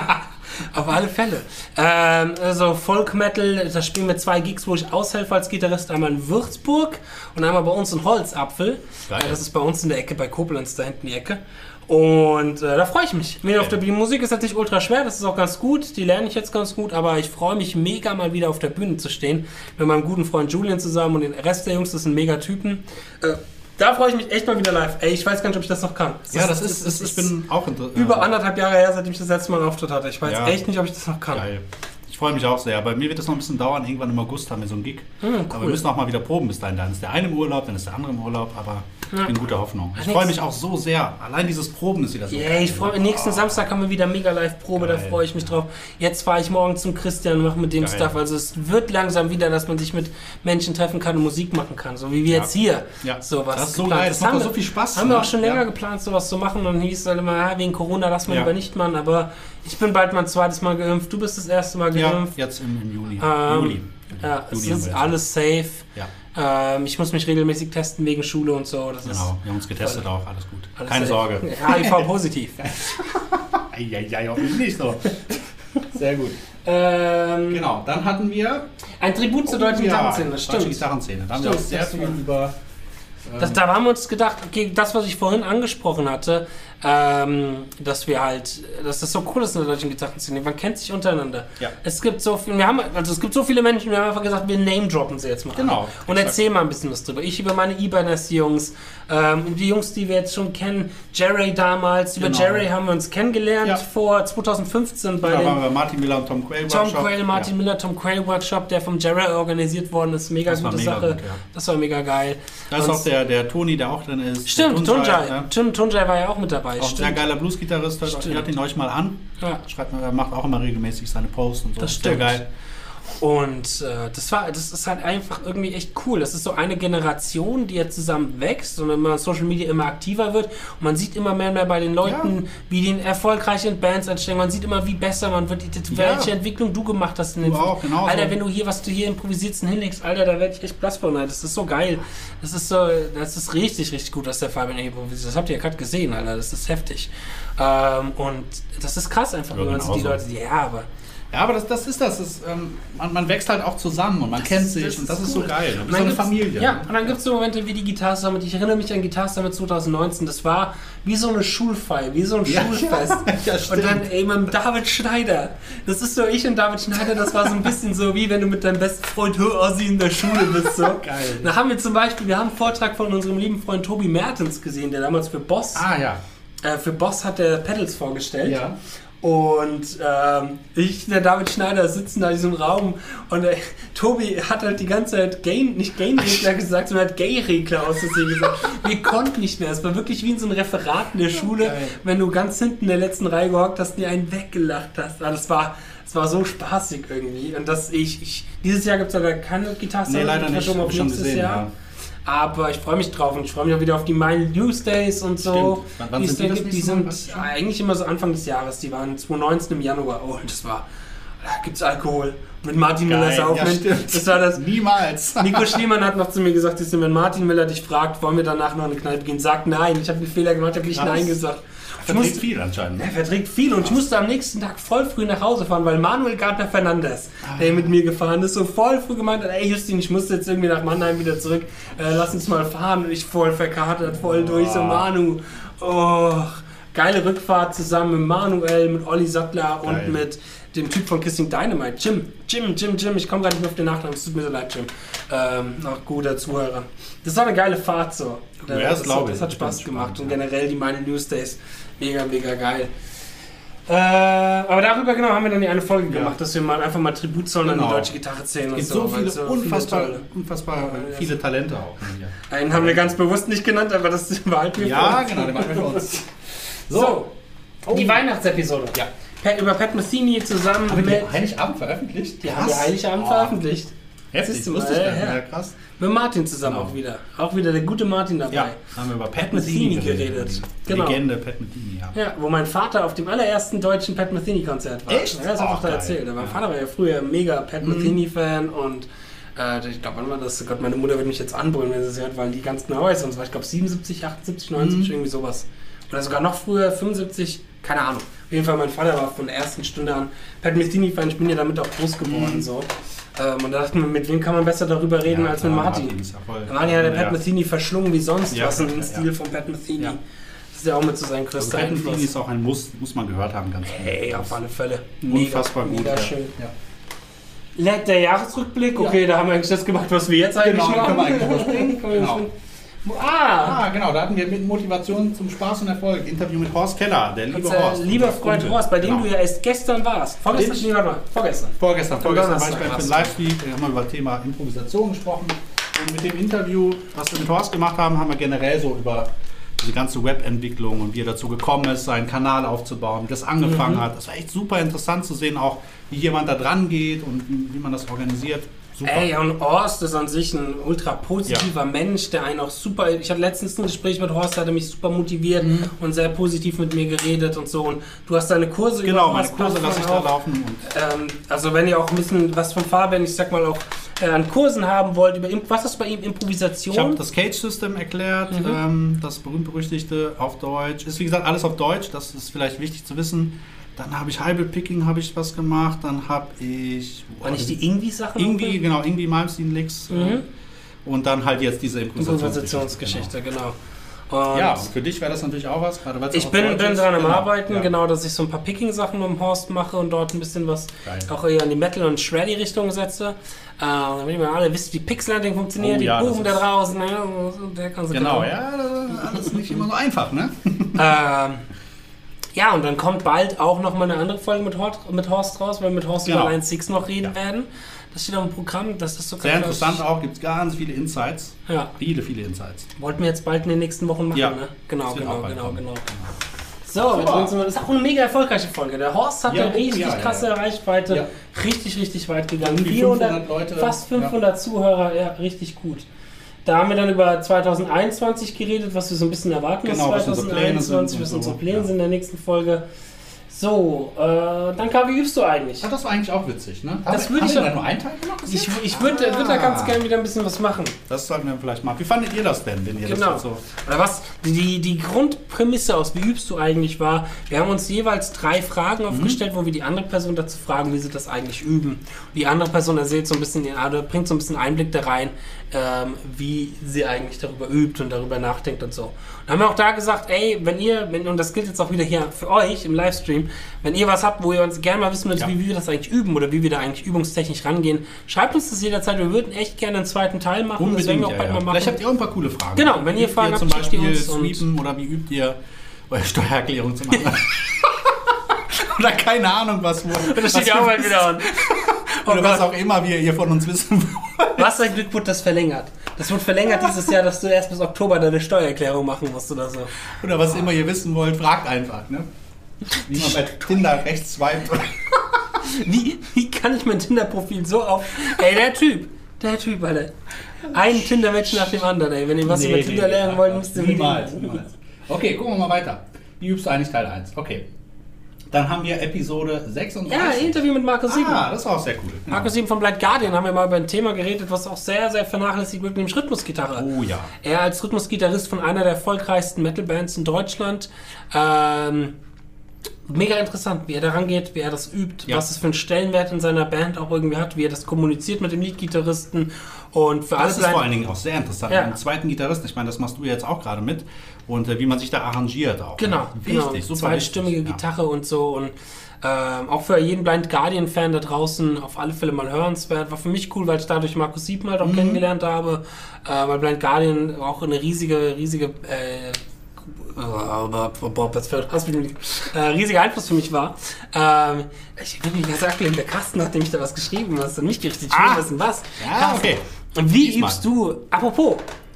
Auf alle Fälle. Ähm, also Folk Metal, da spielen wir zwei Gigs, wo ich aushelfe als Gitarrist. Einmal in Würzburg und einmal bei uns in Holzapfel. Geil. Das ist bei uns in der Ecke, bei Koblenz, da hinten die Ecke. Und äh, da freue ich mich. Wieder auf der Bühne. Musik ist natürlich ultra schwer, das ist auch ganz gut. Die lerne ich jetzt ganz gut, aber ich freue mich mega mal wieder auf der Bühne zu stehen. Mit meinem guten Freund Julian zusammen und den Rest der Jungs, das sind mega Typen. Äh, da freue ich mich echt mal wieder live. Ey, ich weiß gar nicht, ob ich das noch kann. Ja, das ist, ist, ich bin auch über anderthalb Jahre her, seitdem ich das letzte Mal einen Auftritt hatte. Ich weiß Ja. echt nicht, ob ich das noch kann. Geil. Ich freue mich auch sehr. Bei mir wird es noch ein bisschen dauern. Irgendwann im August haben wir so einen Gig. Hm, Aber wir müssen auch mal wieder proben bis dahin. Dann ist der eine im Urlaub, dann ist der andere im Urlaub. Aber ich bin guter Hoffnung. Ich freue mich auch so sehr. Allein dieses Proben ist wieder so. Yeah, ich freue mich. Nächsten Samstag haben wir wieder mega Live-Probe, da freue ich mich drauf. Jetzt fahre ich morgen zum Christian und mache mit dem Geil. Stuff. Also es wird langsam wieder, dass man sich mit Menschen treffen kann und Musik machen kann. So wie wir Ja. jetzt hier. Ja. Sowas Das ist so geplant. geil. Das macht haben doch so wir- viel Spaß, Haben wir ne? auch schon länger Ja. geplant, sowas zu machen. Und hieß es halt immer, ja, wegen Corona lass man Ja. lieber nicht machen. Aber ich bin bald mein zweites Mal geimpft. Du bist das erste Mal Ja, geimpft. jetzt im, im Juli. Ähm, Juli. Ja, es Juli haben ist wir alles safe. Ja, Ähm, ich muss mich regelmäßig testen wegen Schule und so. Das genau. Wir haben uns getestet auch. Alles gut. alles Keine safe. Sorge. HIV-positiv. Eieiei, hoffentlich nicht so. Sehr gut. ähm, Genau, dann hatten wir. Ein Tribut zur deutschen Gitarrenszene, das Deutsche stimmt. Gitarrenszene. Da haben wir Stimmt, auch sehr viel über. Das, da haben wir uns gedacht, okay, das, was ich vorhin angesprochen hatte, ähm, dass wir halt, dass das so cool ist in der deutschen Gitarrenszene. Man kennt sich untereinander. Ja. Es gibt so viel, wir haben, also es gibt so viele Menschen, wir haben einfach gesagt, wir name droppen sie jetzt mal. Genau, Und exakt. erzählen mal ein bisschen was drüber. Ich über meine Ibanez-Jungs, ähm, die Jungs, die wir jetzt schon kennen, Jerry damals. Über Genau. Jerry haben wir uns kennengelernt Ja. vor 2015 bei Da waren wir Martin Miller und Tom Quayle Tom Workshop. Quayle, Martin. Miller, Tom Quayle Workshop, der vom Jerry organisiert worden ist. Mega Das gute mega Sache. gut. Das war mega geil. Da ist auch der, der Toni, der auch drin ist. Stimmt, Tunjai. ja. Stimmt, Tunjai war ja auch mit dabei. Auch ein sehr Stimmt. geiler Bluesgitarrist, hört, Stimmt. hört ihn euch mal an. Ja. Schreibt, er macht auch immer regelmäßig seine Posts und so. Das Sehr stimmt. geil. Und äh, das war, das ist halt einfach irgendwie echt cool. Das ist so eine Generation, die jetzt zusammen wächst und immer Social Media immer aktiver wird. Und man sieht immer mehr und mehr bei den Leuten, wie die in erfolgreichen Bands entstehen. Man sieht immer, wie besser man wird, Ja. welche Entwicklung du gemacht hast. In Du den auch, genauso. Alter, wenn du hier, was du hier improvisierst und hinlegst, Alter, da werde ich echt Platz von. Das ist so geil. Das ist so, das ist richtig, richtig gut, was der Fabian improvisiert. Das habt ihr ja gerade gesehen, Alter. Das ist heftig. Ähm, und das ist krass einfach, Ja, wenn man sieht, die. Leute, ja, aber Ja, aber das, das ist das. das ähm, man, man wächst halt auch zusammen und man kennt ist- sich das und das ist ist so geil. Du bist so eine Familie. Ja, und dann gibt es so Momente wie die Guitar Summit. Ich erinnere mich an Guitar Summit 2019. Das war wie so eine Schulfeier, wie so ein Ja, Schulfest. ja, und dann ey, mit David Schneider. Das ist so ich und David Schneider. Das war so ein bisschen so wie wenn du mit deinem besten Freund Ossi in der Schule bist. So. Geil. Da haben wir zum Beispiel, wir haben einen Vortrag von unserem lieben Freund Tobi Mertens gesehen, der damals für Boss, Ah ja. äh, für Boss hat der Pedals vorgestellt. Ja. Und ähm, ich, der David Schneider, sitzen da in diesem Raum und äh, Tobi hat halt die ganze Zeit Gain, nicht Gain-Regler gesagt, sondern hat Gay-Regler aus Versehen gesagt. Wir konnten nicht mehr. Es war wirklich wie in so einem Referat in der Schule, Geil. wenn du ganz hinten in der letzten Reihe gehockt hast und dir einen weggelacht hast. Aber das war, das war so spaßig irgendwie. Und das ich, ich dieses Jahr gibt es leider keine Gitarre. Nee, leider nicht. Schon nächstes gesehen, Jahr. ja. Aber ich freue mich drauf und ich freue mich auch wieder auf die Mile News Days und so. Wann- wann die sind die. Die sind eigentlich immer so Anfang des Jahres. Die waren 2019 im Januar. Oh, und das war. Da gibt's Alkohol. Mit Martin Miller Geil. saufen. Ja, das war das. Niemals. Nico Schliemann hat noch zu mir gesagt, wenn Martin Miller dich fragt, wollen wir danach noch eine Kneipe gehen? Sag nein. Ich habe einen Fehler gemacht, ich habe nicht nein gesagt. Verträgt musste, viel anscheinend. er verträgt viel und ich musste am nächsten Tag voll früh nach Hause fahren, weil Manuel Gardner Fernandes, der mit mir gefahren ist, so voll früh gemeint hat, ey Justin, ich muss jetzt irgendwie nach Mannheim wieder zurück, äh, lass uns mal fahren. Und ich voll verkatert, voll durch, so Manu. Oh, geile Rückfahrt zusammen mit Manuel, mit Olli Sattler und Geil. mit dem Typ von Kissing Dynamite, Jim. Jim, Jim, Jim, ich komme gerade nicht mehr auf den Nachnamen, es tut mir so leid, Jim. Ähm, noch guter Zuhörer. Das war eine geile Fahrt so. Ja, das das, das hat Spaß gemacht gespannt, und generell die meine News Days mega, mega geil. Äh, aber darüber genau haben wir dann die eine Folge Ja. gemacht, dass wir mal einfach mal Tribut zollen an Genau. die deutsche Gitarre-Szene und Es gibt so. so viele unfassbar, tolle- unfassbar Ja, viele Talente auch. Hier. Einen haben wir ganz bewusst nicht genannt, aber das behalten wir Ja, für uns. genau, den machen wir für uns. So, die Weihnachtsepisode. Ja. Per, über Pat Metheny zusammen Haben mit... Heiligabend veröffentlicht? Die haben wir Heiligabend Oh, veröffentlicht. Heftig, du wusste ich gar nicht. ja. Ja, krass. Mit Martin zusammen Genau. auch wieder. Auch wieder der gute Martin dabei. Ja, haben wir über Pat Pat Metheny geredet. Die Genau. Legende Pat Metheny, ja. Ja, wo mein Vater auf dem allerersten deutschen Pat Metheny-Konzert war. Echt? Ja, das hat Oh, auch da erzählt. Mein Ja. Vater war ja früher mega Pat Metheny-Fan und äh, ich glaube, wann war das? Gott, meine Mutter wird mich jetzt anbrüllen, wenn sie es hört, weil die ganz genau weiß. Und zwar, ich glaube, 77, 78, 90, irgendwie sowas. Oder sogar noch früher, 75, keine Ahnung. Auf jeden Fall, mein Vater war von der ersten Stunde an Pat Metheny-Fan. Ich bin ja damit auch groß geworden. so. Ähm, und da dachten wir, mit wem kann man besser darüber reden Ja, als klar, mit Martin? ist ja voll- Martin hat der Ja. Pat Metheny verschlungen wie sonst Ja, was in ja, den ja. Stil von Pat Metheny. Ja. Das ist ja auch mit so sein Also größter Pat Metheny Einfluss. ist auch ein Muss, muss man gehört haben, ganz gut. Hey, auf alle Fälle. Unfassbar gut. Mega ja. schön. Ja. Let der Jahresrückblick, okay, da haben wir eigentlich das gemacht, was wir jetzt eigentlich Genau, da können wir machen. eigentlich Genau. Ah! Ah, genau, da hatten wir mit Motivation zum Spaß und Erfolg. Interview mit Horst Keller, der liebe Unser Horst. lieber Freund Kumpel. Horst, bei dem Genau. du ja erst gestern warst. Vorgestern? Nee, warte mal, vorgestern. Vorgestern, vorgestern war ich bei einem. Livestream, da haben wir über das Thema Improvisation gesprochen. Und mit dem Interview, was wir mit Horst gemacht haben, haben wir generell so über diese ganze Webentwicklung und wie er dazu gekommen ist, seinen Kanal aufzubauen, wie das Mhm. angefangen hat. Das war echt super interessant zu sehen, auch wie jemand da dran geht und wie, wie man das organisiert. Super. Ey, und Horst ist an sich ein ultra positiver Mensch, der einen auch super. Ich hatte letztens ein Gespräch mit Horst, der hat mich super motiviert Mhm. und sehr positiv mit mir geredet und so. Und du hast deine Kurse genau, meine Kurse lasse ich da laufen. Ähm, also wenn ihr auch ein bisschen was von Fabian, ich sag mal auch äh, an Kursen haben wollt, über was ist bei ihm Improvisation? Ich habe das Cage System erklärt, Mhm. ähm, das berühmt-berüchtigte auf Deutsch. Ist wie gesagt alles auf Deutsch, das ist vielleicht wichtig zu wissen. Dann habe ich Hybrid Picking habe ich was gemacht, dann habe ich War nicht die Ingwie-Sache? irgendwie genau irgendwie Malmsteen Licks Mhm. äh, und dann halt jetzt diese Improvisationsgeschichte. Improvisationsgeschichte, genau. Und Ja, für dich wäre das natürlich auch was, gerade weil ich bin, bin dran am Genau, Arbeiten, ja. genau, dass ich so ein paar Picking-Sachen mit dem Horst mache und dort ein bisschen was Geil. auch eher in die Metal- und Shreddy-Richtung setze. Äh, damit ihr mal alle wisst, wie Pixelanting funktioniert, Oh die ja, das Buben da draußen, ne? der kann sie Genau, klauen. ja, das ist alles nicht immer so einfach, ne? Ähm, ja, und dann kommt bald auch nochmal eine andere Folge mit, Hort, mit Horst raus, weil wir mit Horst Genau. über Line 6 noch reden Ja. werden. Das steht auf dem Programm, das ist sogar... Sehr interessant auch, gibt es ganz viele Insights. Ja, Viele, viele Insights. wollten wir jetzt bald in den nächsten Wochen machen, Ja. ne? Genau, genau, auch genau, kommen. genau. So, das ist auch eine mega erfolgreiche Folge. Der Horst hat Ja, eine richtig ja, krasse. Reichweite, richtig, richtig weit gegangen. Irgendwie 500 Leute, fast 500 Zuhörer, ja, richtig gut. Da haben wir dann über 2021 geredet, was wir so ein bisschen erwarten Genau, was unsere Pläne sind 2021, was so, unsere Pläne sind in der nächsten Folge. So, äh, Danke, wie übst du eigentlich? Ja, das war eigentlich auch witzig, ne? Das würde ich da nur einen Teil gemacht? Ich, ich würde würd da ganz Ah. gerne wieder ein bisschen was machen. Das sollten wir vielleicht machen. Wie fandet ihr das denn, wenn ihr Genau. das so... Oder was? Die, die Grundprämisse aus Wie übst du eigentlich war, wir haben uns jeweils drei Fragen Mhm. aufgestellt, wo wir die andere Person dazu fragen, wie sie das eigentlich üben. Die andere Person erzählt so ein bisschen, oder bringt so ein bisschen Einblick da rein, ähm, wie sie eigentlich darüber übt und darüber nachdenkt und so. Und haben wir auch da gesagt, ey, wenn ihr, wenn, und das gilt jetzt auch wieder hier für euch im Livestream, wenn ihr was habt, wo ihr uns gerne mal wissen wollt, Ja. wie, wir das eigentlich üben oder wie wir da eigentlich übungstechnisch rangehen, schreibt uns das jederzeit. Wir würden echt gerne einen zweiten Teil machen. das werden Unbedingt, wir auch ja, bald mal machen. Vielleicht habt ihr auch ein paar coole Fragen. Genau, wenn Wie ihr Fragen zum habt, ihr Beispiel uns sweepen oder wie übt ihr eure Steuererklärung zum anderen? oder keine Ahnung, was... Wo, Das steht ja auch mal wieder an. Oder Oh was Gott. auch immer wir ihr von uns wissen wollt. Wasserglück wird das verlängert. Das wird verlängert dieses Jahr, dass du erst bis Oktober deine Steuererklärung machen musst oder so. Oder was immer ihr wissen wollt, fragt einfach, ne? Wie man bei Tinder rechts swiped. Wie, wie kann ich mein Tinder-Profil so auf. Ey, der Typ. Der Typ, Alter. Ein Tinder-Match nach dem anderen, ey. Wenn ihr was über Tinder lernen wollt, müsst ihr niemals, niemals. Okay, gucken wir mal weiter. Wie übst du eigentlich Teil 1? Okay. Dann haben wir Episode 36. Ja, Interview mit Markus Sieben. Ah, das war auch sehr cool. Genau. Markus Sieben von Blind Guardian haben wir mal über ein Thema geredet, was auch sehr, sehr vernachlässigt wird, nämlich Rhythmusgitarre. Oh ja. Er als Rhythmusgitarrist von einer der erfolgreichsten Metal-Bands in Deutschland. Ähm, mega interessant, wie er daran geht, wie er das übt, Ja. was es für einen Stellenwert in seiner Band auch irgendwie hat, wie er das kommuniziert mit dem Leadgitarristen und für alle Das ist vor allen Dingen auch sehr interessant. Ja. Mit dem zweiten Gitarristen, ich meine, das machst du jetzt auch gerade mit. Und äh, wie man sich da arrangiert auch. Genau, Wichtig, genau. super Zweistimmige wichtig, ja. Gitarre und so und ähm, auch für jeden Blind Guardian-Fan da draußen auf alle Fälle mal hörenswert. War für mich cool, weil ich dadurch Markus Sieben halt auch Mhm. kennengelernt habe, äh, weil Blind Guardian auch eine riesige, riesige äh, du mich- äh, riesiger Einfluss für mich war. Ähm, ich bin mehr sagen, der Carsten, nachdem ich da was geschrieben hast, und mich gerichtet. Ich will Ah. wissen, was. Ja, Carsten, okay. Wie Diesmal. übst du? Apropos,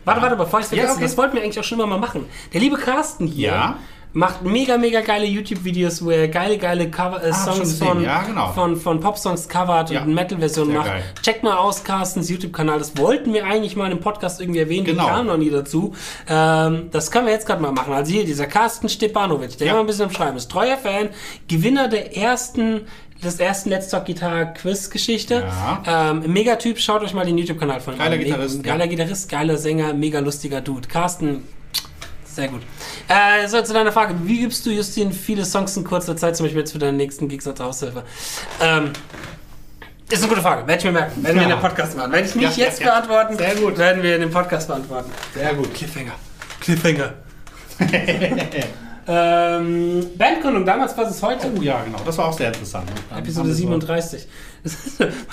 warte, warte, bevor ich es Ja, vergesse, okay. das wollten wir eigentlich auch schon immer mal machen. Der liebe Carsten hier Ja. macht mega, mega geile YouTube-Videos, wo er geile, geile Cover äh, Ah, Songs von, Ja, genau. von, von Pop-Songs covert Ja. und Metal-Versionen macht. geil. Checkt mal aus Carstens YouTube-Kanal. Das wollten wir eigentlich mal im Podcast irgendwie erwähnen. Genau. Wir kamen noch nie dazu. Ähm, das können wir jetzt gerade mal machen. Also hier, dieser Carsten Stepanovic, der Ja. immer ein bisschen am Schreiben ist. Treuer Fan, Gewinner der ersten des ersten Let's Talk Gitarre Quiz Geschichte. Ja. Ähm, Megatyp, schaut euch mal den YouTube-Kanal von Geiler an. Gitarrist, Geiler ja. Gitarrist, geiler Sänger, mega lustiger Dude. Carsten, sehr gut. Äh, so, zu deiner Frage. Wie übst du, Justin, viele Songs in kurzer Zeit, zum Beispiel jetzt für deinen nächsten Gigs als Aushilfe? Ähm, ist eine gute Frage. Werde ich mir merken. Werden wir in Ja. dem Podcast machen. Werde ich nicht Ja, jetzt ja, ja. beantworten. Sehr gut. Werden wir in dem Podcast beantworten. Sehr gut. Cliffhanger. Cliffhanger. ähm, Bandgründung, damals was ist heute? Oh ja, genau. Das war auch sehr interessant. Episode wir so- 37.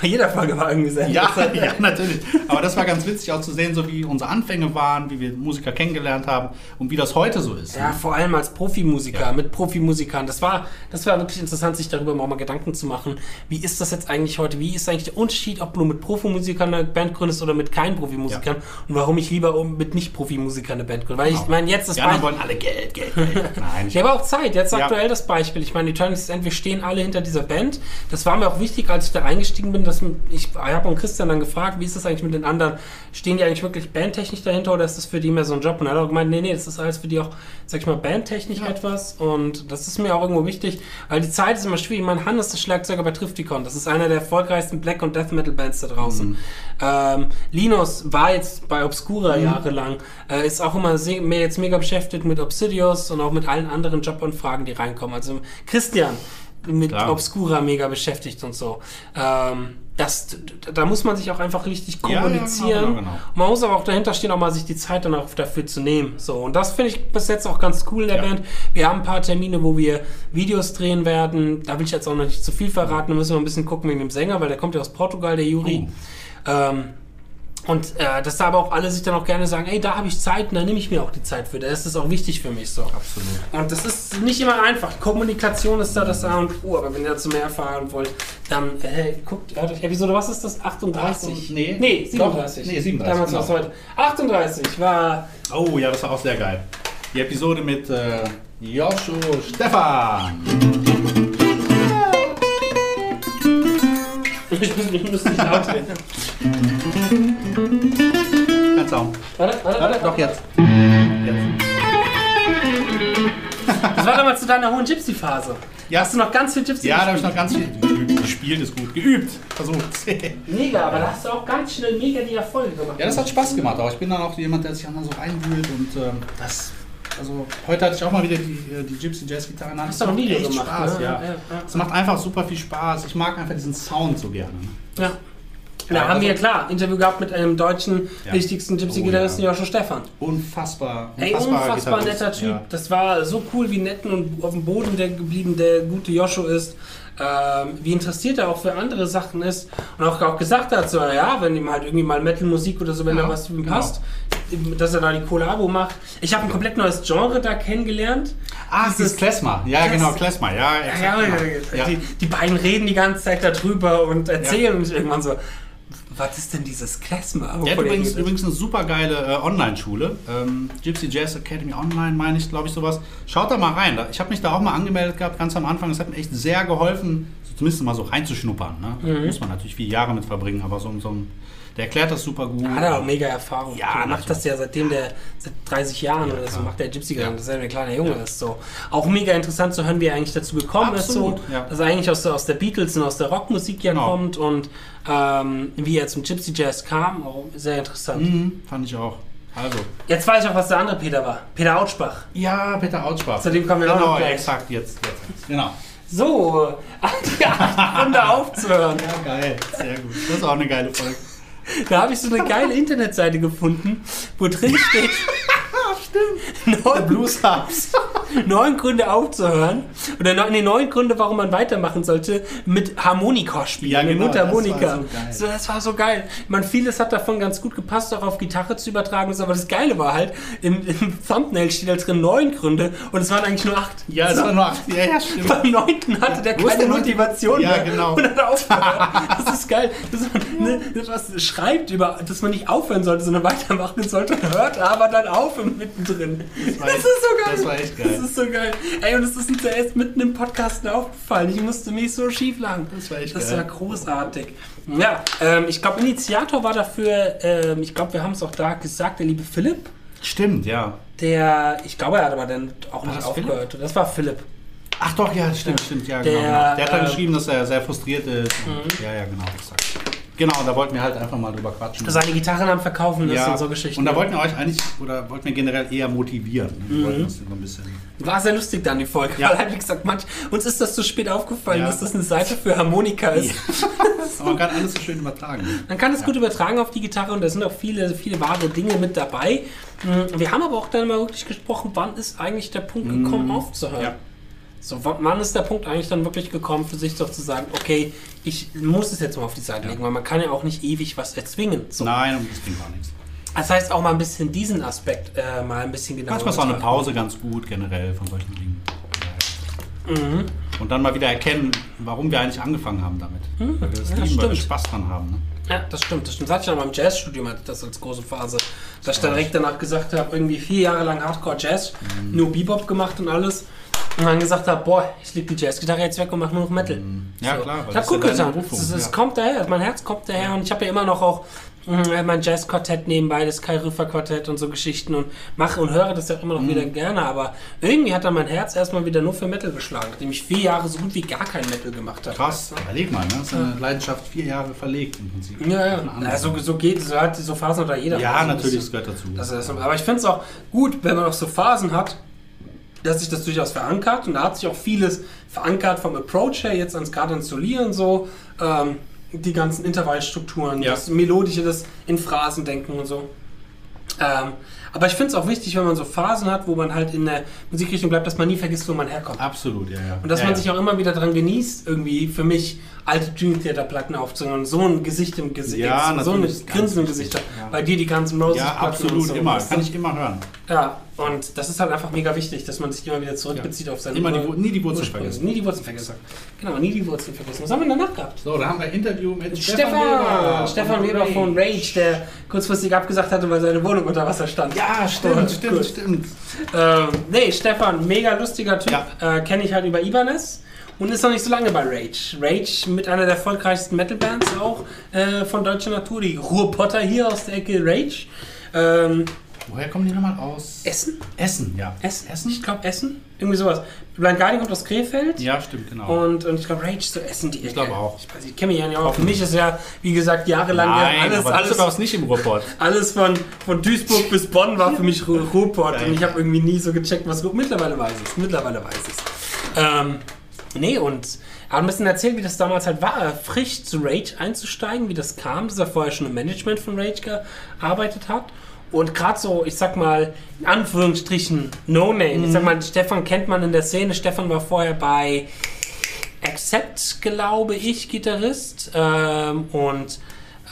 Bei jeder Folge war irgendwie sehr Ja, ja, natürlich. Aber das war ganz witzig auch zu sehen, so wie unsere Anfänge waren, wie wir Musiker kennengelernt haben und wie das heute so ist. Ja, ne? vor allem als Profimusiker, Ja. mit Profimusikern. Das war, das war wirklich interessant, sich darüber auch mal Gedanken zu machen. Wie ist das jetzt eigentlich heute? Wie ist eigentlich der Unterschied, ob du mit Profimusikern eine Band gründest oder mit keinen Profimusikern? Und warum ich lieber mit Nicht-Profimusikern eine Band gründe? Weil ich Genau. meine, jetzt das anderen Beispiel. wollen alle Geld, Geld, Geld. Nein, ich Ja, aber auch Zeit. Jetzt Ja. aktuell das Beispiel. Ich meine, Eternity's End, wir stehen alle hinter dieser Band. Das war mir auch wichtig, als ich da eingestiegen bin, dass ich, ich habe und Christian dann gefragt, wie ist das eigentlich mit den anderen? Stehen die eigentlich wirklich bandtechnisch dahinter oder ist das für die mehr so ein Job? Und er hat auch gemeint, nee, nee, das ist alles für die auch, sag ich mal, bandtechnisch Ja. etwas. Und das ist mir auch irgendwo wichtig, weil die Zeit ist immer schwierig. Mein Hannes, der Schlagzeuger bei Trifticon, das ist einer der erfolgreichsten Black- und Death Metal Bands da draußen. Mhm. Ähm, Linus war jetzt bei Obscura jahrelang, äh, ist auch immer mehr, jetzt mega beschäftigt mit Obsidios und auch mit allen anderen Jobanfragen, die reinkommen. Also Christian, mit Klar. Obscura mega beschäftigt und so. Ähm, das, da muss man sich auch einfach richtig Ja, ja, kommunizieren. genau, genau, genau. Man muss aber auch dahinter stehen, auch mal sich die Zeit dann auch dafür zu nehmen. So, und das finde ich bis jetzt auch ganz cool in der Ja. Band. Wir haben ein paar Termine, wo wir Videos drehen werden. Da will ich jetzt auch noch nicht zu viel verraten. Da müssen wir ein bisschen gucken wegen dem Sänger, weil der kommt ja aus Portugal, der Juri. Oh. Ähm, und äh, dass da aber auch alle sich dann auch gerne sagen, ey, da habe ich Zeit und da nehme ich mir auch die Zeit für. Das ist auch wichtig für mich so. Absolut. Und das ist nicht immer einfach. Kommunikation ist da das A und O, aber wenn ihr dazu mehr erfahren wollt, dann äh, guckt, hört euch Episode, was ist das? 38? Nee. nee Doch, 37. nee, 37, Damals genau. heute. 38 war. Oh ja, das war auch sehr geil. Die Episode mit äh, Joscho Stefan. Ich muss, ich muss nicht laut. Ganz auch. Warte, warte, Warte, doch jetzt. Jetzt. Das war damals zu deiner hohen Gypsy-Phase. Ja. Hast du noch ganz viel Gypsy Ja, da habe ich noch ganz viel geübt. Gespielt ist gut. Geübt. Versucht. Mega, aber da hast du auch ganz schnell mega die Erfolge gemacht. Ja, das hat Spaß gemacht. Auch ich bin dann auch jemand, der sich dann so reinwühlt und ähm, das. Also heute hatte ich auch mal wieder die, äh, die Gypsy Jazz Gitarre in. Hast du auch Video echt gemacht, Spaß, ne? ja. Ja, ja, ja. Es macht einfach super viel Spaß. Ich mag einfach diesen Sound so gerne. ne? Ja. Da Ja, haben also- wir klar Interview gehabt mit einem deutschen Ja. wichtigsten Gypsy-Gitarristen, Oh, Joshua Stefan. Unfassbar. Ey, unfassbar netter Typ. Ja. Das war so cool, wie nett und auf dem Boden der geblieben der gute Joscho ist. Ähm, wie interessiert er auch für andere Sachen ist. Und auch, auch gesagt hat, so, ja, wenn ihm halt irgendwie mal Metal-Musik oder so, wenn Ja, da was ihm genau. passt, dass er da die Kollabo macht. Ich habe ein komplett neues Genre da kennengelernt. Ah, das ist Klezmer. Ja, Klez- genau, Klezmer. Ja, Ja, exakt, ja, genau. ja. ja. Die, die beiden reden die ganze Zeit darüber und erzählen und ich irgendwann so, was ist denn dieses Klezmer? Der hat übrigens, übrigens eine super geile äh, Online-Schule. Ähm, Gypsy Jazz Academy Online, meine ich, glaube ich, sowas. Schaut da mal rein. Ich habe mich da auch mal angemeldet gehabt, ganz am Anfang. Das hat mir echt sehr geholfen, so zumindest mal so reinzuschnuppern. Ne? Mhm. Muss man natürlich vier Jahre mit verbringen, aber so, so ein, der erklärt das super gut. Ja, hat er auch mega Erfahrung. Ja, er macht das ja seitdem der seit 30 Jahren oder so macht der Gypsy Ja. ja. Das ist ja ein kleiner Junge ist so. Auch mega interessant zu hören, wie er eigentlich dazu gekommen Absolut, ist so, ja. dass er eigentlich aus der, aus der Beatles und aus der Rockmusik ja Genau. kommt und ähm, wie er zum Gypsy Jazz kam, auch sehr interessant. Mhm, fand ich auch. Also. Jetzt weiß ich auch, was der andere Peter war. Peter Autschbach. Ja, Peter Autschbach. Zu dem kommen wir genau, noch gleich. exakt, jetzt, jetzt. Genau. So, die acht Runde aufzuhören. Ja, geil. Sehr gut. Das ist auch eine geile Folge. Da habe ich so eine geile Internetseite gefunden, wo drin steht, neun, Blues Hubs. Neun Gründe aufzuhören. Oder neun, nee, neun Gründe, warum man weitermachen sollte mit Harmonika spielen. Ja, mit genau, Mundharmonika. das war so geil. So, das war so geil. Man, vieles hat davon ganz gut gepasst, auch auf Gitarre zu übertragen. Aber das Geile war halt, im, im Thumbnail steht da drin neun Gründe und es waren eigentlich nur acht. Ja, das so. war nur acht. Ja, ja, stimmt. Beim neunten hatte der keine der? Motivation Ja, mehr genau. und hat aufgehört. Das ist geil. Dass man ne, was schreibt über, dass man nicht aufhören sollte, sondern weitermachen sollte, hört aber dann auf im mittendrin. Das, war echt- ist so geil. das war echt geil. Das ist so geil. Ey, und es ist uns ja erst mitten im Podcast aufgefallen. Ich musste mich so schief lachen. Das war echt Das geil. war großartig. Ja, ähm, ich glaube, Initiator war dafür, ähm, ich glaube, wir haben es auch da gesagt, der liebe Philipp. Stimmt, ja. Der, ich glaube, er hat aber dann auch War nicht das Philipp? aufgehört. Das war Philipp. Ach doch, ja, stimmt, stimmt, ja, Der, genau. genau. Der hat dann äh, geschrieben, dass er sehr frustriert ist. Und, ja, ja, genau, exakt. Genau, da wollten wir halt einfach mal drüber quatschen. Seine Gitarren am Verkaufen ist ja, und so Geschichten. und da wollten wir euch eigentlich, oder wollten wir generell eher motivieren. Ne? Wir wollten das so ein bisschen. War sehr lustig dann die Folge, Ja. weil halt wie gesagt, manch, uns ist das zu spät aufgefallen, Ja. dass das eine Seite für Harmonika ist. Aber man kann alles so schön übertragen. Man kann es gut übertragen auf die Gitarre und da sind auch viele, viele wahre Dinge mit dabei. Mm, Wir haben aber auch dann mal wirklich gesprochen, wann ist eigentlich der Punkt gekommen, aufzuhören. Mhm. Ja. So, wann ist der Punkt eigentlich dann wirklich gekommen, für sich doch zu sagen, okay, ich muss es jetzt mal auf die Seite legen, weil man kann ja auch nicht ewig was erzwingen. So. Nein, das bringt auch nichts. Das heißt auch mal ein bisschen diesen Aspekt äh, mal ein bisschen genauer. Manchmal ist auch eine. Pause ganz gut, generell von solchen Dingen. Mhm. Und dann mal wieder erkennen, warum wir eigentlich angefangen haben damit. Weil wir das Mhm. Ja, lieben, weil wir. Spaß dran haben. Ne? Ja, das stimmt. Das stimmt. Das hatte ich noch mal im Jazzstudium, hatte ich das als große Phase. Dass ich dann direkt danach gesagt habe, irgendwie vier Jahre lang Hardcore-Jazz, Mhm. nur Bebop gemacht und alles. Und dann gesagt habe, boah, ich leg die Jazzgitarre jetzt weg und mache nur noch Metal. Mhm. Ja, klar, weil hat ist gut ja getan. Es, ja. kommt daher, mein Herz kommt daher und ich habe ja immer noch auch mein Jazzquartett nebenbei, das Kai Rüffer Quartett und so Geschichten und mache und höre das ja immer noch Mhm. wieder gerne, aber irgendwie hat dann mein Herz erstmal wieder nur für Metal geschlagen, nachdem ich vier Jahre so gut wie gar kein Metal gemacht habe. Krass, überleg mal, ne? das ist eine Leidenschaft vier Jahre verlegt im Prinzip. Ja, ja. Ja so, so geht so hat so Phasen hat da jeder. ja, Also, natürlich, das- gehört dazu. Das ist, aber ich finde es auch gut, wenn man auch so Phasen hat, Da hat sich das durchaus verankert und da hat sich auch vieles verankert vom Approach her, jetzt ans gerade ans Solieren so. Ähm, die ganzen Intervallstrukturen, Ja. das Melodische, das in Phrasen denken und so. Ähm, aber ich finde es auch wichtig, wenn man so Phasen hat, wo man halt in der Musikrichtung bleibt, dass man nie vergisst, wo man herkommt. Absolut, ja, ja. Und dass ja, man ja. sich auch immer wieder daran genießt, irgendwie für mich alte Dream Theater Platten aufzunehmen. So ein Gesicht im Gesicht, Ja, so ein Grinsen im Gesicht. Bei dir die ganzen Roses Ja, absolut, so, immer. Kann ich immer hören. Ja, und das ist halt einfach mega wichtig, dass man sich immer wieder zurückbezieht auf seine Immer die, nie die Wurzeln vergessen. Nie die Wurzeln vergessen. Genau, nie die Wurzeln vergessen. Was haben wir danach gehabt? So, da haben wir ein Interview mit Stefan, Weber. Stefan Weber von Rage, der kurzfristig abgesagt hatte, weil seine Wohnung unter Wasser stand. Ja, stimmt, Gut, stimmt, gut. stimmt. Ähm, nee, Stefan, mega lustiger Typ. Ja. Äh, Kenne ich halt über Ibanez und ist noch nicht so lange bei Rage. Rage mit einer der erfolgreichsten Metal-Bands auch äh, von deutscher Natur, die Ruhrpotter hier aus der Ecke Rage. Ähm, Woher kommen die nochmal aus? Essen? Essen, ja. Essen? Essen? Ich glaube Essen. Irgendwie sowas. Blind Guardian kommt aus Krefeld. Ja, stimmt, genau. Und, und ich glaube, Rage zu Essen, die Ich glaube auch. Ich, weiß, ich kenne mich ja nicht auch. Für mich ist ja, wie gesagt, jahrelang Nein, alles, aber alles, Düsseldorf ist nicht im Ruhrpott. alles von, von Duisburg bis Bonn war für mich Ru- Ruhrpott. Und ich habe irgendwie nie so gecheckt, was. Mittlerweile weiß ich es. Mittlerweile weiß ich es. Ähm, nee, und er hat ein bisschen erzählt, wie das damals halt war, frisch zu Rage einzusteigen, wie das kam, dass er vorher schon im Management von Rage gearbeitet hat. Und gerade so, ich sag mal, in Anführungsstrichen No-Name. Ich sag mal, Stefan kennt man in der Szene. Stefan war vorher bei Accept, glaube ich, Gitarrist. Ähm, und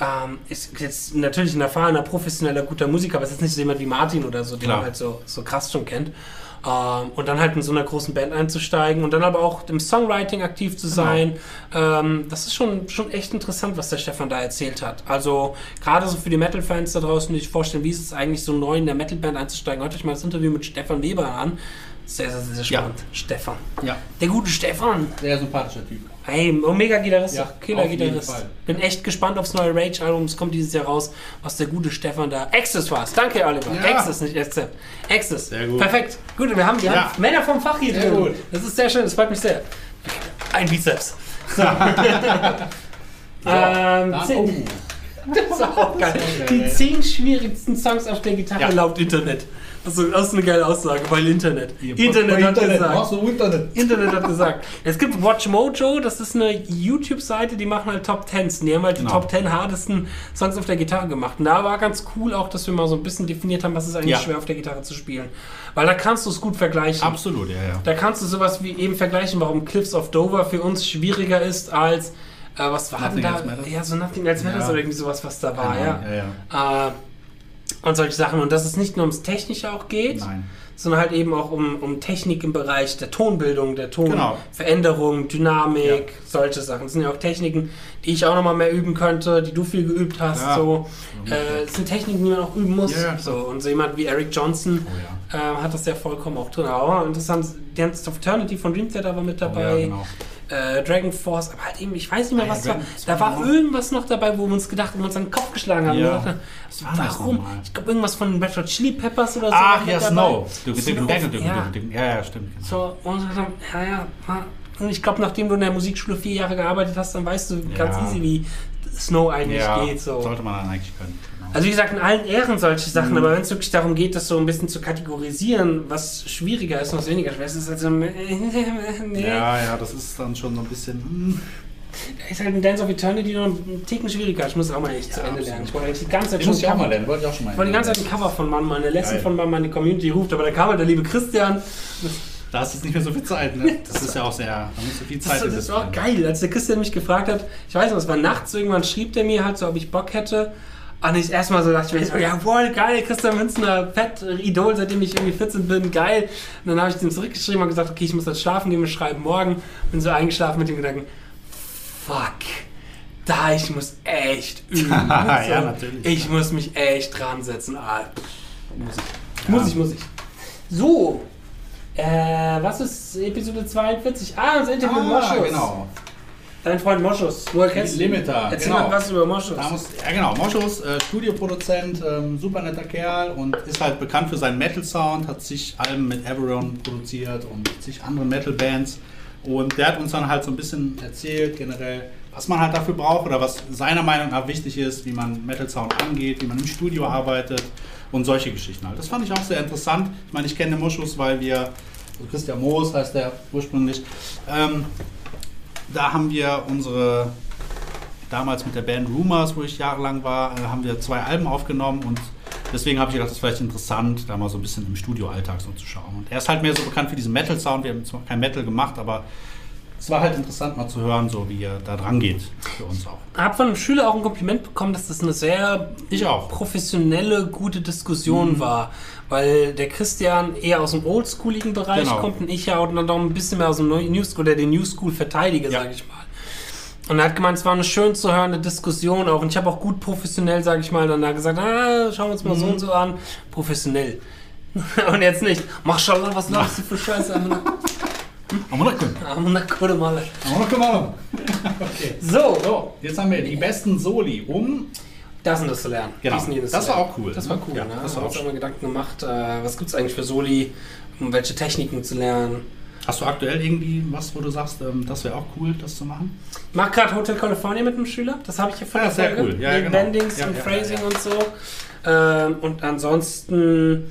ähm, ist jetzt natürlich ein erfahrener, professioneller, guter Musiker, aber es ist nicht so jemand wie Martin oder so, den Klar. man halt so, so krass schon kennt. Ähm, und dann halt in so einer großen Band einzusteigen und dann aber auch im Songwriting aktiv zu sein. Ähm, das ist schon, schon echt interessant, was der Stefan da erzählt hat. Also gerade so für die Metal-Fans da draußen, die sich vorstellen, wie ist es eigentlich so neu in der Metal-Band einzusteigen. Hört euch mal das Interview mit Stefan Weber an. Sehr, sehr, sehr Ja. spannend. Stefan. Ja, Der gute Stefan. sehr sympathischer Typ. Hey, mega Gitarrist, Ja, doch. Killer auf jeden Gitarrist. Fall. Bin echt gespannt aufs neue Rage-Album. Es kommt dieses Jahr raus, was der gute Stefan da. Access war's. Danke, Oliver. Ja. Access, nicht Access. Access. Sehr gut. Perfekt. Gut, wir haben, wir Ja. haben Männer vom Fach hier Sehr drin. gut. Das ist sehr schön, das freut mich sehr. Ein Bizeps. So. ähm, zehn, oh, das ist auch geil. Die zehn schwierigsten Songs auf der Gitarre Ja. laut Internet. Das ist, das ist eine geile Aussage, weil Internet. Internet hat gesagt. Brauchst du Internet? Internet hat gesagt. Es gibt Watch Mojo, das ist eine YouTube-Seite, die machen halt Top Tens. Die haben halt die Genau. Top 10 hartesten Songs auf der Gitarre gemacht. Und da war ganz cool auch, dass wir mal so ein bisschen definiert haben, was ist eigentlich Ja. schwer auf der Gitarre zu spielen. Weil da kannst du es gut vergleichen. Absolut, ja, ja. Da kannst du sowas wie eben vergleichen, warum Cliffs of Dover für uns schwieriger ist als, äh, was war denn Nothing da? Else Matters? Ja, so Nothing Else Matters Ja. oder irgendwie sowas, was da war, ja. Ja, ja. Äh, und solche Sachen. Und dass es nicht nur ums Technische auch geht, Nein. sondern halt eben auch um, um Technik im Bereich der Tonbildung, der Genau. Tonveränderung, Dynamik, Ja. solche Sachen. Das sind ja auch Techniken, die ich auch nochmal mehr üben könnte, die du viel geübt hast. Ja. So. Äh, es sind Techniken, die man auch üben muss. Ja, so. Und so jemand wie Eric Johnson Oh. Äh, hat das ja vollkommen auch drin. Aber interessant, Dance of Eternity von Dream Theater war mit Oh, dabei. ja, genau. äh, Dragon Force, aber halt eben, ich weiß nicht mehr, was ja, war. Da war irgendwas noch dabei, wo wir uns gedacht haben, wir uns an den Kopf geschlagen haben. Ja. Das Warum? Ich glaube, irgendwas von Red Hot Chili Peppers oder so. Ach ja. Snow. Du, ja. ja, ja, stimmt. So, und haben, ja, ja. Und ich glaube, nachdem du in der Musikschule vier Jahre gearbeitet hast, dann weißt du ganz easy, wie Snow eigentlich geht. So. sollte man dann eigentlich können. Also wie gesagt, in allen Ehren solche Sachen, Mhm. aber wenn es wirklich darum geht, das so ein bisschen zu kategorisieren, was schwieriger ist und was weniger schwer ist, ist es halt so, nee. Ja, ja, das ist dann schon so ein bisschen. hm. Da ist halt ein Dance of Eternity noch ein Ticken schwieriger. Ich muss es auch mal echt zu Ja, Ende absolut. lernen. Ich wollte eigentlich die ganze Zeit Den muss ich auch mal lernen, wollte ich auch schon mal. ich wollte die ganze Zeit ein Cover von machen, meine Lesson von meine Community ruft, aber da kam halt der liebe Christian. Da hast du jetzt nicht mehr so viel Zeit, ne? Das ist ja auch sehr. Da musst du viel Zeit Das, das war investieren. geil, als der Christian mich gefragt hat, ich weiß noch, es war nachts, irgendwann schrieb der mir halt so, ob ich Bock hätte. Und ich erstmal so dachte, ich mir so, ja voll geil, Christian Münzner, Fett, Idol, seitdem ich irgendwie 14 bin, geil. Und dann habe ich dem zurückgeschrieben und gesagt, okay, ich muss jetzt schlafen gehen, wir schreiben morgen. Bin so eingeschlafen mit dem Gedanken, fuck, da, ich muss echt üben. Ja, natürlich. Ich muss mich echt dran setzen. Ah, muss ich. Ja. Muss ich, muss ich. So, äh, was ist Episode 42? Ah, das Interview mit Ah, Moschus. genau. Dein Freund Moschus. Woher kennst? Limiter. Erzähl genau. mal was über Moschus. Da muss, ja genau, Moschus, äh, Studioproduzent, ähm, super netter Kerl und ist halt bekannt für seinen Metal-Sound, hat sich Alben mit Aberon produziert und zig andere Metal-Bands. Und der hat uns dann halt so ein bisschen erzählt, generell, was man halt dafür braucht oder was seiner Meinung nach wichtig ist, wie man Metal-Sound angeht, wie man im Studio arbeitet und solche Geschichten halt. Das fand ich auch sehr interessant. Ich meine, ich kenne Moschus, weil wir Also Christian Moos heißt der ursprünglich. Ähm, da haben wir unsere, damals mit der Band Rumors, wo ich jahrelang war, äh, haben wir zwei Alben aufgenommen und deswegen habe ich gedacht, das ist vielleicht interessant, da mal so ein bisschen im Studioalltag so zu schauen. Und er ist halt mehr so bekannt für diesen Metal-Sound. Wir haben zwar kein Metal gemacht, aber es war halt interessant mal zu hören, so wie er da dran geht für uns auch. Ich habe von einem Schüler auch ein Kompliment bekommen, dass das eine sehr Ich auch. professionelle, gute Diskussion Mhm. war. Weil der Christian eher aus dem oldschooligen Bereich Genau. kommt und ich ja auch dann doch ein bisschen mehr aus dem New School, der den New School verteidige, Ja. sage ich mal. Und er hat gemeint, es war eine schön zu hörende Diskussion auch. Und ich habe auch gut professionell, sage ich mal, dann da gesagt, ah, schauen wir uns mal so Mhm. und so an. Professionell. und jetzt nicht. Mashallah, was laufst du für Scheiße an? Gute Male. Aber noch gut. Okay. So, So, jetzt haben wir die besten Soli um. das und das zu lernen. Genau. Das zu war lernen. auch cool, Das ne? war cool, Ja, ne? das war auch uns auch mal Gedanken gemacht, äh, was gibt es eigentlich für Soli, um welche Techniken zu lernen. Hast du aktuell irgendwie was, wo du sagst, ähm, das wäre auch cool, das zu machen? Ich mache gerade Hotel California mit einem Schüler, das habe ich hier von Ja, der sehr Folge. cool. Ja, genau. Bendings Ja, und ja, Phrasing ja, ja. und so. Ähm, und ansonsten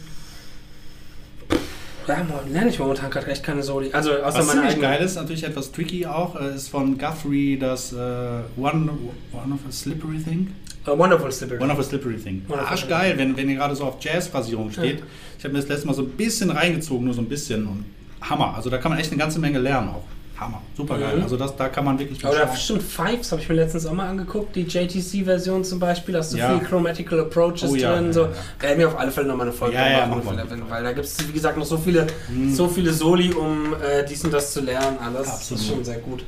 ja, lerne ich momentan gerade echt keine Soli. Also außer Was ziemlich geil ist, natürlich etwas tricky auch, äh, ist von Guthrie das äh, One, One of a Slippery Thing. A Wonderful Slippery. One of a Slippery Thing. Wonderful Arschgeil, wenn, wenn ihr gerade so auf Jazz-Phrasierung steht. Ich habe mir das letzte Mal so ein bisschen reingezogen, nur so ein bisschen. Und Hammer. Also da kann man echt eine ganze Menge lernen auch. Hammer. Super geil. Mhm. Also das, da kann man wirklich Aber da schauen. stimmt Fives, habe ich mir letztens auch mal angeguckt. Die JTC-Version zum Beispiel, hast du Ja. viel Chromatical Approaches Oh ja, drin. ja, so. ja. Werden wir auf alle Fälle nochmal eine Folge Ja, ja, machen, machen wir. weil, da gibt es, wie gesagt, noch so viele, Mhm. so viele Soli, um äh, dies und das zu lernen. Alles. Das Absolut. ist schon sehr gut.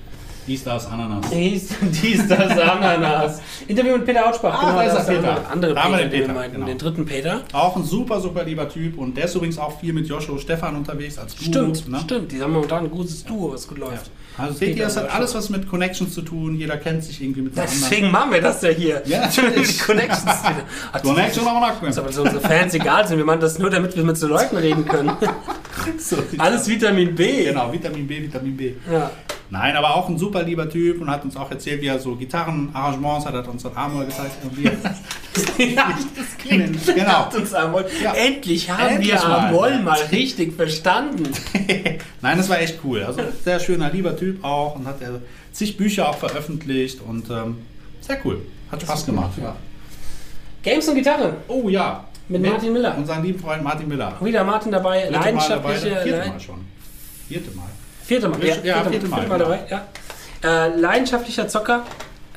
Dies, das, Ananas. Dies, dies das, Ananas. Interview mit Peter Outspach. Ah, da ist er, das Peter. andere, andere Da haben wir Peter, den den wir Peter, meinten, genau. den dritten Peter. Auch ein super, super lieber Typ. Und der ist übrigens auch viel mit Joshua Stefan unterwegs als Duo. Stimmt, ne? stimmt. Die haben momentan ein gutes Duo, was gut läuft. Also seht Peter ihr, es hat alles was mit Connections zu tun. Jeder kennt sich irgendwie mit. Deswegen machen wir das ja hier. Ja, natürlich. Die Connections. Hat Connection aber noch Als ob uns unsere Fans egal sind. Wir machen das nur, damit wir mit so Leuten reden können. so, Alles Vitamin B. Genau, Vitamin B, Vitamin B. Ja. Nein, aber auch ein super lieber Typ und hat uns auch erzählt, wie er so Gitarrenarrangements hat, hat uns dann Armor gezeigt. Und wie er ja, das klingt Genau. Uns Amol. Ja. Endlich haben Endlich wir mal. Amol mal richtig verstanden. Nein, das war echt cool. Also sehr schöner, lieber Typ auch und hat er zig Bücher auch veröffentlicht und ähm, sehr cool. Hat Spaß ist gut, gemacht. ja. Games und Gitarre. Oh ja. Mit Martin Miller. Unseren lieben Freund Martin Miller. Wieder Martin dabei. Dritte Mal dabei, Leidenschaftliche. vierte Leid- Mal schon. Vierte Mal. Vierte Mal. Ja, vierte Mal, genau. dabei. Ja. Äh, leidenschaftlicher Zocker.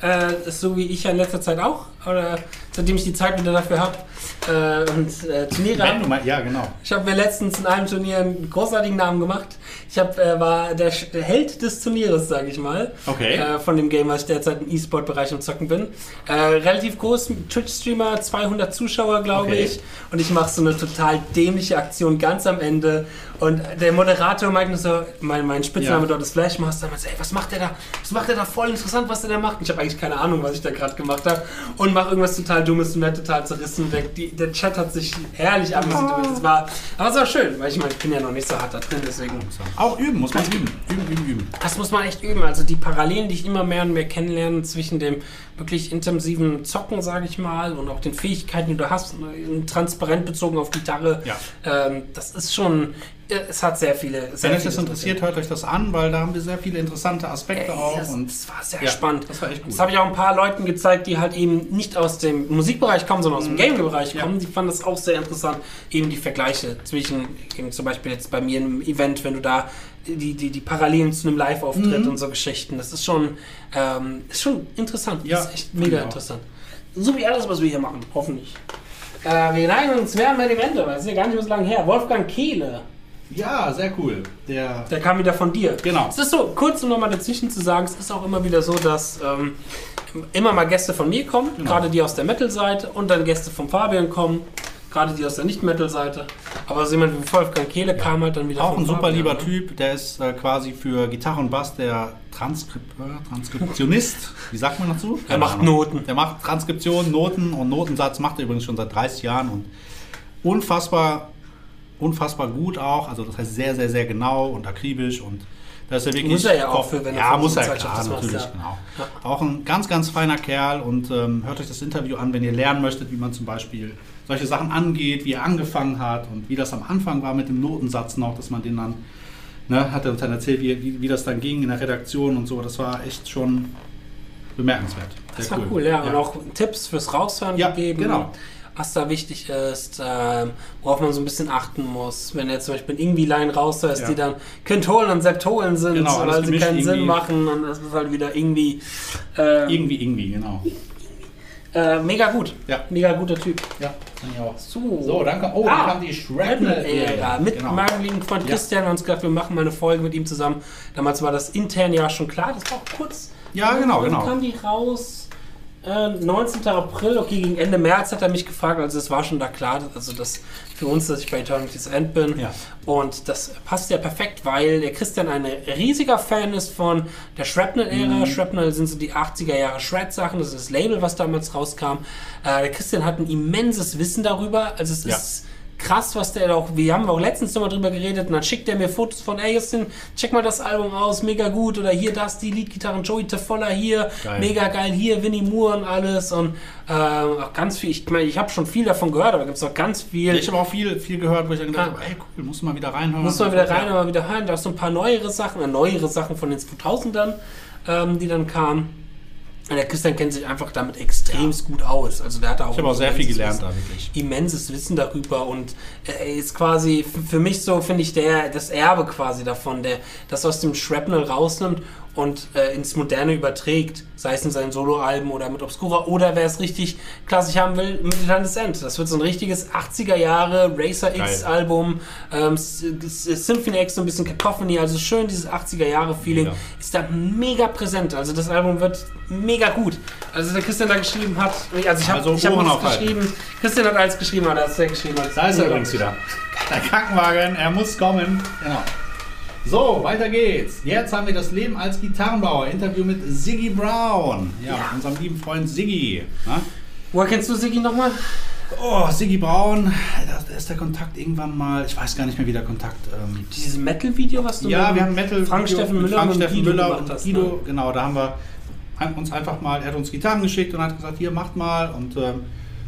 Äh, ist so wie ich ja in letzter Zeit auch. Oder seitdem ich die Zeit wieder dafür habe. Äh, und äh, Turniere Wenn du mal, ja, genau. Ich habe mir letztens in einem Turnier einen großartigen Namen gemacht. Ich hab, äh, war der, der Held des Turnieres, sage ich mal. Okay. Äh, von dem Game, was ich derzeit im E-Sport-Bereich am Zocken bin. Äh, relativ groß, Twitch-Streamer, 200 Zuschauer, glaube Okay. ich. Und ich mache so eine total dämliche Aktion ganz am Ende. Und der Moderator meinte so, mein, mein Spitzname Ja. dort ist Flashmaster, meinte, ey, was macht der da? Was macht der da? Voll interessant, was der da macht. Und ich habe eigentlich keine Ahnung, was ich da gerade gemacht habe. Und mache irgendwas total Dummes und werde total zerrissen. Der, die, der Chat hat sich herrlich amüsiert. Es war, aber es war schön, weil ich meine, ich bin ja noch nicht so hart da drin, deswegen. Auch üben, muss man üben. Üben, üben, üben. Das muss man echt üben. Also die Parallelen, die ich immer mehr und mehr kennenlerne zwischen dem wirklich intensiven Zocken, sage ich mal, und auch den Fähigkeiten, die du hast, ne, transparent bezogen auf Gitarre, Ja. ähm, das ist schon, es hat sehr viele. Sehr Wenn euch das interessiert, hört euch das an, weil da haben wir sehr viele interessante Aspekte Ey, auch. das, und das war sehr Ja, spannend. das war echt gut. Das habe ich auch ein paar Leuten gezeigt, die halt eben nicht aus dem Musikbereich kommen, sondern aus dem Game-Bereich Mhm. Ja. kommen. Die fanden das auch sehr interessant, eben die Vergleiche zwischen, eben zum Beispiel jetzt bei mir im Event, wenn du da die, die, die Parallelen zu einem Live-Auftritt Mhm. und so Geschichten, das ist schon, ähm, ist schon interessant. Ja, das ist echt mega auch. interessant. So wie alles, was wir hier machen, hoffentlich. Äh, wir neigen uns mehr bei dem Ende, weil es ist ja gar nicht mehr so lange her. Wolfgang Kehle, Ja, sehr cool. Der, der kam wieder von dir. Genau. Es ist so, kurz um nochmal dazwischen zu sagen, es ist auch immer wieder so, dass ähm, immer mal Gäste von mir kommen, Genau. gerade die aus der Metal-Seite und dann Gäste von Fabian kommen, gerade die aus der Nicht-Metal-Seite. Aber so jemand wie Wolfgang Kehle kam halt dann wieder auch von ein super Fabian, lieber ne? Typ, der ist äh, quasi für Gitarre und Bass der Transkrip äh, Transkriptionist. Wie sagt man dazu? Er macht Noten. Der macht Transkription, Noten und Notensatz macht er übrigens schon seit 30 Jahren und unfassbar, unfassbar gut auch. Also das heißt sehr, sehr, sehr genau und akribisch und Da ist er wirklich Muss er ja auch für, wenn er ja, muss er einer klar, das natürlich, macht, genau. Ja. Auch ein ganz, ganz feiner Kerl und ähm, hört euch das Interview an, wenn ihr lernen möchtet, wie man zum Beispiel solche Sachen angeht, wie er angefangen hat und wie das am Anfang war mit dem Notensatz noch, dass man den dann, ne, hat er uns dann erzählt, wie, wie, wie das dann ging in der Redaktion und so. Das war echt schon bemerkenswert. Das Sehr war cool, ja. Und auch Tipps fürs Raushören Ja, gegeben. genau. Was da wichtig ist, ähm, worauf man so ein bisschen achten muss. Wenn jetzt zum Beispiel ein Ingwie-Line raushörst, Ja. die dann Quintolen und Septolen sind, Genau, weil sie keinen Sinn irgendwie. machen und das ist halt wieder irgendwie äh, Irgendwie, irgendwie, genau. äh, mega gut. Ja. Mega guter Typ. Ja, ich auch. So, So, danke. Oh, Ah, dann kam die Shrapnel-Ära. Mit Genau. meinem lieben Freund Ja. Christian haben wir uns gedacht, wir machen mal eine Folge mit ihm zusammen. Damals war das intern ja schon klar, das war auch kurz. Ja, genau, genau. kam die raus? Äh, 19. April, okay, gegen Ende März hat er mich gefragt, also es war schon da klar, also das für uns, dass ich bei Eternity's End bin. Ja. Und das passt ja perfekt, weil der Christian ein riesiger Fan ist von der Shrapnel-Ära. Mhm. Shrapnel sind so die 80er Jahre Shred-Sachen, das ist das Label, was damals rauskam. Äh, der Christian hat ein immenses Wissen darüber, also es Ja. ist krass, was der auch, wir haben auch letztens nochmal drüber geredet und dann schickt er mir Fotos von, ey Justin, check mal das Album aus, mega gut oder hier das, die Leadgitarren, Joey Tefolla hier, Geil. mega geil, hier Winnie Moore und alles und äh, auch ganz viel, ich meine, ich habe schon viel davon gehört, aber gibt es auch ganz viel, Ich habe auch viel, viel gehört, wo ich dann gedacht Ah. habe, ey, cool, muss mal wieder reinhören. muss man wieder rein, aber wieder hören, da ist so ein paar neuere Sachen, äh, neuere Sachen von den 2000ern, ähm, die dann kamen. Und der Christian kennt sich einfach damit extremst gut aus. Also der hat da auch Ich auch sehr viel gelernt Wissen da, wirklich. immenses Wissen darüber und er ist quasi für mich so, finde ich, der das Erbe quasi davon, der das aus dem Shrapnel rausnimmt und äh, ins Moderne überträgt, sei es in seinen Soloalben oder mit Obscura oder wer es richtig klassisch haben will, mit Atlantis End. Das wird so ein richtiges 80er Jahre Racer X Geil. Album, ähm, Symphony X, so ein bisschen Cacophony, also schön dieses 80er Jahre Feeling Ja. ist da mega präsent. Also das Album wird mega gut. Also der Christian da geschrieben hat, also ich habe Also ich hab nichts aufhalten. geschrieben, Christian hat alles geschrieben, aber er hat sehr geschrieben. Da ist er übrigens wieder. Der Krankenwagen, er muss kommen. Genau. So, weiter geht's. Jetzt haben wir das Leben als Gitarrenbauer. Interview mit Siggy Brown. Ja, Ja. unserem lieben Freund Siggy. Na? Woher kennst du Sigi nochmal? Oh, Siggy Braun, da ist der Kontakt irgendwann mal, ich weiß gar nicht mehr, wie der Kontakt. Ähm, Dieses Metal-Video, was du ja, wir haben Metal Frank Steffen Müller Frank und Steffen Müller und hast, Guido, ne? genau, da haben wir uns einfach mal, er hat uns Gitarren geschickt und hat gesagt, hier macht mal und ähm,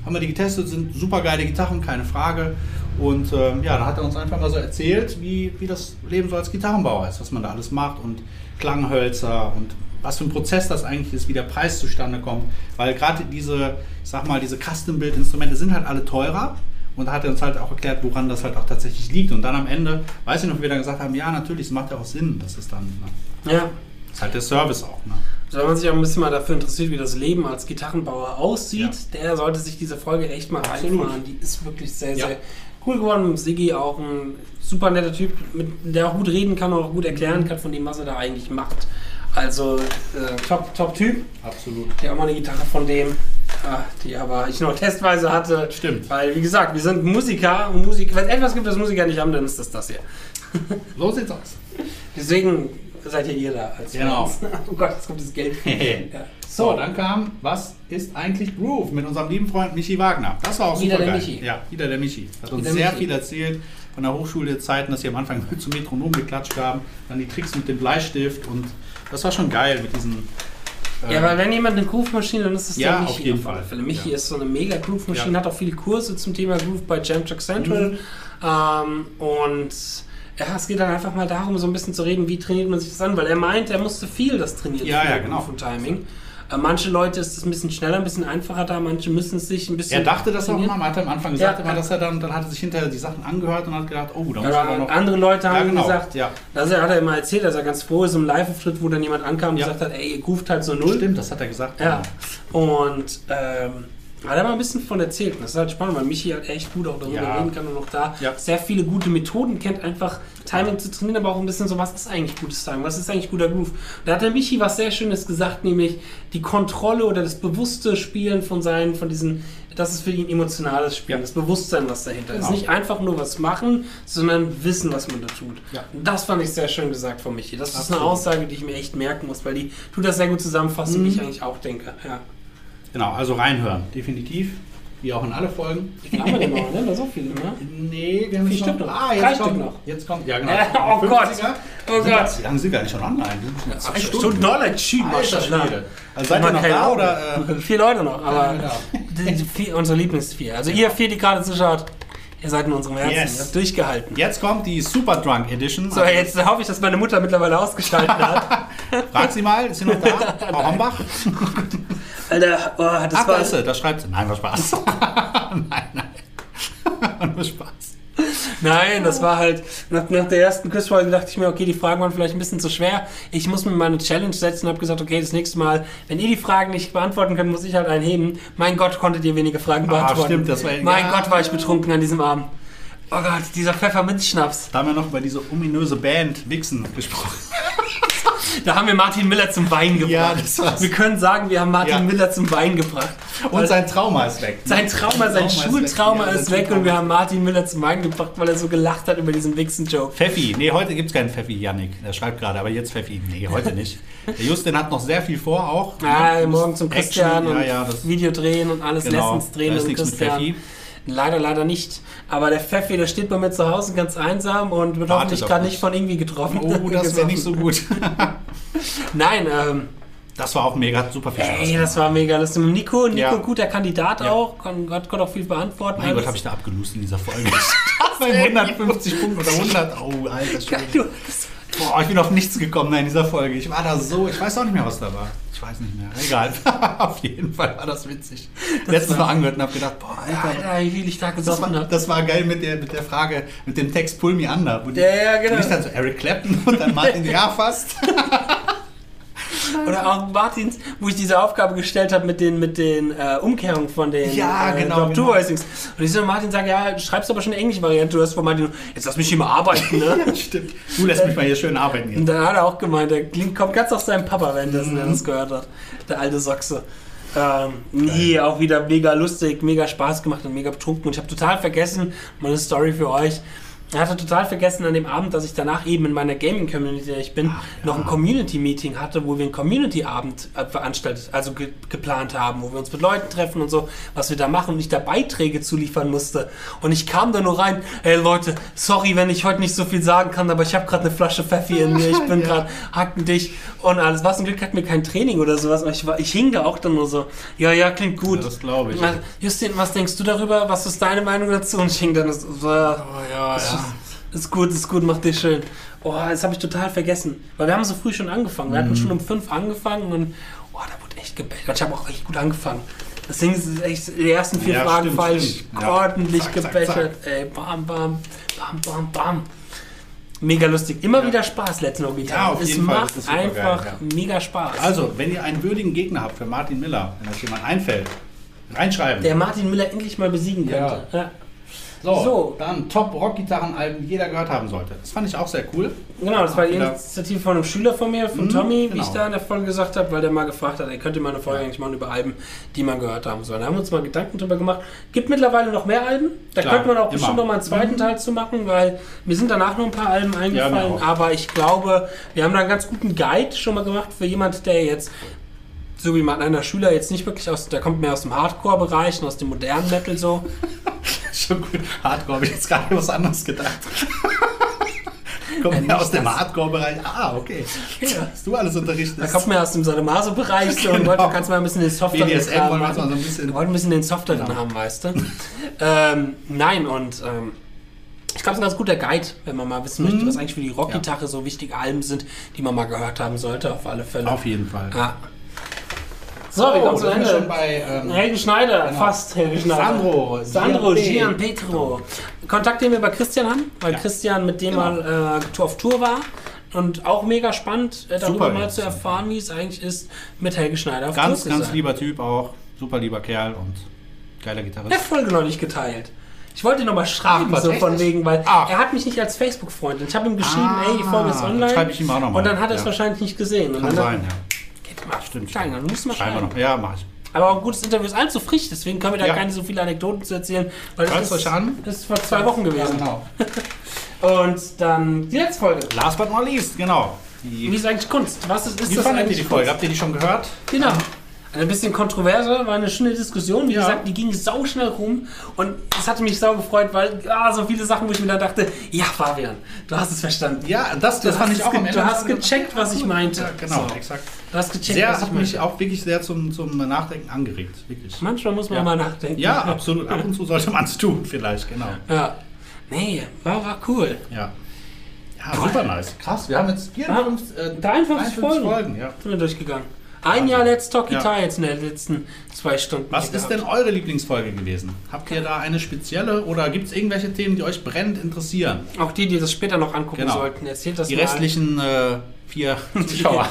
haben wir die getestet, sind super geile Gitarren, keine Frage. Und ähm, ja, da hat er uns einfach mal so erzählt, wie, wie das Leben so als Gitarrenbauer ist, was man da alles macht und Klanghölzer und was für ein Prozess das eigentlich ist, wie der Preis zustande kommt. Weil gerade diese, ich sag mal, diese Custom-Build-Instrumente sind halt alle teurer. Und da hat er uns halt auch erklärt, woran das halt auch tatsächlich liegt. Und dann am Ende, weiß ich noch, wie wir dann gesagt haben, ja, natürlich, es macht ja auch Sinn, dass es dann, ne, Ja. ist halt der Service auch. Ne? Wenn man sich auch ein bisschen mal dafür interessiert, wie das Leben als Gitarrenbauer aussieht, der sollte sich diese Folge echt mal reinfahren. Die ist wirklich sehr, Ja. sehr cool geworden. Siggi auch ein super netter Typ, mit, der auch gut reden kann und auch gut Mhm. erklären kann von dem, was er da eigentlich macht. Also äh, top, top Typ. Absolut. Der auch mal eine Gitarre von dem, ja, die aber ich nur testweise hatte. Stimmt. Weil, wie gesagt, wir sind Musiker und Musik, wenn es etwas gibt, das Musiker nicht haben, dann ist das das hier. So sieht's aus. Deswegen seid ihr hier da als Genau. Fans. Oh Gott, jetzt kommt das Geld. ja. So, dann kam, was ist eigentlich Groove mit unserem lieben Freund Michi Wagner. Das war auch Wieder super der geil. Michi. Ja, wieder der Michi. Hat uns sehr Michi. viel erzählt von der Hochschulzeiten, dass sie am Anfang zum Metronom geklatscht haben, dann die Tricks mit dem Bleistift und das war schon geil mit diesen. Ja, ähm, weil wenn jemand eine Groove-Maschine, dann ist es Ja, der Michi. auf jeden Fall. Fälle. Michi Ja. ist so eine mega Groove-Maschine, Ja. hat auch viele Kurse zum Thema Groove bei Jam Track Central. Mhm. Ähm, und ja, es geht dann einfach mal darum, so ein bisschen zu reden, wie trainiert man sich das an, weil er meint, er musste viel das trainieren. Ja, ja, genau. Und Timing. Äh, manche Leute ist es ein bisschen schneller, ein bisschen einfacher da, manche müssen es sich ein bisschen. er dachte das auch trainieren. immer, man hat am Anfang gesagt, Ja. immer, dass er dann, dann hat er sich hinterher die Sachen angehört und hat gedacht, oh, da muss er aber Aber noch. andere Leute haben Ja, genau. gesagt, Ja. er hat er immer erzählt, dass er ganz froh ist im Live-Auftritt, wo dann jemand ankam und Ja. gesagt hat, ey, ihr groovt halt so null. Stimmt, das hat er gesagt. Ja. Und ähm, hat er mal ein bisschen von erzählt. Und das ist halt spannend, weil Michi halt echt gut auch darüber Ja. reden kann und auch da Ja. sehr viele gute Methoden kennt, einfach Timing zu trainieren, aber auch ein bisschen so, was ist eigentlich gutes Timing, was ist eigentlich guter Groove. Und da hat der Michi was sehr Schönes gesagt, nämlich die Kontrolle oder das bewusste Spielen von seinen, von diesen, das ist für ihn emotionales Spielen, das Bewusstsein, was dahinter ist. Genau. Nicht einfach nur was machen, sondern wissen, was man da tut. Ja. Und das fand ich sehr schön gesagt von Michi. Das ist Absolut. eine Aussage, die ich mir echt merken muss, weil die tut das sehr gut zusammenfassen, wie ich eigentlich auch denke. Ja. Genau, also reinhören, definitiv. Wie auch in alle Folgen. Wie viel haben wir denn noch? Ne? So viele, ne? Nee, wir haben Vier jetzt Stück noch. Ah, Drei jetzt Stück kommt, noch. Jetzt kommt, ja genau. Oh Gott. 50er. Oh Gott. Wie lange sind wir eigentlich schon online? Zwei Stunden. Stunden Knowledge. Schwede. Also seid ihr noch da oder? Äh, Vier Leute noch, aber genau. die, die vier, unsere Lieblingsvier. Also ihr vier, die gerade zuschaut, ihr seid in unserem Herzen. Yes. Ihr habt durchgehalten. Jetzt kommt die Super Drunk Edition. So, jetzt hoffe ich, dass meine Mutter mittlerweile ausgeschaltet hat. Frag sie mal, ist sie noch da? Frau Hombach? Alter, oh, das Ach, da war... ist sie, da schreibt sie. Nein, war Spaß. nein, nein. Nur Spaß. Nein, das war halt, nach, nach der ersten Quizfolge dachte ich mir, okay, die Fragen waren vielleicht ein bisschen zu schwer. Ich muss mir mal eine Challenge setzen und habe gesagt, okay, das nächste Mal, wenn ihr die Fragen nicht beantworten könnt, muss ich halt einen heben. Mein Gott, konntet ihr wenige Fragen Ah, beantworten. stimmt, das war- Mein ja. Gott, war ich betrunken an diesem Abend. Oh Gott, dieser Pfefferminzschnaps. Da haben wir noch über diese ominöse Band Wixen gesprochen. Da haben wir Martin Miller zum Wein gebracht. Ja, das war's. Wir können sagen, wir haben Martin Ja. Miller zum Wein gebracht. Und sein Trauma ist weg. Sein Trauma, sein Trauma ist Schultrauma weg. Ja, ist weg und wir haben Martin Miller zum Wein gebracht, weil er so gelacht hat über diesen Wichsen-Joke. Pfeffi. Nee, heute gibt es keinen Pfeffi, Yannick. Der schreibt gerade, aber jetzt Pfeffi. Nee, heute nicht. Der Justin hat noch sehr viel vor auch. Ne? morgen zum Action, Christian und ja, Video drehen und alles genau. Lessons drehen Da ist und nichts mit Christian. Pfeffi. Leider, leider nicht. Aber der Pfeffi, der steht bei mir zu Hause ganz einsam und wird Wartet hoffentlich gerade nicht von irgendwie getroffen. Oh, das wäre nicht so gut. Nein, ähm, Das war auch mega, hat super viel Spaß ey, das war mega lustig. Mit Nico, Nico, Ja. guter Kandidat Ja. auch, kann, Gott, Gott auch viel beantworten. Mein Gott, habe ich da abgelust in dieser Folge. Bei 150 Punkten oder 100. Oh, alter Schwede. Boah, ich bin auf nichts gekommen in dieser Folge. Ich war da so, ich weiß auch nicht mehr, was da war. Ich weiß nicht mehr. Egal. auf jeden Fall war das witzig. Letztens noch angehört und habe gedacht, boah, Alter. Alter, wie ich da Das gesoffen habe. das war geil mit der, mit der Frage, mit dem Text Pull Me Under. Wo die, Ja, ja, genau. Nicht dann so Eric Clapton und dann Martin, ja, fast. Oder auch Martins, wo ich diese Aufgabe gestellt habe mit den, mit den äh, Umkehrungen von den Ja, äh, genau, genau. Voicings. Und ich so Martin sagt, ja, du schreibst aber schon eine englische Variante. Du hast von Martin, jetzt lass mich hier mal arbeiten, ne? Stimmt. Du lässt mich mal hier schön arbeiten Und jetzt. dann hat er auch gemeint, der klingt, kommt ganz auf seinen Papa, währenddessen er das gehört hat. Der alte Sochse. Ähm, nee, auch wieder mega lustig, mega Spaß gemacht und mega betrunken. Und ich habe total vergessen, meine Story für euch. Ich hatte total vergessen an dem Abend, dass ich danach eben in meiner Gaming-Community, in der ich bin, noch ein Community-Meeting hatte, wo wir einen Community-Abend äh, veranstaltet, also ge geplant haben, wo wir uns mit Leuten treffen und so, was wir da machen und ich da Beiträge zuliefern musste. Und ich kam da nur rein, ey Leute, sorry, wenn ich heute nicht so viel sagen kann, aber ich habe gerade eine Flasche Pfeffi in mir, ich bin Ja. gerade hackendicht und alles. Was zum Glück hatten wir kein Training oder sowas, ich, war, ich hing da auch dann nur so, ja, ja, klingt gut. Ja, das glaube ich. Justin, was denkst du darüber? Was ist deine Meinung dazu? Und ich hing dann so, so ja, ja, ist, gut, ist gut, mach dich schön. Oh, das habe ich total vergessen. Weil wir haben so früh schon angefangen. Wir Mhm. hatten schon um fünf angefangen und oh, da wurde echt gebechert. Ich habe auch echt gut angefangen. Deswegen ist es echt die ersten vier Ja, Fragen stimmt, falsch. stimmt. Ja. Ordentlich Zack, zack, gebechert. Ey, bam, bam, bam, bam, bam. Mega lustig. Immer Ja. wieder Spaß, Let's Know Guitar. Ja, auf es jeden Fall. macht Das ist supergeil, einfach ja. mega Spaß. Also, wenn ihr einen würdigen Gegner habt für Martin Miller, wenn euch jemand einfällt, reinschreiben. der Martin Miller endlich mal besiegen könnte. Ja. So, so. dann Top-Rock-Gitarren-Alben, die jeder gehört haben sollte. Das fand ich auch sehr cool. Genau, das war die Initiative von einem Schüler von mir, von Mhm, Tommy, wie genau. ich da in der Folge gesagt habe, weil der mal gefragt hat, er könnte mal eine Folge Ja. eigentlich machen über Alben, die man gehört haben soll. Da haben wir uns mal Gedanken drüber gemacht. Gibt mittlerweile noch mehr Alben. Da Klar, könnte man auch immer. bestimmt noch mal einen zweiten Mhm. Teil zu machen, weil mir sind danach noch ein paar Alben eingefallen. auch. aber ich glaube, wir haben da einen ganz guten Guide schon mal gemacht für jemand, der jetzt so wie man einer Schüler jetzt nicht wirklich aus, der kommt mehr aus dem Hardcore-Bereich und aus dem modernen Metal so. Schon gut. Hardcore habe ich jetzt gerade was anderes gedacht. Kommt Ja, ja, aus dem. Hardcore-Bereich. Ah, okay. Ja. Hast du alles unterrichtet? Da kommt mehr aus dem Sadomaso-Bereich so und Genau. wollte, kannst mal ein bisschen den Software BDSM Kram wollen wir so ein bisschen- Wir wollten ein bisschen den Software drin Genau. haben, weißt du. ähm, nein, und ähm, ich glaube, es ist ein ganz guter Guide, wenn man mal wissen Mhm. möchte, was eigentlich für die Rockgitarre so wichtige Alben sind, die man mal gehört haben sollte, auf alle Fälle. Auf jeden Fall. Ja. So, wir kommen zu da sind wir Ende. schon bei ähm, Helgen Schneider, Genau. fast Helgen Schneider. Sandro, Sandro, Gian Petro. Kontakt, den wir bei Christian haben, weil Ja. Christian mit dem Genau. mal äh, auf Tour war. Und auch mega spannend, äh, darüber Super, mal zu erfahren, wie es eigentlich ist, mit Helge Schneider auf ganz, Tour ganz sein. lieber Typ auch. Super lieber Kerl und geiler Der Gitarrist. Folge noch nicht geteilt. Ich wollte ihn nochmal schreiben, Ach, so von wegen, weil Ach. er hat mich nicht als Facebook-Freund. Und ich habe ihm geschrieben, Ah, ey, die Folge ist online. schreibe ich ihm auch noch mal. Und dann hat er es Ja. wahrscheinlich nicht gesehen. Kann sein, ja. Stimmt. Klein, dann musst du mal Schreiben schreiben. noch. Ja, mach ich. Aber auch ein gutes Interview ist allzu frisch, deswegen können wir da Ja. keine so viele Anekdoten zu erzählen. Weil das ist, euch an. das ist vor zwei Wochen gewesen. genau. Und dann die letzte Folge. Last but not least, genau. Wie Die, ist eigentlich Kunst? Was ist, ist wie das fandet ihr die Folge? Kunst? Habt ihr die schon gehört? Genau. Ein bisschen kontroverser, war eine schöne Diskussion. Wie Ja. gesagt, die ging sau schnell rum und es hatte mich sau gefreut, weil ah, so viele Sachen, wo ich mir da dachte, ja, Fabian, du hast es verstanden. Ja, das, das fand ich auch am Ende. du hast gecheckt, was ich meinte. Ja, genau, So. exakt. Du hast gecheckt, Sehr, was ich hat mich meinte. auch wirklich sehr zum, zum Nachdenken angeregt, wirklich. Manchmal muss man Ja. mal nachdenken. Ja, absolut. Ab und zu sollte man es tun, vielleicht, genau. Ja. Nee, war, war cool. Ja. Ja, super nice. Krass, wir haben jetzt 54, äh, 53 Folgen. Folgen ja. Sind wir durchgegangen. Ein Jahr Let's Talk Ja. Guitar jetzt in den letzten zwei Stunden. Was ist denn gehabt. eure Lieblingsfolge gewesen? Habt ihr da eine spezielle oder gibt es irgendwelche Themen, die euch brennend interessieren? Auch die, die das später noch angucken Genau. sollten. Erzählt das Die mal. restlichen äh, vier Zuschauer.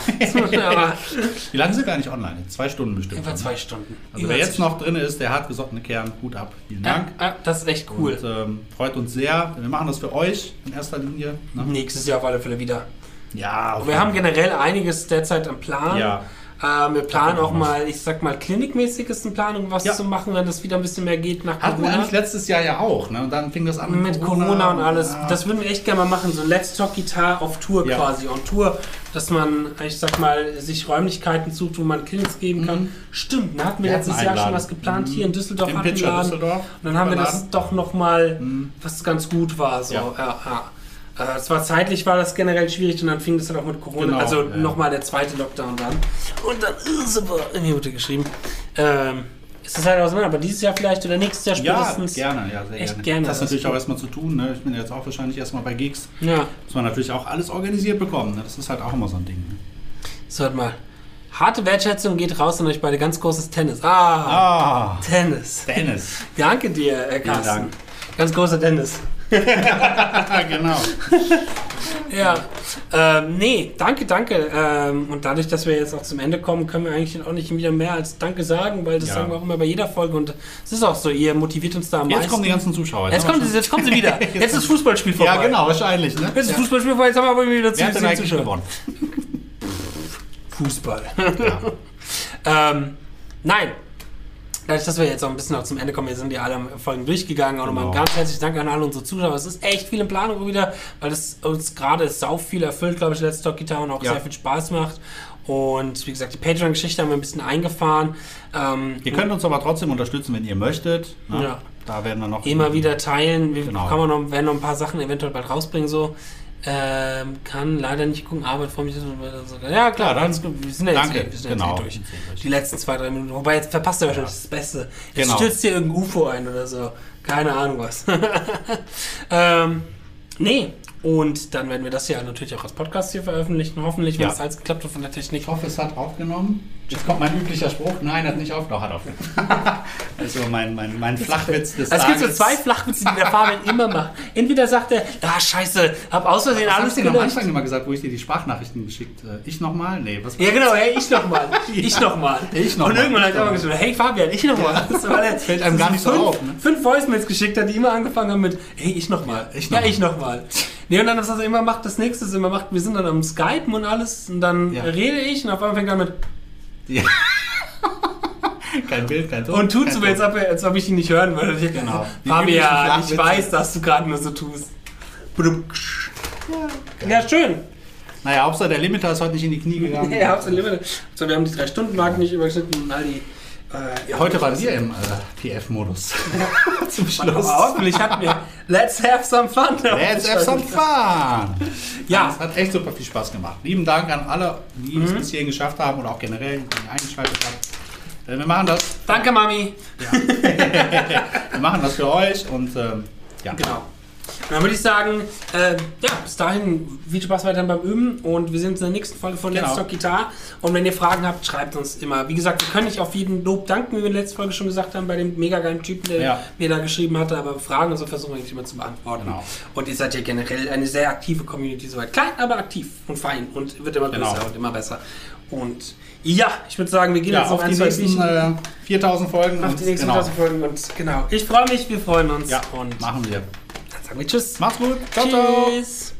Wie lange sind wir eigentlich online? Zwei Stunden bestimmt. schon, ne? zwei Stunden. Also Über wer jetzt noch drin ist, der hartgesottene Kern, Hut ab. Vielen Ja, Dank. ja, das ist echt cool. Und ähm, freut uns sehr. Wir machen das für euch in erster Linie. Ne? Nächstes Jahr auf alle Fälle wieder. Ja, auf Wir haben generell einiges derzeit am Plan. Ja. Ähm, wir planen auch mal, ich sag mal, klinikmäßiges in Planung, was Ja. zu machen, wenn das wieder ein bisschen mehr geht nach Hatten wir Corona. eigentlich letztes Jahr ja auch, ne? Und dann fing das an mit Corona, und alles. Ja. Das würden wir echt gerne mal machen. So Let's Talk Guitar auf Tour Ja. quasi. On Tour, dass man, ich sag mal, sich Räumlichkeiten sucht, wo man Clinics geben kann. Stimmt, da hatten wir Wir letztes hatten Jahr schon was geplant. Hier in Düsseldorf Im hatten Pitcher Laden. Düsseldorf. Und dann haben wir das doch nochmal, Mhm. was ganz gut war. So. Ja. Ja. Ja, Äh, Es war zeitlich war das generell schwierig und dann fing das dann auch mit Corona, Genau, also ja. nochmal der zweite Lockdown dann. Und dann äh, super, in die Mutter geschrieben. Ähm, ist das halt auseinander, aber dieses Jahr vielleicht oder nächstes Jahr Ja, spätestens. gerne, ja, sehr Echt gerne. gerne, Das hat natürlich ist auch erstmal zu tun. Ne? Ich bin ja jetzt auch wahrscheinlich erstmal bei Gigs. Ja, Muss man natürlich auch alles organisiert bekommen. Ne? Das ist halt auch immer so ein Ding. Ne? so hört mal. Harte Wertschätzung geht raus an euch beide. Ganz großes Tennis. Ah, Ah, Tennis. Dennis. Danke dir, äh, Carsten. Dank. Ganz großer Tennis. Genau. Ja, ähm, nee, danke, danke. Ähm, und dadurch, dass wir jetzt auch zum Ende kommen, können wir eigentlich auch nicht wieder mehr als Danke sagen, weil das Ja. sagen wir auch immer bei jeder Folge und es ist auch so, ihr motiviert uns da am Jetzt meisten. kommen die ganzen Zuschauer. jetzt, kommt jetzt kommen sie wieder. Jetzt ist das Fußballspiel vorbei. Ja, genau, wahrscheinlich. Ne? Jetzt ist das ja. Fußballspiel vorbei, jetzt haben wir aber wieder zu eigentlich Zuschauer. gewonnen? Fußball. Ja. ähm, nein. Dadurch, dass wir jetzt auch ein bisschen noch zum Ende kommen, wir sind ja alle Folgen durchgegangen. Auch nochmal Genau. ganz herzlichen Dank an alle unsere Zuschauer. Es ist echt viel in Planung wieder, weil es uns gerade sau viel erfüllt, glaube ich, Let's Talk Guitar und auch Ja. sehr viel Spaß macht. Und wie gesagt, die Patreon-Geschichte haben wir ein bisschen eingefahren. Ähm, Ihr könnt uns aber trotzdem unterstützen, wenn ihr möchtet. Ne? Ja. Da werden wir noch immer wieder teilen. Wir Genau. kann man noch, werden noch ein paar Sachen eventuell bald rausbringen. So. Ähm, kann leider nicht gucken, Arbeit vor mich. Ja, klar, Ja, dann- wir sind ja jetzt, Danke, wir sind ja genau. jetzt eh durch. Die letzten zwei, drei Minuten. Wobei jetzt verpasst er wahrscheinlich das Beste. Jetzt Genau. stürzt dir irgendein UFO ein oder so. Keine Ahnung was. ähm, nee. Und dann werden wir das ja natürlich auch als Podcast hier veröffentlichen. Hoffentlich, wenn Ja. das alles geklappt hat von der Technik. Ich hoffe, es hat aufgenommen. Jetzt kommt mein üblicher Spruch. Nein, hat nicht aufgenommen. Hat aufgenommen. also mein, mein, mein Flachwitz des Es gibt so zwei Flachwitze, die der Fabian immer macht. Entweder sagt er, ah scheiße, hab aus Versehen Was alles hast du am. Anfang immer gesagt, wo ich dir die Sprachnachrichten geschickt äh, Ich nochmal? Nee, was war Ja genau, hey, ich nochmal. Ich nochmal. Ich noch Und irgendwann hat er immer geschrieben, hey Fabian, ich nochmal. Das der- fällt einem gar nicht so fünf, auf, ne? Fünf Voicemails geschickt hat, die immer angefangen haben mit, hey, ich nochmal. Ich Ja, noch mal. ich nochmal. Nee, und dann, was er immer macht, das nächste ist immer macht, wir sind dann am Skypen und alles und dann Ja. rede ich und auf einmal fängt er an mit, Ja. kein Bild, kein Ton. und tut so, als ob, als ob ich ihn nicht hören würde. Genau. Fabian, ich weiß, dass du gerade nur so tust. Ja, schön. Naja, Hauptsache der Limiter ist heute nicht in die Knie gegangen. Ja, absolut. Limited. So, wir haben die drei Stunden Marke nicht überschritten und all die. Äh, ja, Heute waren wir im äh, PF-Modus. Zum Schluss. Hoffentlich hatten wir Let's have some fun. Let's have some fun! Ja. Es hat echt super viel Spaß gemacht. Lieben Dank an alle, die Mhm. es bis hierhin geschafft haben oder auch generell, die eingeschaltet haben. Äh, Wir machen das, Danke, Mami. wir machen das für euch und ähm, ja. Genau. Dann würde ich sagen, äh, ja, bis dahin viel Spaß weiterhin beim Üben und wir sehen uns in der nächsten Folge von Let's Genau. Talk Guitar. Und wenn ihr Fragen habt, schreibt uns immer. Wie gesagt, wir können nicht auf jeden Lob danken, wie wir in der letzten Folge schon gesagt haben, bei dem mega geilen Typen, der Ja. mir da geschrieben hatte, aber Fragen und so versuchen wir eigentlich immer zu beantworten. Genau. Und ihr seid ja generell eine sehr aktive Community, soweit klein, aber aktiv und fein und wird immer Genau. größer und immer besser. Und ja, ich würde sagen, wir gehen Ja, jetzt auf die nächsten äh, 4000 Folgen. auf die nächsten genau. 1000 Folgen und genau. Ich freue mich, wir freuen uns Ja, und machen wir. Sagen wir Tschüss. Macht's gut. Ciao, ciao. Tschüss.